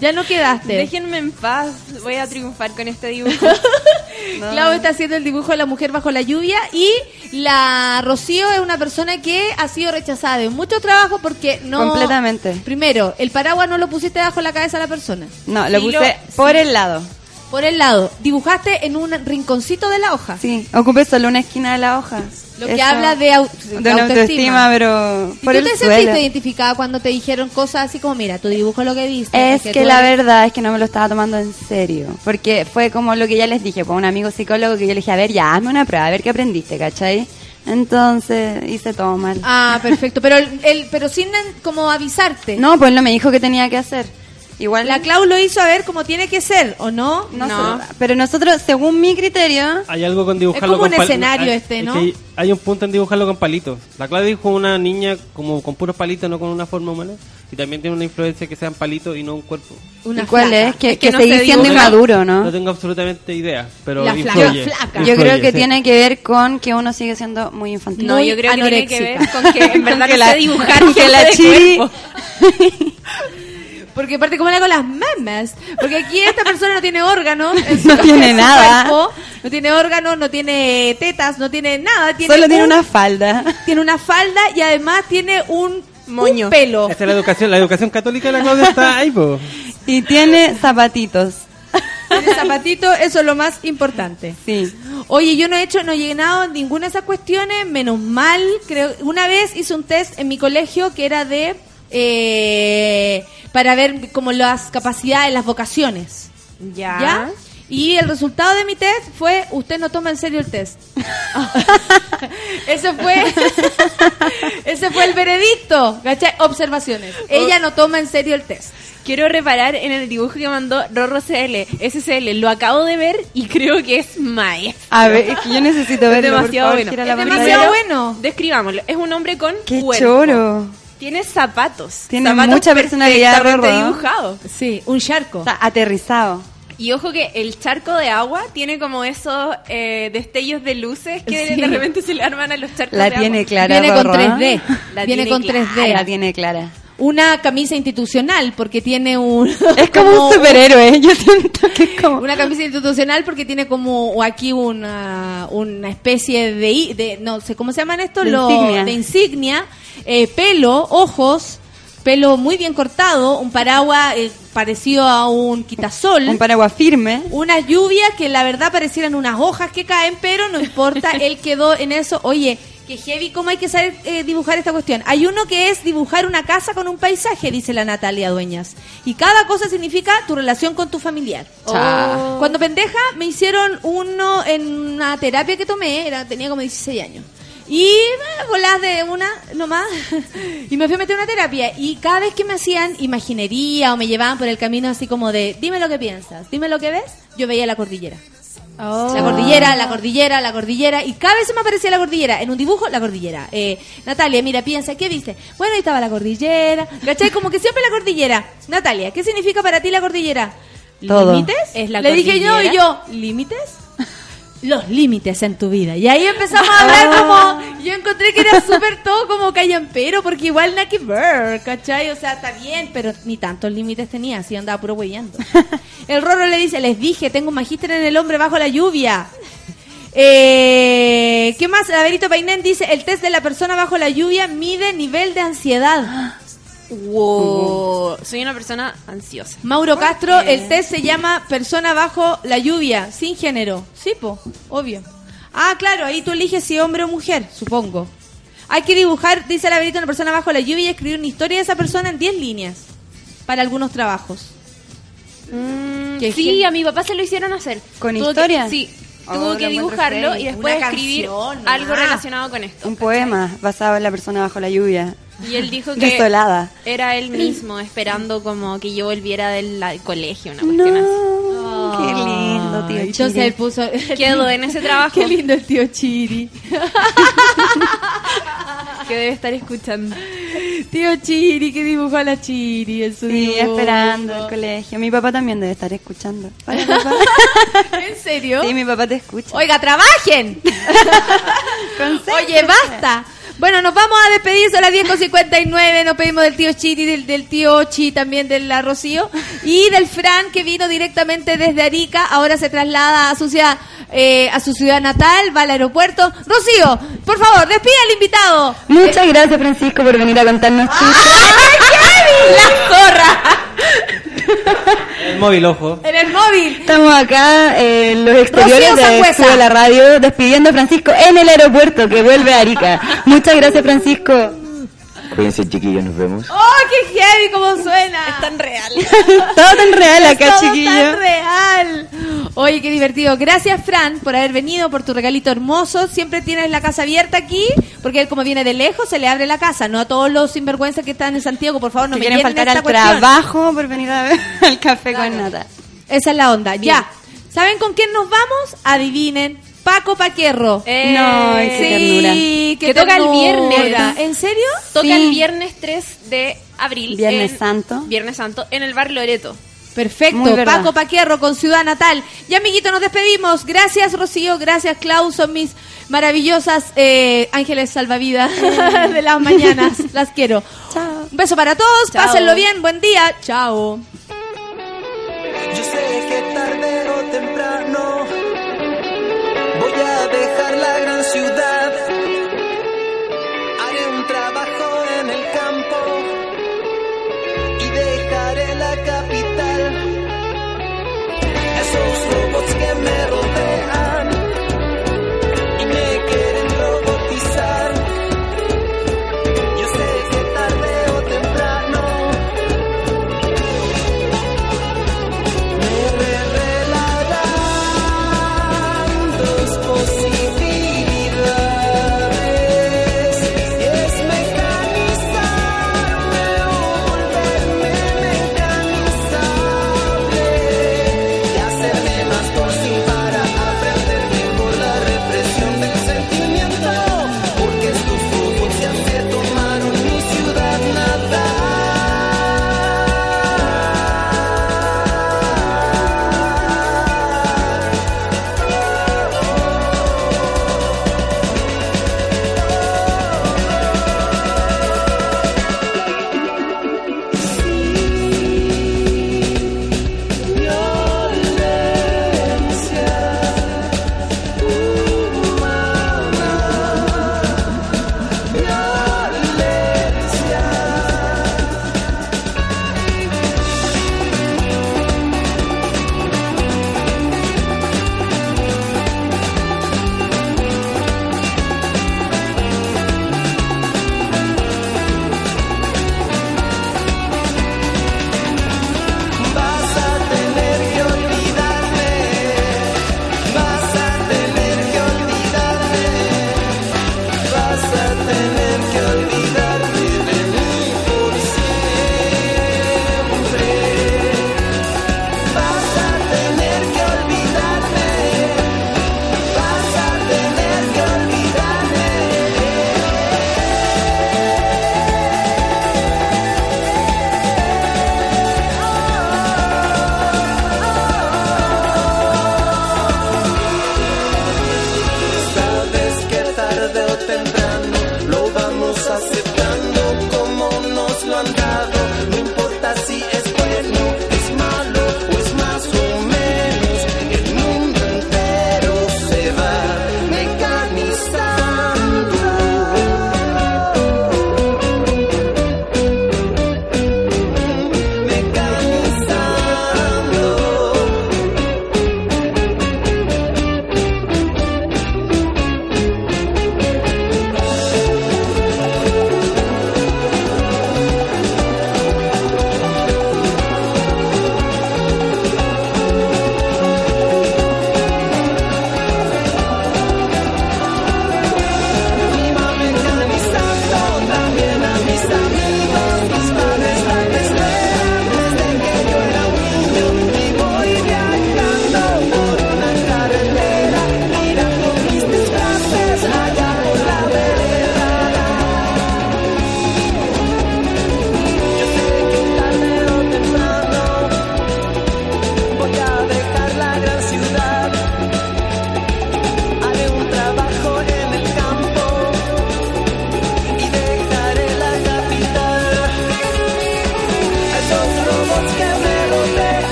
ya no quedaste. Déjenme en paz. Voy a triunfar con este dibujo. <laughs> Clau está haciendo el dibujo de la mujer bajo la lluvia y la Rocío es una persona que ha sido rechazada de mucho trabajo porque no... Completamente. Primero, el paraguas no lo pusiste bajo la cabeza de la persona. No, lo puse por el lado. Por el lado. Dibujaste en un rinconcito de la hoja. Sí, ocupé solo una esquina de la hoja. Lo que habla de, au- de de una autoestima, autoestima. pero ¿Y por tú el te suelo. sentiste identificada cuando te dijeron cosas así como, mira, tu dibujo es lo que viste? Es que la verdad es que no me lo estaba tomando en serio. Porque fue como lo que ya les dije, por un amigo psicólogo que yo le dije, a ver, ya, hazme una prueba, a ver qué aprendiste, ¿cachai? Entonces hice todo mal. Ah, perfecto. Pero, el, el- pero sin como avisarte. No, pues no me dijo que tenía que hacer. Igual La Clau lo hizo a ver cómo tiene que ser, ¿o no? no, sé, pero nosotros, según mi criterio, Hay algo con dibujarlo Es como con un escenario hay- este, es ¿no? que Hay, un punto en dibujarlo con palitos. La Claudia dijo una niña como con puros palitos, no con una forma humana. Y también tiene una influencia que sean palitos y no un cuerpo. Una ¿Y cuál flaca. es? Que, Es que que no seguís se siendo inmaduro, ¿no? No tengo absolutamente idea, pero La flaca. influye. Flaca. Yo Influye, creo que sí. tiene que ver con que uno sigue siendo muy infantil. No, Muy yo creo que tiene que ver con que en verdad <laughs> Que no la- dibujar que <laughs> la de chiri- cuerpo. <laughs> Porque aparte, como le hago las memes? Porque aquí esta persona no tiene órganos. <laughs> No tiene nada. cuerpo, no tiene órganos, no tiene tetas, no tiene nada. Tiene Solo tiene un- una falda. tiene una falda y además tiene un, Moño. un pelo. Esta es la educación, la educación católica de la Claudia está ahí, po. <laughs> Y tiene zapatitos. Tiene zapatito, eso es lo más importante. Sí. Oye, yo no he hecho, no he llenado ninguna de esas cuestiones, menos mal. Creo, una vez hice un test en mi colegio que era de eh, para ver como las capacidades, las vocaciones. Ya. ¿Ya? Y el resultado de mi test fue, usted no toma en serio el test. <laughs> ese fue <laughs> ese fue el veredicto, ¿cachai? Observaciones. Ella no toma en serio el test. Quiero reparar en el dibujo que mandó Rorro CL, SCL. Lo acabo de ver y creo que es maestro. A ver, es que yo necesito Es verlo. por demasiado favor, bueno. Es demasiado bueno. Describámoslo. Es un hombre con ¡Qué cuerpo. choro! Tiene zapatos. Tiene zapatos mucha personalidad, dibujado. Sí, un charco. Está aterrizado. Y ojo que el charco de agua tiene como esos eh, destellos de luces que Sí. de repente se le arman a los charcos La de tiene agua. clara, Viene con Rorro, ¿eh? 3D. La Viene tiene con clara. 3D. La tiene clara. Una camisa institucional porque tiene un... <laughs> Es como un superhéroe. Yo siento que es como. Una camisa institucional porque tiene como o aquí una, una especie de, i- de no sé cómo se llaman estos De Lo- insignia. de insignia, eh, pelo, ojos, pelo muy bien cortado, un paraguas eh, parecido a un quitasol, Un paraguas firme. unas lluvias que la verdad parecieran unas hojas que caen, pero no importa, <laughs> él quedó en eso. Oye, que heavy, ¿cómo hay que saber eh, dibujar esta cuestión? Hay uno que es dibujar una casa con un paisaje, dice la Natalia Dueñas. Y cada cosa significa tu relación con tu familiar. Cuando pendeja me hicieron uno en una terapia que tomé, era, tenía como 16 años. Y eh, volás de una nomás. <laughs> y me fui a meter una terapia. Y cada vez que me hacían imaginería o me llevaban por el camino así como de, dime lo que piensas, dime lo que ves, yo veía la cordillera. La cordillera, la cordillera, la cordillera. Y cada vez se me aparecía la cordillera. En un dibujo, la cordillera. Eh, Natalia, mira, piensa, ¿qué viste? Bueno, ahí estaba la cordillera. ¿Cachai? Como que siempre la cordillera. Natalia, ¿qué significa para ti la cordillera? ¿Límites? Es la Le dije yo y yo, ¿límites? Los límites en tu vida. Y ahí empezamos a hablar Ah. como. Yo encontré que era súper todo como callampero, porque igual que ver, ¿cachai? O sea, está bien, pero ni tantos límites tenía, así andaba puro huellando. <laughs> El Roro le dice: Les dije, tengo un magíster en el hombre bajo la lluvia. <laughs> Eh, ¿Qué más? Laverito Painén dice: El test de la persona bajo la lluvia mide nivel de ansiedad. Wow. Soy una persona ansiosa. Mauro Castro, el test se llama Persona bajo la lluvia, sin género. Sí, po, obvio. Ah, claro, ahí tú eliges si hombre o mujer, supongo. Hay que dibujar, dice la verita, una persona bajo la lluvia y escribir una historia de esa persona en 10 líneas para algunos trabajos. Qué sí, a mi papá se lo hicieron hacer. ¿Con Tuvo que- historia? sí. Tuvo que dibujarlo y después escribir canción algo relacionado con esto. Un poema basado en la persona bajo la lluvia. Y él dijo <laughs> que Desolada. era él mismo esperando como que yo volviera del la- colegio, una cuestión así. No, qué lindo, tío. Chiri. él puso... <laughs> Quedó en ese trabajo Qué lindo el tío Chiri. <laughs> que debe estar escuchando. Tío Chiri, que dibujó a la Chiri en su Sí, dibujo. esperando el colegio. Mi papá también debe estar escuchando. Hola, <laughs> papá. ¿En serio? Sí, mi papá te escucha. Oiga, trabajen. <laughs> Oye, basta. Bueno, nos vamos a despedir, son las 10 con 59, nos pedimos del tío Chiri, del, del tío Chi, también del la Rocío, y del Fran, que vino directamente desde Arica, ahora se traslada a su ciudad, eh, a su ciudad natal, va al aeropuerto. Rocío, por favor, despida al invitado. Muchas gracias, Francisco, por venir a contarnos ¡La zorra! <laughs> El móvil, ojo. En el móvil. Estamos acá en los exteriores de. Sube la Radio despidiendo a Francisco en el aeropuerto que vuelve a Arica. Muchas gracias, Francisco. Cuídense, chiquillos, nos vemos. ¡Oh, qué heavy cómo suena! Es tan real. <laughs> Todo tan real acá, Todo chiquillo. tan real. Oye, qué divertido. Gracias, Fran, por haber venido, por tu regalito hermoso. Siempre tienes la casa abierta aquí, porque él como viene de lejos, se le abre la casa. No a todos los sinvergüenzas que están en Santiago, por favor, no Que me quieren faltar esta al cuestión. trabajo por venir a ver <laughs> al café con nata. Esa es la onda. Ya. ¿Saben con quién nos vamos? Adivinen. Paco Paquerro. Eh, No, qué sí, qué Que toca el viernes. ¿En serio? Toca Sí. el viernes 3 de abril. Viernes en- Santo. Viernes Santo en el bar Loreto. Perfecto. Paco Paquierro con Ciudad Natal. Y amiguito, nos despedimos. Gracias, Rocío. Gracias, Klaus. Son mis maravillosas eh, ángeles salvavidas <laughs> de las mañanas. <laughs> Las quiero. Chao. Un beso para todos. Chao. Pásenlo bien. Buen día. Chao. you that